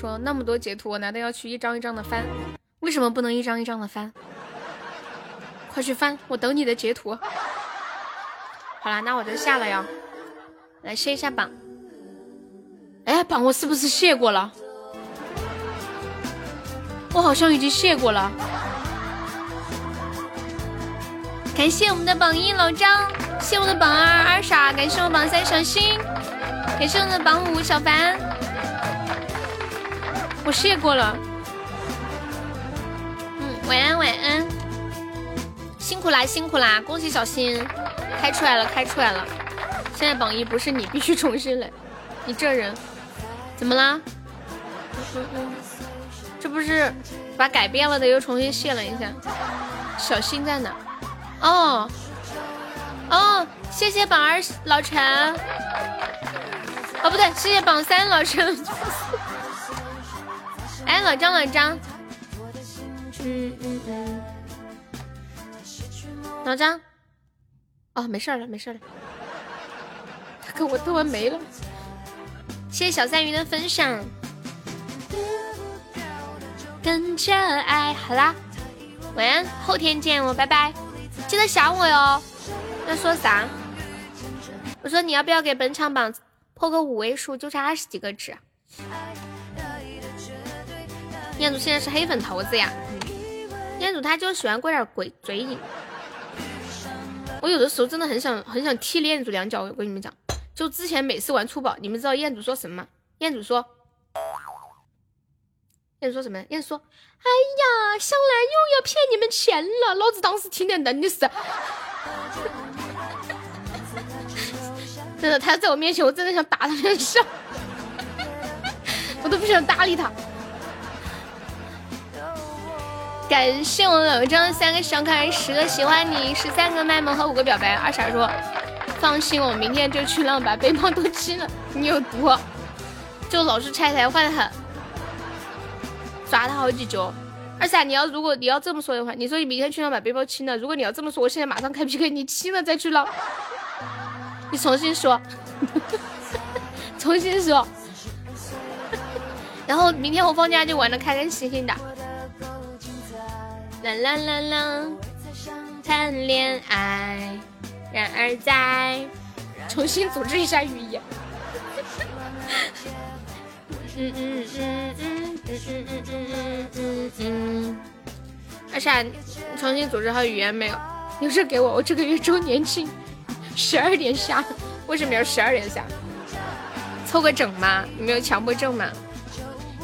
说：“那么多截图，我难道要去一张一张的翻？为什么不能一张一张的翻？快去翻，我等你的截图。好了，那我就下了呀。来卸一下榜。哎，榜我是不是卸过了？我好像已经卸过了。感谢我们的榜一老张，谢我的榜二二傻，感谢我榜三小新，感谢我们的榜五小凡。我卸过了。嗯，晚安晚安，辛苦啦辛苦啦，恭喜小新开出来了开出来了。现在榜一不是你，必须重新来。你这人怎么啦？这不是把改变了的又重新卸了一下。小新在哪？哦哦，谢谢榜二老陈。哦不对，谢谢榜三老陈。哎，老张老张，嗯嗯嗯，老张，哦没事了没事了，他跟我斗完没了。谢谢小三鱼的分享。跟着爱，好啦，晚安，后天见，我拜拜，记得想我哟。要说啥？我说你要不要给本场榜破个五位数？就差二十几个值。彦祖现在是黑粉头子呀，彦祖他就喜欢过点鬼嘴瘾。我有的时候真的很想很想踢彦祖两脚。我跟你们讲，就之前每次玩粗宝，你们知道彦祖说什么吗？彦祖说。燕说什么？燕说：“哎呀，香兰又要骗你们钱了！老子当时听的真的是，真的，他在我面前，我真的想打他两下，我都不想搭理他。”感谢我老张三个小可爱，十个喜欢你，十三个卖萌和五个表白。二傻说：“放心，我明天就去浪把背包都清了。你有毒，就老是拆台坏的很。”抓他好几脚，二傻，你要如果你要这么说的话，你说你明天去浪把背包清了。如果你要这么说，我现在马上开 PK，你清了再去浪。你重新说，重新说。然后明天我放假就玩的开开心心的。啦啦啦啦，谈恋爱，然而在重新组织一下语言。嗯嗯嗯嗯嗯嗯嗯嗯嗯嗯，二傻，你重新组织好语言没有？有事给我，我这个月周年庆，十二点下，为什么要十二点下？凑个整吗？你没有强迫症吗？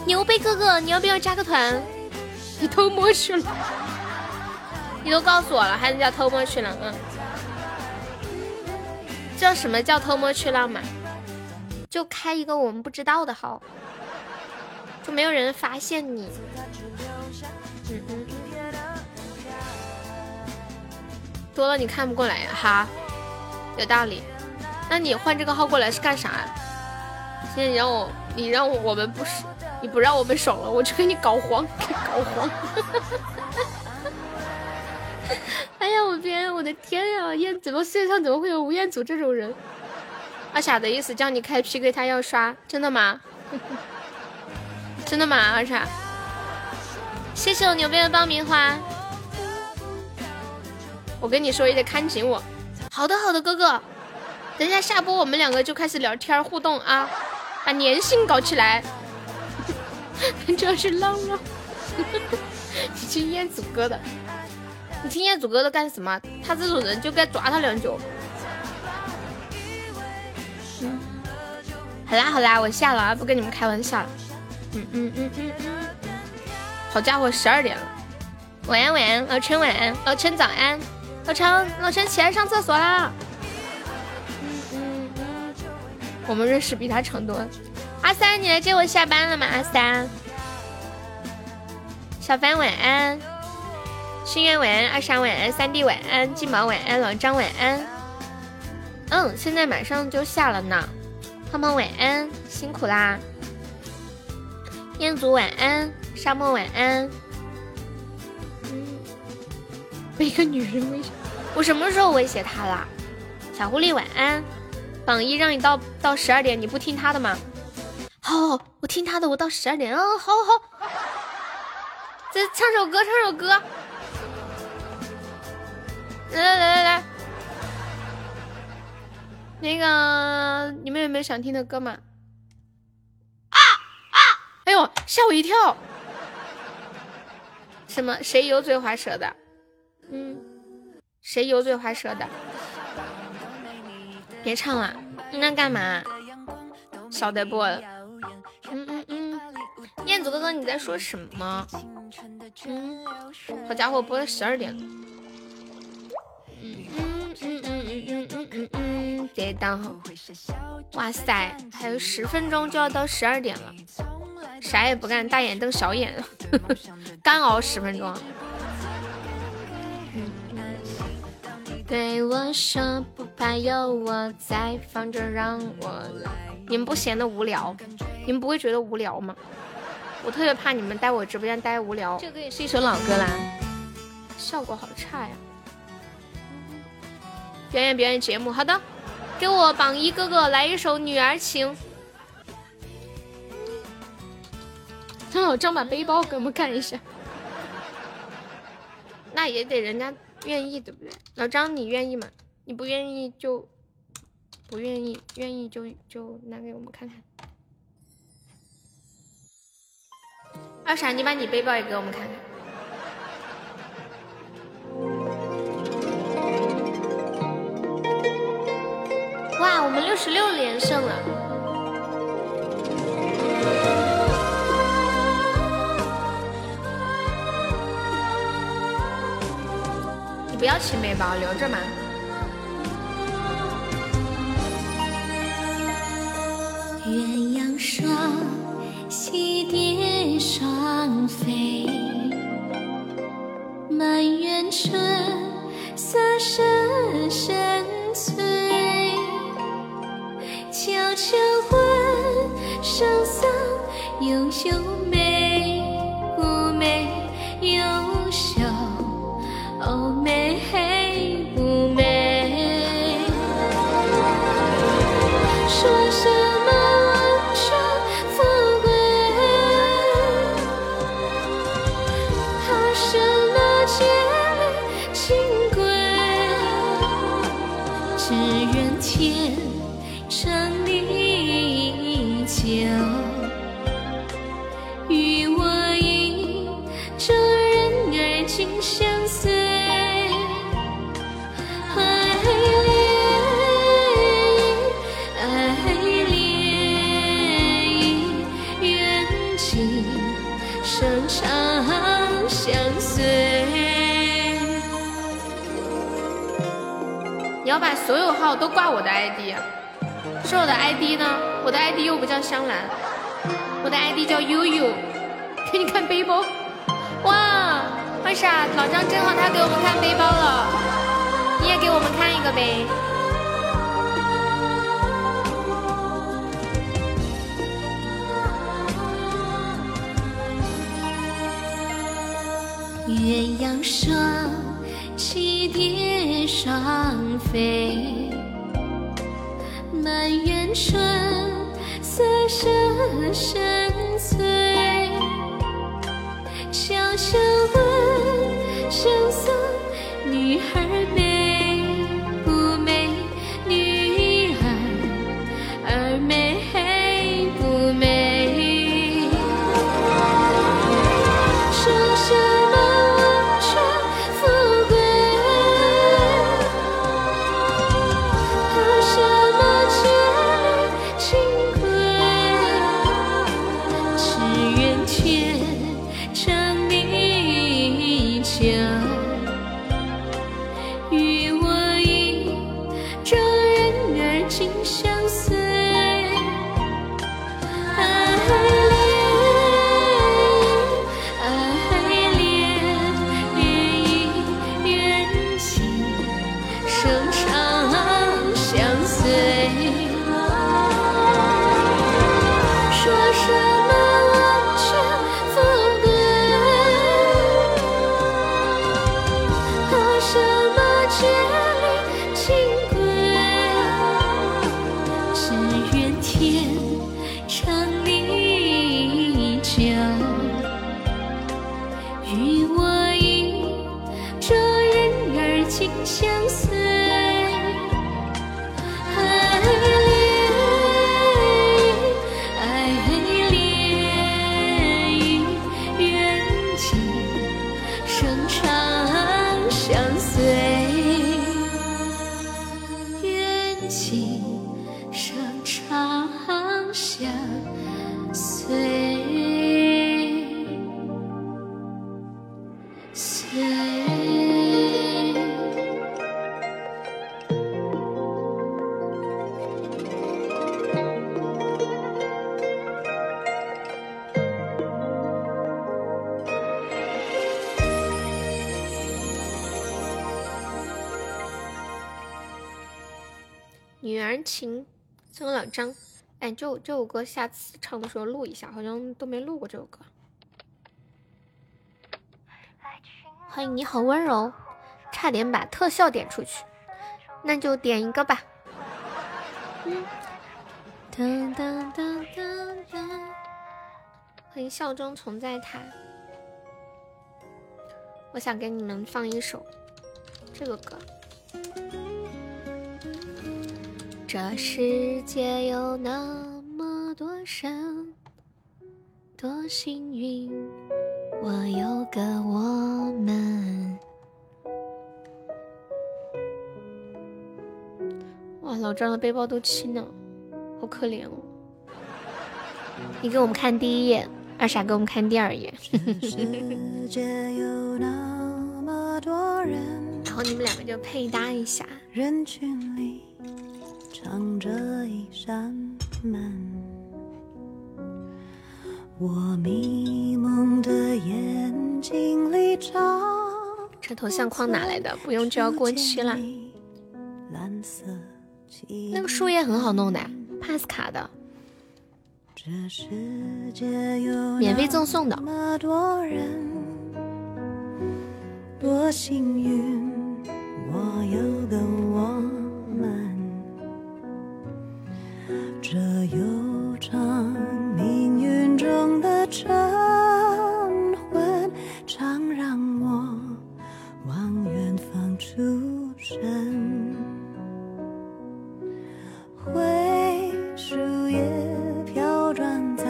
牛背哥哥，你要不要加个团？你偷摸去了？你都告诉我了，还是叫偷摸去了？嗯，叫什么叫偷摸去了吗？就开一个我们不知道的号。就没有人发现你，嗯嗯，多了你看不过来呀？哈，有道理。那你换这个号过来是干啥？现在你让我，你让我我们不是，你不让我们爽了，我就给你搞黄，给搞黄。哎呀，我天，我的天呀！燕，怎么世界上怎么会有吴彦祖这种人？阿傻的意思叫你开 PK，他要刷，真的吗？真的吗，二傻？谢谢我牛逼的爆米花。我跟你说，也得看紧我。好的，好的，哥哥。等一下下播，我们两个就开始聊天互动啊，把粘性搞起来。这是浪浪。你听彦祖哥的，你听见祖哥的干什么？他这种人就该抓他两脚。好啦好啦，我下了，不跟你们开玩笑了。嗯嗯嗯嗯嗯，好家伙，十二点了。晚安晚安，老陈晚安，老陈早安，老陈老陈起来上厕所啦。嗯嗯，我们认识比他长多。阿三，你来接我下班了吗？阿三，小凡晚安，心愿晚安，二傻晚安，三弟晚安，金毛晚安，老张晚安。嗯，现在马上就下了呢。胖胖晚安，辛苦啦。彦祖晚安，沙漠晚安。嗯，被一个女人威胁，我什么时候威胁他了？小狐狸晚安。榜一让你到到十二点，你不听他的吗？好好，我听他的，我到十二点。嗯，好好。再唱首歌，唱首歌。来来来来来，那个你们有没有想听的歌嘛？啊啊！哎呦，吓我一跳！什么？谁油嘴滑舌的？嗯，谁油嘴滑舌的？别唱了，那干嘛？晓得不？嗯嗯嗯，彦祖哥哥你在说什么？嗯，好家伙，播到十二点了。嗯嗯嗯嗯嗯嗯嗯别当哇塞还有十分钟就要到十二点了啥也不干大眼瞪小眼干熬十分钟对我说不怕有我在放着让我来你们不闲得无聊你们不会觉得无聊吗我特别怕你们在我直播间待无聊这个也是一首老歌啦效果好差呀表演表演节目，好的，给我榜一哥哥来一首《女儿情》。让老张把背包给我们看一下。那也得人家愿意，对不对？老张，你愿意吗？你不愿意就不愿意，愿意就就拿给我们看看。二傻，你把你背包也给我们看看。哇，我们六十六连胜了！你不要骑背包，留着嘛。鸳鸯双栖蝶双飞，满园春色深深翠。悄悄问圣僧：优秀美不美？优秀哦美。要把所有号都挂我的 ID，是我的 ID 呢？我的 ID 又不叫香兰，我的 ID 叫悠悠。给你看背包，哇，二傻，老张正好他给我们看背包了，你也给我们看一个呗。鸳鸯双栖蝶双飞，满园春色深深翠。悄悄问圣哎，这这首歌下次唱的时候录一下，好像都没录过这首歌。欢迎你好温柔，差点把特效点出去，那就点一个吧。噔噔噔噔噔，欢迎笑中存在塔。我想给你们放一首这个歌。这世界有那么多人，多幸运，我有个我们。哇，老张的背包都轻了，好可怜哦。你给我们看第一页，二傻给我们看第二页。然后你们两个就配搭一下。人群里藏着一扇门，我迷蒙的眼睛里照。这头像框哪来的？不用就要过期了。那个树叶很好弄的，pass 卡的，免费赠送的。多幸运，我有个我这悠长命运中的晨昏，常让我望远方出神。灰树叶飘转在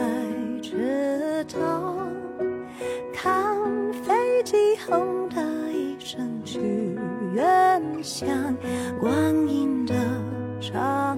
池塘，看飞机轰的一。声去远乡，光阴的长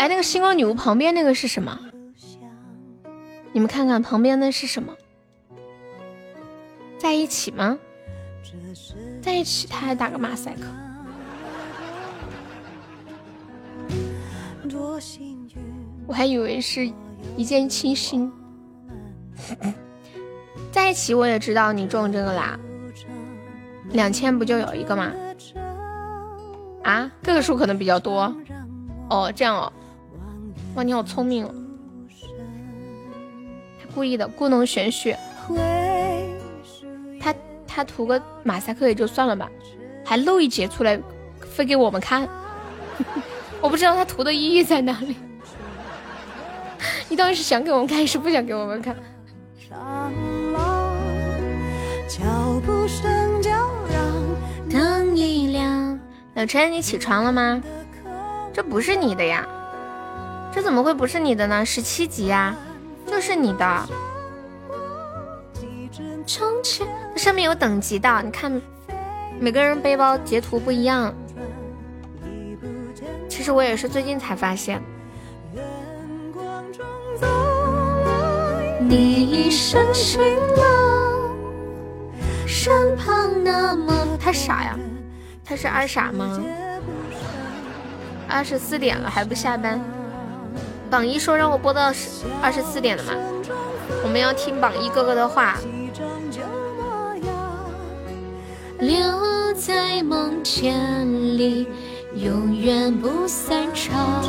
哎，那个星光女巫旁边那个是什么？你们看看旁边那是什么？在一起吗？在一起，他还打个马赛克。我还以为是一见倾心。在一起，我也知道你中这个啦。两千不就有一个吗？啊，个数可能比较多。哦，这样哦。哇，你好聪明哦。他故意的，故弄玄虚。他他涂个马赛克也就算了吧，还露一截出来，非给我们看。我不知道他涂的意义在哪里。你到底是想给我们看，还是不想给我们看？脚步声叫灯一亮，老陈，你起床了吗？这不是你的呀，这怎么会不是你的呢？十七级呀，就是你的。这上面有等级的，你看，每个人背包截图不一样。其实我也是最近才发现。你一身晴朗，身旁那么。他傻呀？他是二傻吗？二十四点了还不下班？榜一说让我播到十二十四点的嘛？我们要听榜一哥哥的话。留在梦田里，永远不散场。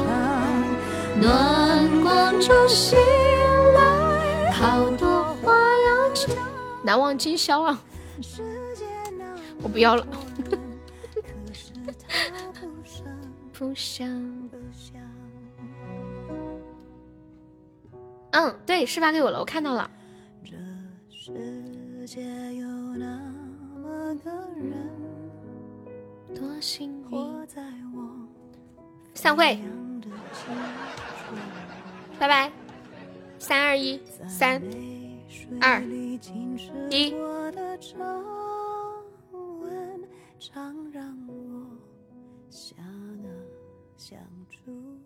暖光中醒来，好多话要讲。难忘今宵啊！我不要了。嗯，对，是发给我了，我看到了。散会，拜拜。三二一，三二一。常让我想啊想出。